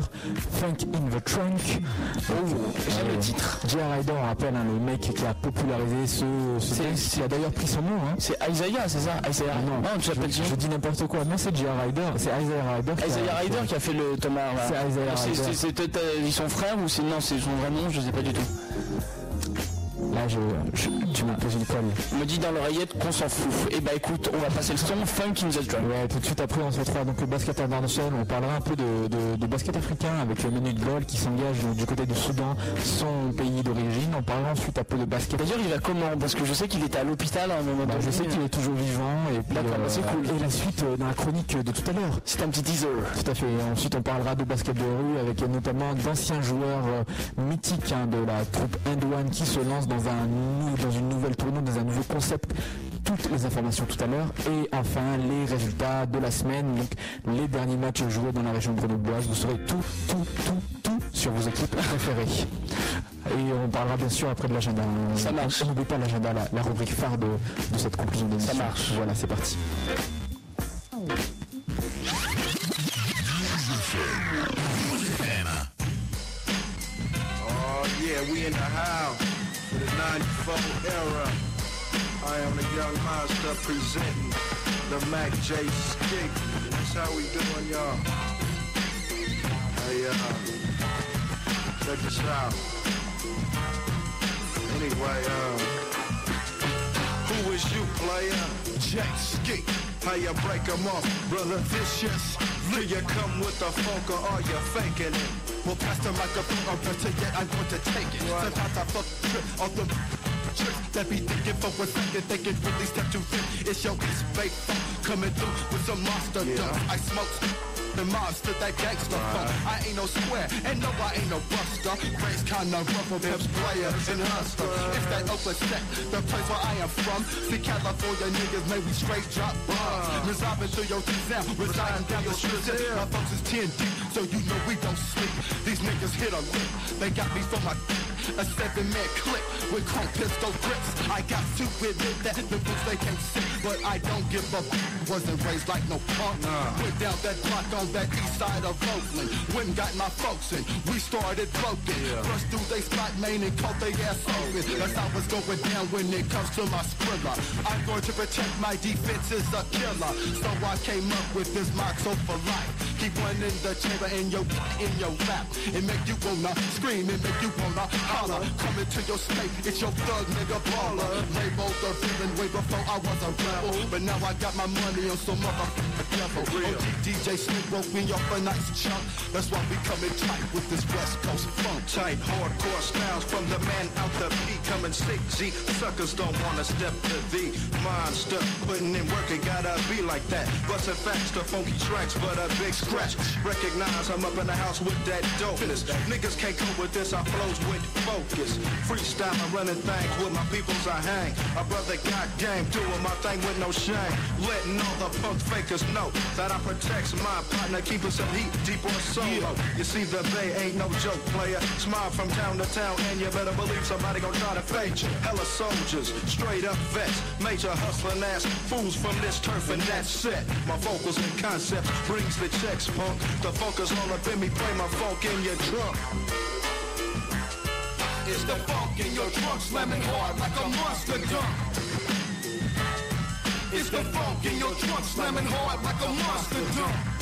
Funk in the Oh, j'aime le titre. J.R. Ryder, on rappelle, hein, le mec qui a popularisé ce, ce qui a d'ailleurs pris son nom. Hein. C'est Isaiah, c'est ça? Isaiah. Ah non, tu l'appelles je, je dis n'importe quoi. Non, c'est J.R. Ryder. C'est Isaiah Ryder. qui a- Isaiah Ryder qui a fait le Thomas. C'est Isaiah Ryder. c'est- peut-être euh, son frère ou c'est non, c'est son vrai nom, je sais pas du tout. Là, je, je- tu me poses une colle. Il me dit dans l'oreillette qu'on s'en fout. Et bah écoute, on va passer le son Funk in the Drum. Ouais, tout de suite après, on se retrouvera donc le basket international. On parlera un peu de, de- de basket africain avec le Menu de Gol qui s'engage du côté du Soudan, son pays d'origine. On parlera ensuite un peu de basket. D'ailleurs, il va comment? Parce que je sais qu'il était à l'hôpital à un moment Bah, donné. je sais qu'il est toujours vivant et puis, D'accord, bah, c'est cool. Et la suite euh, dans la chronique de tout à l'heure. C'est un petit teaser. Tout à fait. Et ensuite, on parlera de basket de rue avec euh, notamment d'anciens joueurs euh, mythiques hein, de la troupe Indouane qui se lance dans, un, dans une nouvelle tournée, dans un nouveau concept. Toutes les informations tout à l'heure. Et enfin, les résultats de la semaine. Donc, les derniers matchs joués dans la région grenobloise. Vous saurez tout, tout, tout, tout sur vos équipes préférées. Et on parlera bien sûr après de l'agenda. Ça marche. On n'oublie pas l'agenda, la, la rubrique phare de, de cette conclusion d'émission. Ça marche. Voilà, c'est parti. 94 era. I am the young monster presenting the Mac J Skate. That's how we doing, y'all. Hey, uh, check this out. Anyway, uh, who is you, player? J Skate. How you break 'em off, brother? Vicious. Do you come with the funk or are you faking it? Well, pass the microphone, I'm better yet, I'm going to take it. Sometimes I fuck trip off the tricks that be thinking for a second, thinking really step too thick. It's your east fake coming through with some monster dump. I smoke the monster, that gangster funk. I ain't no square, and no, I ain't no buster. Race kinda rough on pimps, player, and hustler. It's that open set, the place where I am from. See California niggas, may we straight drop bombs. Resolving through your teeth now, residing down the street. My folks is 10 deep, so you know we don't sleep. These niggas hit a lick, they got me for my a seven man clip with chrome pistol grips. I got to admit that the boots they can't see, but I don't give a f- Wasn't raised like no punk. Went down that block on that east side of Oakland. And got my folks in. We started broken. First through they spot main and caught they ass open. That's how it's going down when it comes to my skrilla. I'm going to protect my defense is a killer. So I came up with this motto for life. Keep one in the chamber in your in your lap. It make you wanna scream, it make you wanna holler. Coming to your state, it's your thug nigga baller. Labeled the villain way before I was a rebel. But now I got my money on some motherfucking devil. OG DJ Snoop woke me up a nice chunk. That's why we coming tight with this West Coast funk. Tight, hardcore styles from the man out the beat. Coming sick, Z. Suckers don't wanna step to the monster. Putting in work, it gotta be like that. Bustin' facts to funky tracks, but a big scratch. Recognize I'm up in the house with that dopeness. Niggas can't cope with this, I flows with focus. Freestyle, I'm running things with my peoples I hang. A brother got game, doing my thing with no shame. Letting all the punk fakers know that I protect my partner, keeping some heat deep on solo. You see, the bay ain't no joke, player. Smile from town to town, and you better believe somebody gon' try to fade you. Hella soldiers, straight up vets, major hustling ass fools from this turf, and that set. My vocals and concepts brings the checks, punk. The focus all up in me, play my funk in your trunk. It's the funk in your trunk slamming hard like a monster dump. It's the funk in your trunk slamming hard like a monster dump.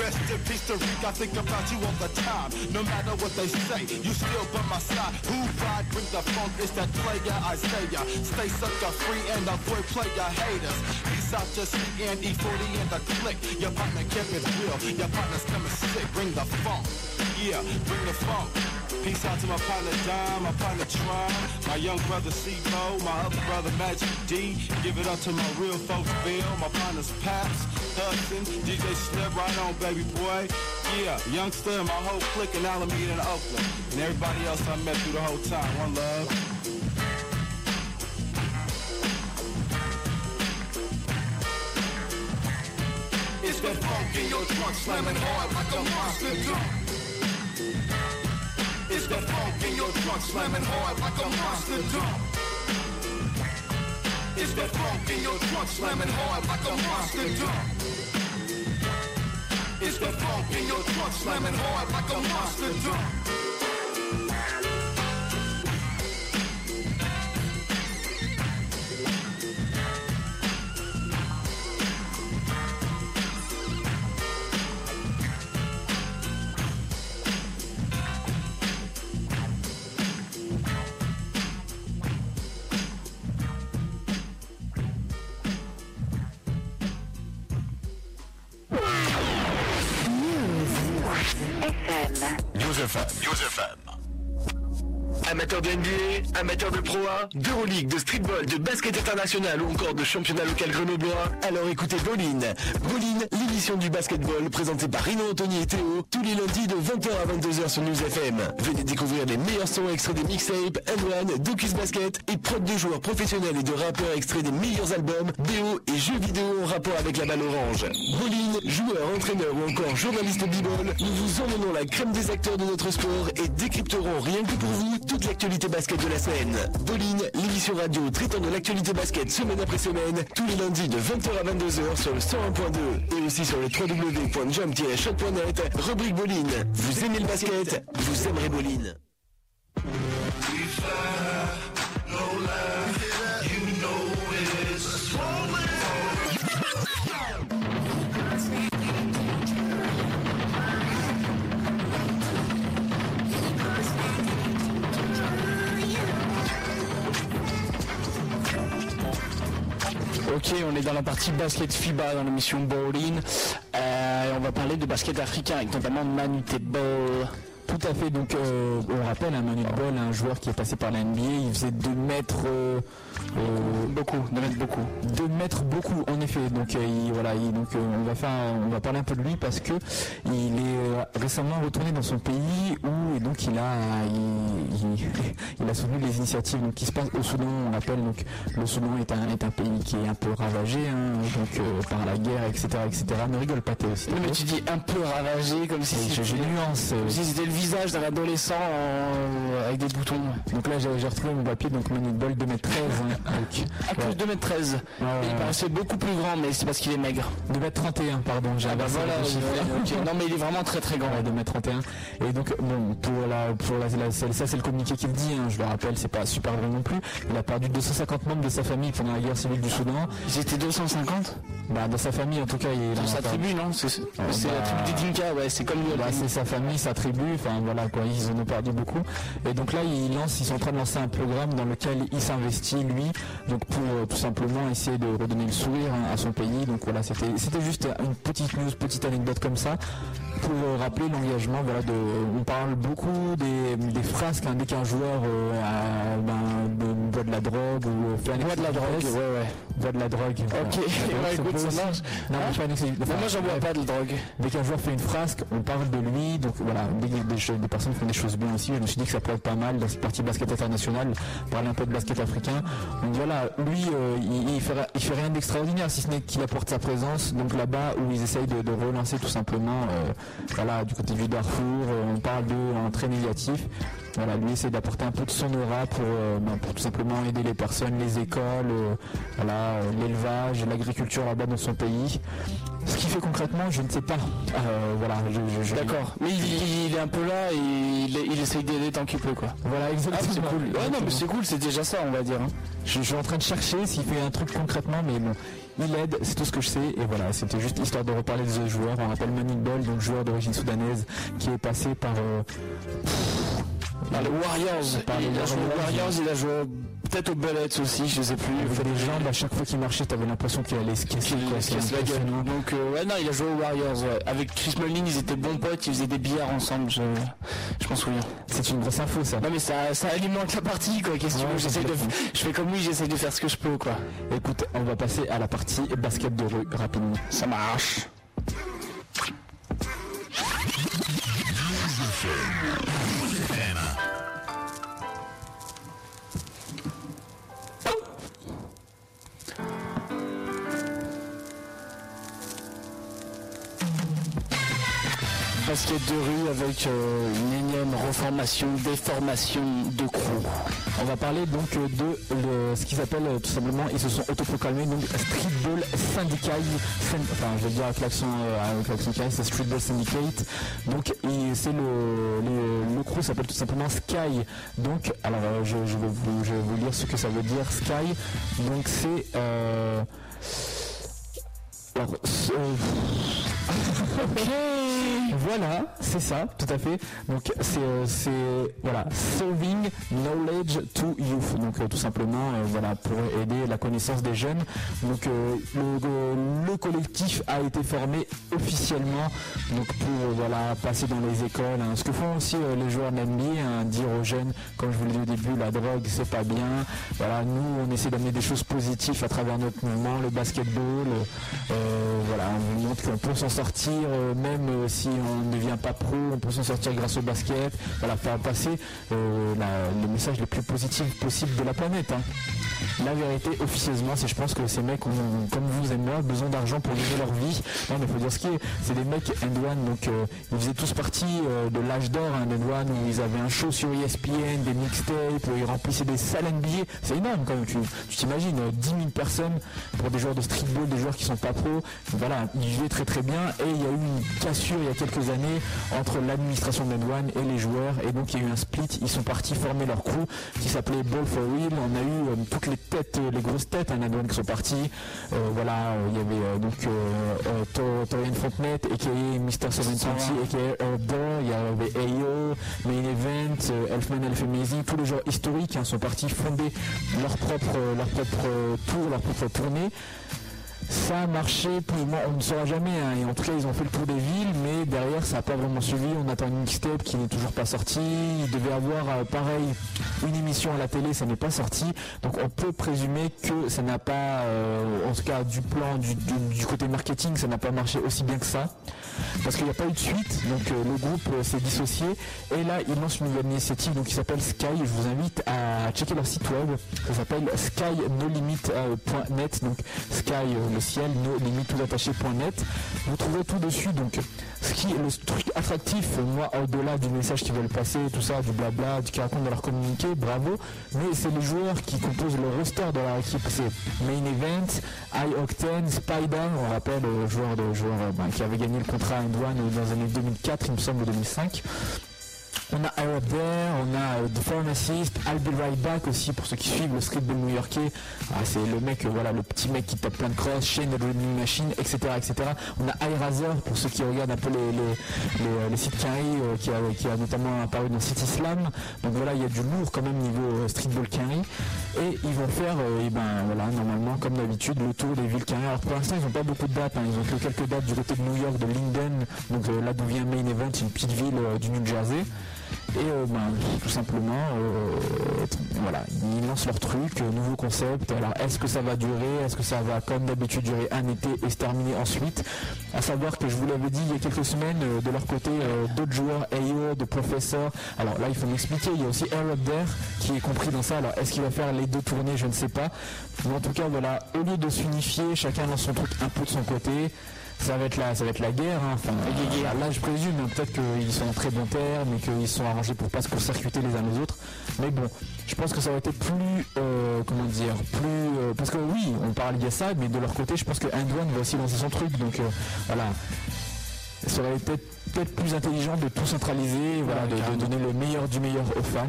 Rest in peace to Rick, I think about you all the time. No matter what they say, you still by my side. Who ride, bring the funk, it's that player Isaiah. Stay sucker free and avoid player haters. Peace out to C and E40 and the click. Your partner kept it real, your partner's coming sick. Bring the funk, yeah, bring the funk. Peace out to my partner Dime, my partner Tron, my young brother C-Bo, my other brother Magic D. Give it up to my real folks Bill, my partners Paps, Hudson, DJ Slip, right on baby boy. Yeah, youngster and my whole clique in Alameda and Oakland. And everybody else I met through the whole time. One love. It's the funk in your trunk slamming hard like a monster drum. It's the funk in your trunk slamming hard like a monster drum. It's the funk in your trunk slamming hard like a monster drum. It's the funk in your trunk slamming hard like a monster drum. Amateur de Pro A, d'Euroleague, de streetball, de basket international ou encore de championnat local grenoblois, alors écoutez Bolin. Bolin, l'émission du basketball présentée par Rino Anthony et Théo, tous les lundis de 20h à 22h sur News FM. Venez découvrir les meilleurs sons extraits des mixtapes, N1, Docus Basket et prod de joueurs professionnels et de rappeurs extraits des meilleurs albums, BO et jeux vidéo en rapport avec la balle orange. Bolin, joueur, entraîneur ou encore journaliste b-ball, nous vous emmenons la crème des acteurs de notre sport et décrypterons rien que pour vous toute l'actualité basket de la semaine. Bolin, l'émission radio traitant de l'actualité basket semaine après semaine, tous les lundis de 20h à 22h sur le 101.2 et aussi sur le www.jump-shot.net, rubrique Bolin. Vous aimez le basket, vous aimerez Bolin. Ok, on est dans la partie basket FIBA dans l'émission Bowling. Euh, on va parler de basket africain avec notamment Manute Ball. Tout à fait, donc euh, on rappelle un Manu Ball, un joueur qui est passé par la NBA, il faisait 2 mètres euh, euh, beaucoup, 2 mètres beaucoup. 2 mètres beaucoup en effet. Donc euh, il- voilà, il- donc on va faire on va parler un peu de lui parce que il est récemment retourné dans son pays où et donc il a (laughs) il, a soutenu les initiatives donc qui se passent au Soudan, on rappelle donc le Soudan est un est un pays qui est un peu ravagé hein, donc par la guerre, etc. etc. Ne rigole pas Théo, mais tu dis un peu ravagé comme si c'était- nuance, comme si c'était le visage d'un adolescent en- avec des boutons. Donc là j'ai retrouvé mon papier donc Manu Ball 2 mètres 13 hein, (laughs) donc, À plus ouais. 2 mètres 13. Ouais, ouais, il ouais. paraissait beaucoup plus grand, mais c'est parce qu'il est maigre. 2 mètres 31 pardon j'ai Ah bah voilà, ouais, ok. (laughs) non mais il est vraiment très très grand. Ouais, 2m31 et donc bon pour la pour la, la- c'est- ça c'est le communiqué qui le dit hein, je le rappelle c'est pas super vrai non plus il a perdu 250 membres de sa famille pendant la guerre civile du Soudan Ils étaient 250 bah dans sa famille en tout cas il Dans sa tribu, non? C'est c'est bah- la tribu des Dinka, ouais, c'est comme lui. Bah, c'est sa famille, sa tribu, enfin voilà quoi, ils en ont perdu beaucoup. Et donc là, ils lancent, ils sont en train de lancer un programme dans lequel il s'investit lui, donc pour euh, tout simplement essayer de redonner le sourire hein, à son pays. Donc voilà, c'était c'était juste une petite news, petite anecdote comme ça pour euh, rappeler l'engagement. Voilà, de, on parle beaucoup des, des frasques hein, dès qu'un joueur euh, a, ben, de- de la drogue ou fait un Boit de la drogue, de ouais, ouais. de la drogue. Ok, (laughs) ouais, écoute, ça marche. Non, Hein un de- moi j'en bois pas de drogue. Dès qu'un joueur fait une frasque, on parle de lui. Donc voilà, dès que des, personnes font des choses bien aussi. Je me suis dit que ça pourrait être pas mal dans cette partie basket international, parler un peu de basket africain. Donc voilà, lui, euh, il, il fait, ri- il fait rien d'extraordinaire, si ce n'est qu'il apporte sa présence. Donc là-bas où ils essayent de, de relancer tout simplement, euh, voilà, du côté du Darfour, euh, on parle d'eux en très négatif. Voilà, lui essaie d'apporter un peu de son aura pour, euh, ben, pour tout simplement aider les personnes, les écoles, euh, voilà, euh, l'élevage, l'agriculture là-bas dans son pays. Ce qu'il fait concrètement, je ne sais pas. Euh, voilà, je, je- je- D'accord. Mais il, il est un peu là et il, il essaye d'aider tant qu'il peut quoi. Voilà, Ah, exactement. c'est cool. Ouais, non, mais c'est cool, c'est déjà ça, on va dire. hein. Je, je suis en train de chercher s'il fait un truc concrètement, mais bon, il aide, c'est tout ce que je sais. Et voilà, c'était juste histoire de reparler de ce joueur. On rappelle Manny Ball, donc joueur d'origine soudanaise, qui est passé par. euh, Par les Warriors. Par les il a joué Warriors. Warriors, il a joué peut-être aux Bullets aussi, je sais plus. il des jambes, à chaque fois qu'il marchait, t'avais l'impression qu'il allait se casser. La gueule. Donc euh, ouais non il a joué aux Warriors ouais. Avec Chris Mullin ils étaient bons potes, ils faisaient des billards ensemble, je, je m'en souviens. C'est une grosse info, ça. Non mais ça, ça alimente la partie quoi, qu'est-ce que tu Ouais, de, je fais comme lui, j'essaye de faire ce que je peux quoi. Écoute, on va passer à la partie basket de rue rapidement. Ça marche. Basket de rue avec euh, une énième reformation, déformation de crew. On va parler donc de ce qu'ils appellent euh, tout simplement, ils se sont autoproclamés donc Streetball Syndicate, Syn- enfin je vais dire avec l'accent euh, c'est Streetball Syndicate. Donc c'est le, le, crew s'appelle tout simplement Sky. Donc alors euh, je, vais vous, je vais vous lire ce que ça veut dire Sky. Donc c'est alors, Voilà, c'est ça, tout à fait. Donc c'est euh, voilà, knowledge to youth. Donc euh, tout simplement euh, voilà pour aider la connaissance des jeunes. Donc euh, le, le collectif a été formé officiellement donc pour voilà passer dans les écoles. hein. Ce que font aussi les joueurs de hein, dire aux jeunes, comme je vous l'ai dit au début, la drogue c'est pas bien. Voilà, nous on essaie d'amener des choses positives à travers notre mouvement, le basketball. voilà, on montre qu'on peut s'en sortir, euh, même euh, si on ne devient pas pro, on peut s'en sortir grâce au basket. Voilà, faire passer euh, le message le plus positif possible de la planète. hein. La vérité, officieusement, c'est je pense que ces mecs ont, comme vous et moi, besoin d'argent pour vivre leur vie. Non, mais faut dire ce qui est. C'est des mecs end one, donc ils faisaient tous partie de l'âge d'or, hein, end one, où ils avaient un show sur ESPN, des mixtapes, ils remplissaient des salles NBA. C'est énorme quand même. Tu t'imagines, euh, 10 000 personnes pour des joueurs de streetball, des joueurs qui sont pas pro. Voilà, ils vivaient très très bien. Et il y a eu une cassure il y a quelques années entre l'administration de One et les joueurs. Et donc il y a eu un split. Ils sont partis former leur crew qui s'appelait Ball for Real. On a eu euh, toutes les têtes, euh, les grosses têtes, un One qui sont partis. Euh, voilà, il y avait donc Tor- Torian Fontenay, aka Mr. 720, aka Burr. Il y avait AO, Main Event, Elfman Elfemezi. Tous les joueurs historiques hein, sont partis fonder leur propre, leur propre tour, leur propre tournée. Ça a marché, plus ou moins, on ne saura jamais. hein. Et en tout cas, ils ont fait le tour des villes, mais derrière, ça n'a pas vraiment suivi. On attend une mixtape qui n'est toujours pas sortie. Il devait avoir, euh, pareil, une émission à la télé, ça n'est pas sorti. Donc, on peut présumer que ça n'a pas, euh, en tout cas, du plan, du, du- côté marketing, ça n'a pas marché aussi bien que ça. Parce qu'il n'y a pas eu de suite. Donc, euh, le groupe s'est dissocié. Et là, ils lancent une nouvelle initiative donc, qui s'appelle Sky. Je vous invite à checker leur site web. Ça s'appelle skynolimit.net. Donc, Sky, ciel, no limit tout attaché.net. Vous trouverez tout dessus. Donc, ce qui le truc attractif, moi, au-delà du message qu'ils veulent passer, tout ça, du blabla, du qu'ils racontent dans leur communiqué, bravo. Mais c'est les joueurs qui composent le roster de leur équipe. C'est Main Event, High Octane, Spider, on rappelle, joueur de joueur ben, qui avait gagné le contrat à One dans les années 2004, il me semble, 2005. On a Arab There, on a euh, The Pharmacist, I'll Be Right Back aussi pour ceux qui suivent le streetball new-yorkais. Ah, c'est le mec, euh, voilà, le petit mec qui tape plein de cross, Shane the Dreaming Machine, etc., etc. On a iRazer pour ceux qui regardent un peu les, les, les, euh, sites euh, qui, a, qui a notamment apparu dans City Slam. Donc voilà, il y a du lourd quand même niveau streetball Quinry. Et ils vont faire, eh ben voilà, normalement, comme d'habitude, le tour des villes Quinry. Alors pour l'instant, ils n'ont pas beaucoup de dates, hein. ils ont que quelques dates du côté de New York, de Linden, donc là d'où vient Main Event, une petite ville du New Jersey. Et euh, tout simplement, euh, voilà, ils lancent leur truc, euh, nouveau concept. Alors, est-ce que ça va durer? Est-ce que ça va, comme d'habitude, durer un été et se terminer ensuite? À savoir que je vous l'avais dit il y a quelques semaines, de leur côté, d'autres joueurs, AO, de Professor. Alors là, il faut m'expliquer. Il y a aussi Air Up There qui est compris dans ça. Alors, est-ce qu'il va faire les deux tournées? Je ne sais pas. Mais en tout cas, voilà, au lieu de s'unifier, chacun lance son truc un peu de son côté ça va être la, ça va être la guerre. hein. Enfin, là, je présume hein, peut-être qu'ils sont en très bon terme et qu'ils sont arrangés pour pas se court-circuiter les uns les autres. Mais bon, je pense que ça aurait été plus, euh, comment dire, plus, euh, parce que oui, on parle de ça, mais de leur côté, je pense que End One va aussi lancer son truc. Donc euh, voilà, ça aurait été peut-être plus intelligent de tout centraliser, voilà, de, de donner le meilleur du meilleur aux fans.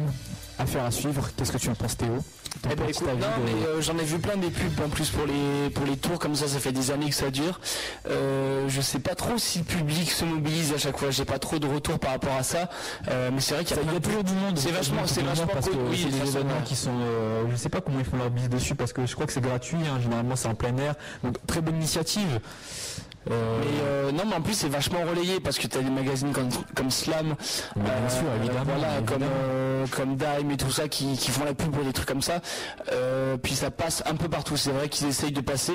Affaire à suivre. Qu'est-ce que tu en penses, Théo? Eh ben petit écoute, avis non, de- mais euh, j'en ai vu plein des pubs en plus pour les pour les tours comme ça, ça fait des années que ça dure. Euh, je sais pas trop si le public se mobilise à chaque fois. J'ai pas trop de retour par rapport à ça, Euh, mais c'est vrai qu'il y a, y toujours du monde. C'est vachement, c'est vachement parce que. Oui, c'est des événements qui sont. je sais pas comment ils font leur bise dessus parce que je crois que c'est gratuit. hein, généralement, c'est en plein air. Donc très bonne initiative. Euh, Mais euh, non, mais en plus c'est vachement relayé parce que tu as des magazines comme, comme Slam, Mais bien sûr, évidemment, voilà, évidemment. comme euh, comme Dime et tout ça qui, qui font la pub pour des trucs comme ça. Euh, puis ça passe un peu partout. C'est vrai qu'ils essayent de passer,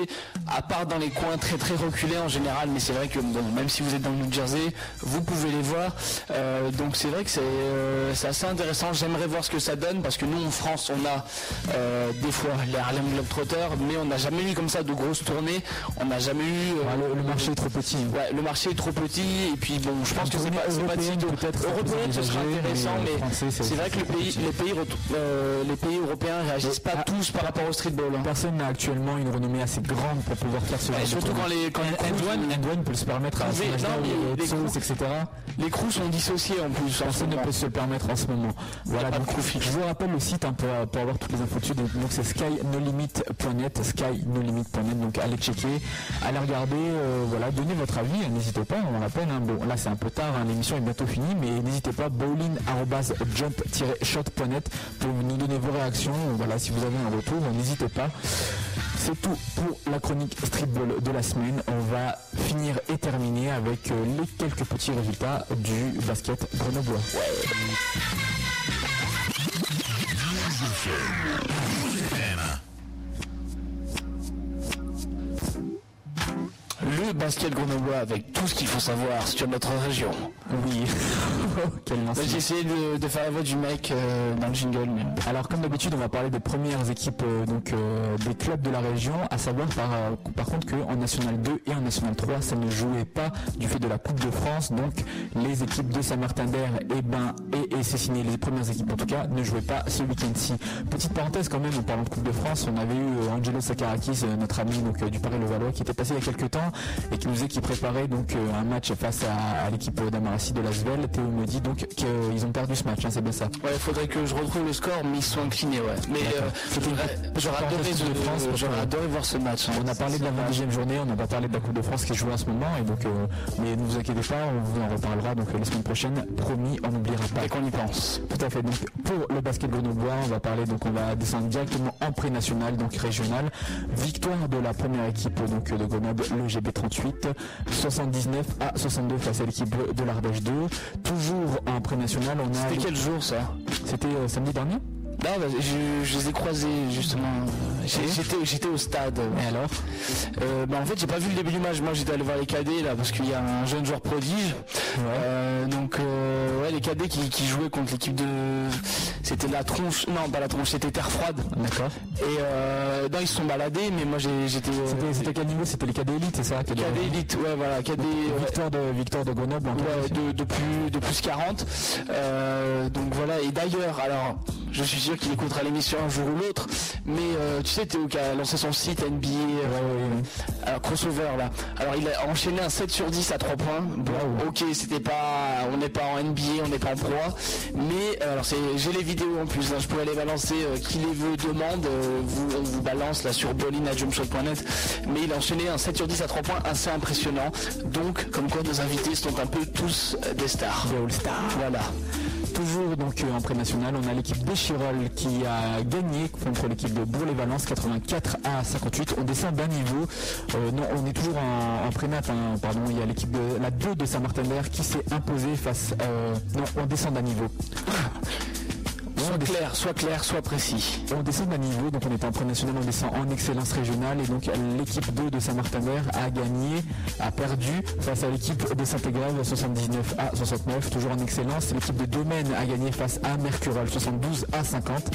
à part dans les coins très très reculés en général, mais c'est vrai que bon, même si vous êtes dans le New Jersey, vous pouvez les voir. Euh, donc c'est vrai que c'est euh, assez intéressant. J'aimerais voir ce que ça donne parce que nous en France on a euh, des fois les Harlem Globetrotters, mais on n'a jamais eu comme ça de grosses tournées. On n'a jamais eu euh, Ah, le, le marché est trop petit. Ouais, le marché est trop petit et puis bon, je pense que c'est pas, pas peut-être, européenne, ce sera envisagé, intéressant, mais français, c'est vrai que pays, les pays, euh, les pays européens réagissent pas ah, tous par rapport au streetball. hein. Personne n'a actuellement une renommée assez grande pour pouvoir faire ce Ouais, genre de surtout quand les quand les End crews- One, End One peut se permettre à etc. les crews sont dissociés en plus. Personne ne peut se le permettre en ce moment. Voilà, donc, je vous rappelle le site hein, pour, avoir toutes les infos dessus. Donc donc c'est skynolimit.net, skynolimit.net. Donc allez checker, allez regarder. Voilà, donnez votre avis, hein, n'hésitez pas, on rappelle, hein, bon là c'est un peu tard, hein, l'émission est bientôt finie, mais n'hésitez pas, bowling.jump-shot.net pour nous donner vos réactions, voilà, si vous avez un retour, n'hésitez pas. C'est tout pour la chronique streetball de la semaine. On va finir et terminer avec euh, les quelques petits résultats du basket grenoblois. Le basket grenoblois avec tout ce qu'il faut savoir sur notre région. Oui. (laughs) Quel J'ai essayé de, de faire la voix du mec euh, dans le jingle. Mais... Alors comme d'habitude, on va parler des premières équipes euh, donc euh, des clubs de la région, à savoir par, par contre qu'en National 2 et en National 3, ça ne jouait pas du fait de la Coupe de France. Donc les équipes de Saint-Martin-d'Air, et Ben et, et Cessiné, les premières équipes en tout cas, ne jouaient pas ce week-end-ci. Petite parenthèse quand même, en parlant de Coupe de France, on avait eu Angelo Sakarakis, notre ami donc du Paris-Levallois, qui était passé il y a quelques temps et qui nous disait qu'il préparait donc euh, un match face à, à l'équipe d'Amarassi de Lasvel. Théo me dit donc qu'ils ont perdu ce match, hein, c'est bien ça. Ouais, il faudrait que je retrouve le score, mais ils sont inclinés, ouais. Mais euh, j'aurais- adoré, Coupe de de- France, parce j'aurais que- adoré voir ce match. hein. On a parlé de la 22e journée, on n'a pas parlé de la Coupe de France qui est jouée en ce moment, et donc, euh, mais ne vous inquiétez pas, on vous en reparlera donc la semaine prochaine, promis, on n'oubliera pas. Et qu'on y pense. Tout à fait. Donc pour le basket grenoblois, on va parler donc on va descendre directement en pré-national, donc régional. Victoire de la première équipe donc de Grenoble, le GB38, 79 à 62 face à l'équipe de l'Ardèche 2. Toujours en pré-national, on a. C'était quel jour ça? C'était euh, samedi dernier. Non, bah, je, je les ai croisés justement. J'étais, j'étais au stade. Et alors Euh, bah, En fait, j'ai pas vu le début du match. Moi, j'étais allé voir les cadets là parce qu'il y a un jeune joueur prodige. Euh, donc, euh, ouais, les cadets qui, qui jouaient contre l'équipe de. C'était la tronche. Non, pas la tronche. C'était Terre froide. D'accord. Et euh, non, ils se sont baladés, mais moi, j'étais. C'était quel niveau? C'était les cadets élites, c'est ça? Cadets élite, ouais, voilà, cadets. Victoire de Victoire de Grenoble. en Ouais, de, de plus de plus 40 Euh, donc voilà et d'ailleurs alors je suis sûr qu'il écoutera l'émission un jour ou l'autre. Mais euh, tu sais Théo qui a lancé son site NBA euh, alors crossover là. Alors il a enchaîné un 7 sur 10 à 3 points. Bon ok c'était pas on n'est pas en NBA on n'est pas en proie mais euh, alors c'est j'ai les vidéos en plus hein, je pourrais les balancer euh, qui les veut demande vous, on vous balance là sur bolin.jumpshot.net mais il a enchaîné un 7 sur 10 à 3 points assez impressionnant. Donc comme quoi nos invités sont un peu tous des stars. Des All-Stars. voilà Toujours donc euh, en pré-national, on a l'équipe d'Echirol qui a gagné contre l'équipe de Bourg-les-Valence 84 à 58. On descend d'un niveau. Euh, non, on est toujours en, en pré-nat, hein, pardon. Il y a l'équipe de la 2 de Saint-Martin-d'Air qui s'est imposée face. euh, non, on descend d'un niveau. (laughs) soit clair soit clair soit précis On descend d'un niveau, donc on est en pré-national, on descend en excellence régionale et donc l'équipe 2 de Saint-Martin-d'Air a gagné, a perdu face à l'équipe de Saint-Égrève 79 à 69, toujours en excellence. L'équipe de Domaine a gagné face à Mercurol 72 à 50.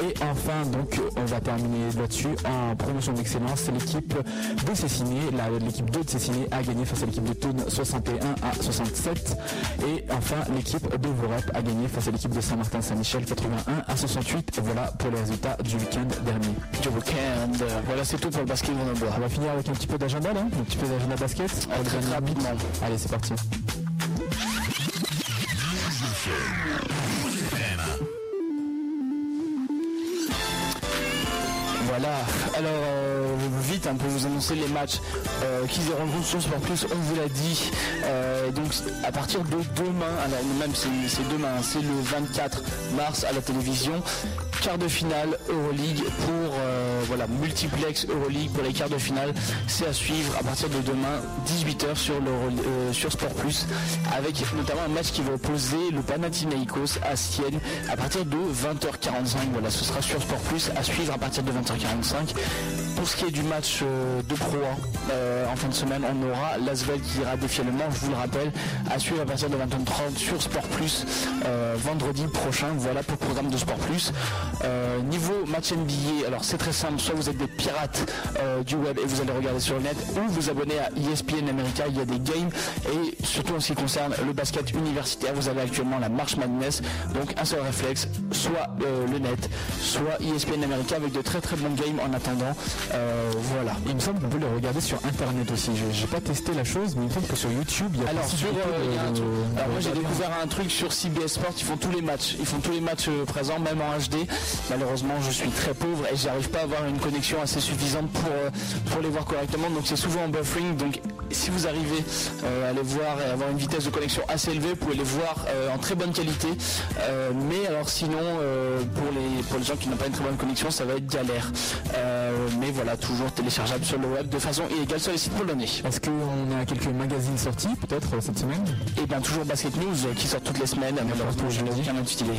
Et enfin, donc, on va terminer là-dessus en promotion d'excellence. C'est l'équipe de Cessiné, l'équipe 2 de Cessiné a gagné face à l'équipe de Thône 61 à 67. Et enfin, l'équipe de Vorep a gagné face à l'équipe de Saint-Martin-Saint-Michel 81 à 68. Voilà pour les résultats du week-end dernier. du week-end voilà c'est tout pour le basket On va finir avec un petit peu d'agenda là, un petit peu d'agenda basket. Ah, très, très rapidement Allez, c'est parti. Voilà, alors euh, vite un peu vous annoncer les matchs euh, qui se rencontrent sur Sport Plus, on vous l'a dit. Euh, donc à partir de demain, alors, même c'est demain, hein, c'est le 24 mars à la télévision, quart de finale Euroleague pour euh, voilà multiplex Euroleague pour les quarts de finale. C'est à suivre à partir de demain 18h sur, euh, sur Sport Plus avec notamment un match qui va opposer le Panathinaikos à Sienne à partir de 20h45. Voilà, ce sera sur Sport Plus à suivre à partir de 20h45. Pour ce qui est du match euh, de Pro 1 euh, en fin de semaine, on aura Lasvel qui ira défier je vous le rappelle, à suivre à partir de 20h30 sur Sport Plus euh, vendredi prochain. Voilà pour le programme de Sport Plus. Niveau match NBA, alors c'est très simple, soit vous êtes des pirates du web et vous allez regarder sur le net, ou vous abonnez à ESPN America, il y a des games, et surtout en ce qui concerne le basket universitaire, vous avez actuellement la March Madness, donc un seul réflexe, soit le net, soit ESPN America avec de très très bons games en attendant. Euh, voilà. Il me semble qu'on peut les regarder sur internet aussi. Je n'ai pas testé la chose, mais il me semble que sur YouTube, il y a Alors, sur, euh, y a un truc- alors moi j'ai découvert un truc sur CBS Sport, ils font tous les matchs, ils font tous les matchs euh, présents, même en HD. Malheureusement je suis très pauvre et j'arrive pas à avoir une connexion assez suffisante pour, euh, pour les voir correctement, donc c'est souvent en buffering, donc si vous arrivez à les voir et avoir une vitesse de connexion assez élevée, vous pouvez les voir en très bonne qualité. mais alors sinon, pour, les, pour les gens qui n'ont pas une très bonne connexion, ça va être galère. mais voilà, toujours téléchargeable sur le web de façon illégale sur les sites polonais. Est-ce qu'on a quelques magazines sortis peut-être cette semaine? Et eh bien toujours Basket News qui sort toutes les semaines. Malheureusement, je l'ai bien intitulé.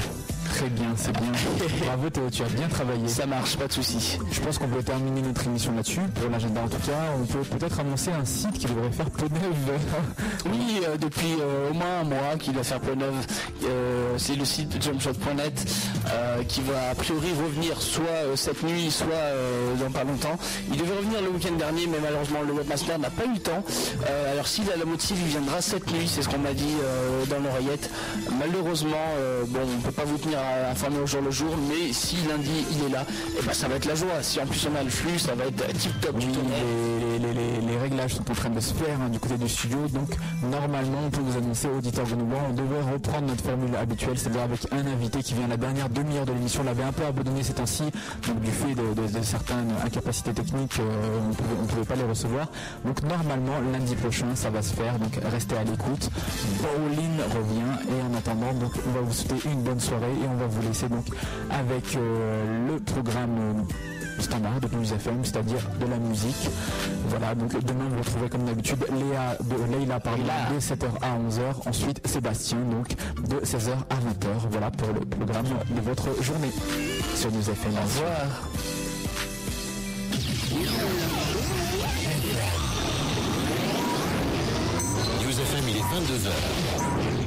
Très bien, c'est bien. (laughs) Bravo Théo, tu as bien travaillé. Ça marche, pas de souci. Je pense qu'on peut terminer notre émission là-dessus. Pour l'agenda en tout cas, on peut peut-être annoncer un site qui devrait faire peau neuve. (laughs) oui, euh, depuis euh, au moins un mois qu'il va faire peau neuve. Euh, c'est le site jumpshot.net qui va a priori revenir soit cette nuit, soit dans pas longtemps. Il devait revenir le week-end dernier, mais malheureusement le webmaster n'a pas eu le temps. alors s'il a la motive, il viendra cette nuit, c'est ce qu'on m'a dit dans l'oreillette. Malheureusement, bon, on peut pas vous tenir informé au jour le jour, mais si lundi il est là, et eh ben, ça va être la joie. Si en plus on a le flux, ça va être tip top les, réglages sont en train de se faire hein, du côté du studio, donc normalement on peut vous annoncer, auditeurs de nouveau, on devrait reprendre notre formule habituelle, c'est-à-dire avec un invité qui vient la dernière demi-heure de l'émission, l'avait un peu abandonné ces temps-ci, donc du fait de, certaines incapacités techniques, euh, on ne pouvait pas les recevoir. Donc normalement lundi prochain ça va se faire, donc restez à l'écoute. Bowling revient et en attendant donc on va vous souhaiter une bonne soirée et on va vous laisser donc avec euh, le programme euh, standard de News FM, c'est-à-dire de la musique. Voilà, donc demain vous retrouvez comme d'habitude Léa de Leila par de 7h à 11h, ensuite Sébastien donc de 16h à 20h. Voilà pour le programme de votre journée sur News FM. Au revoir. News FM, il est 22h.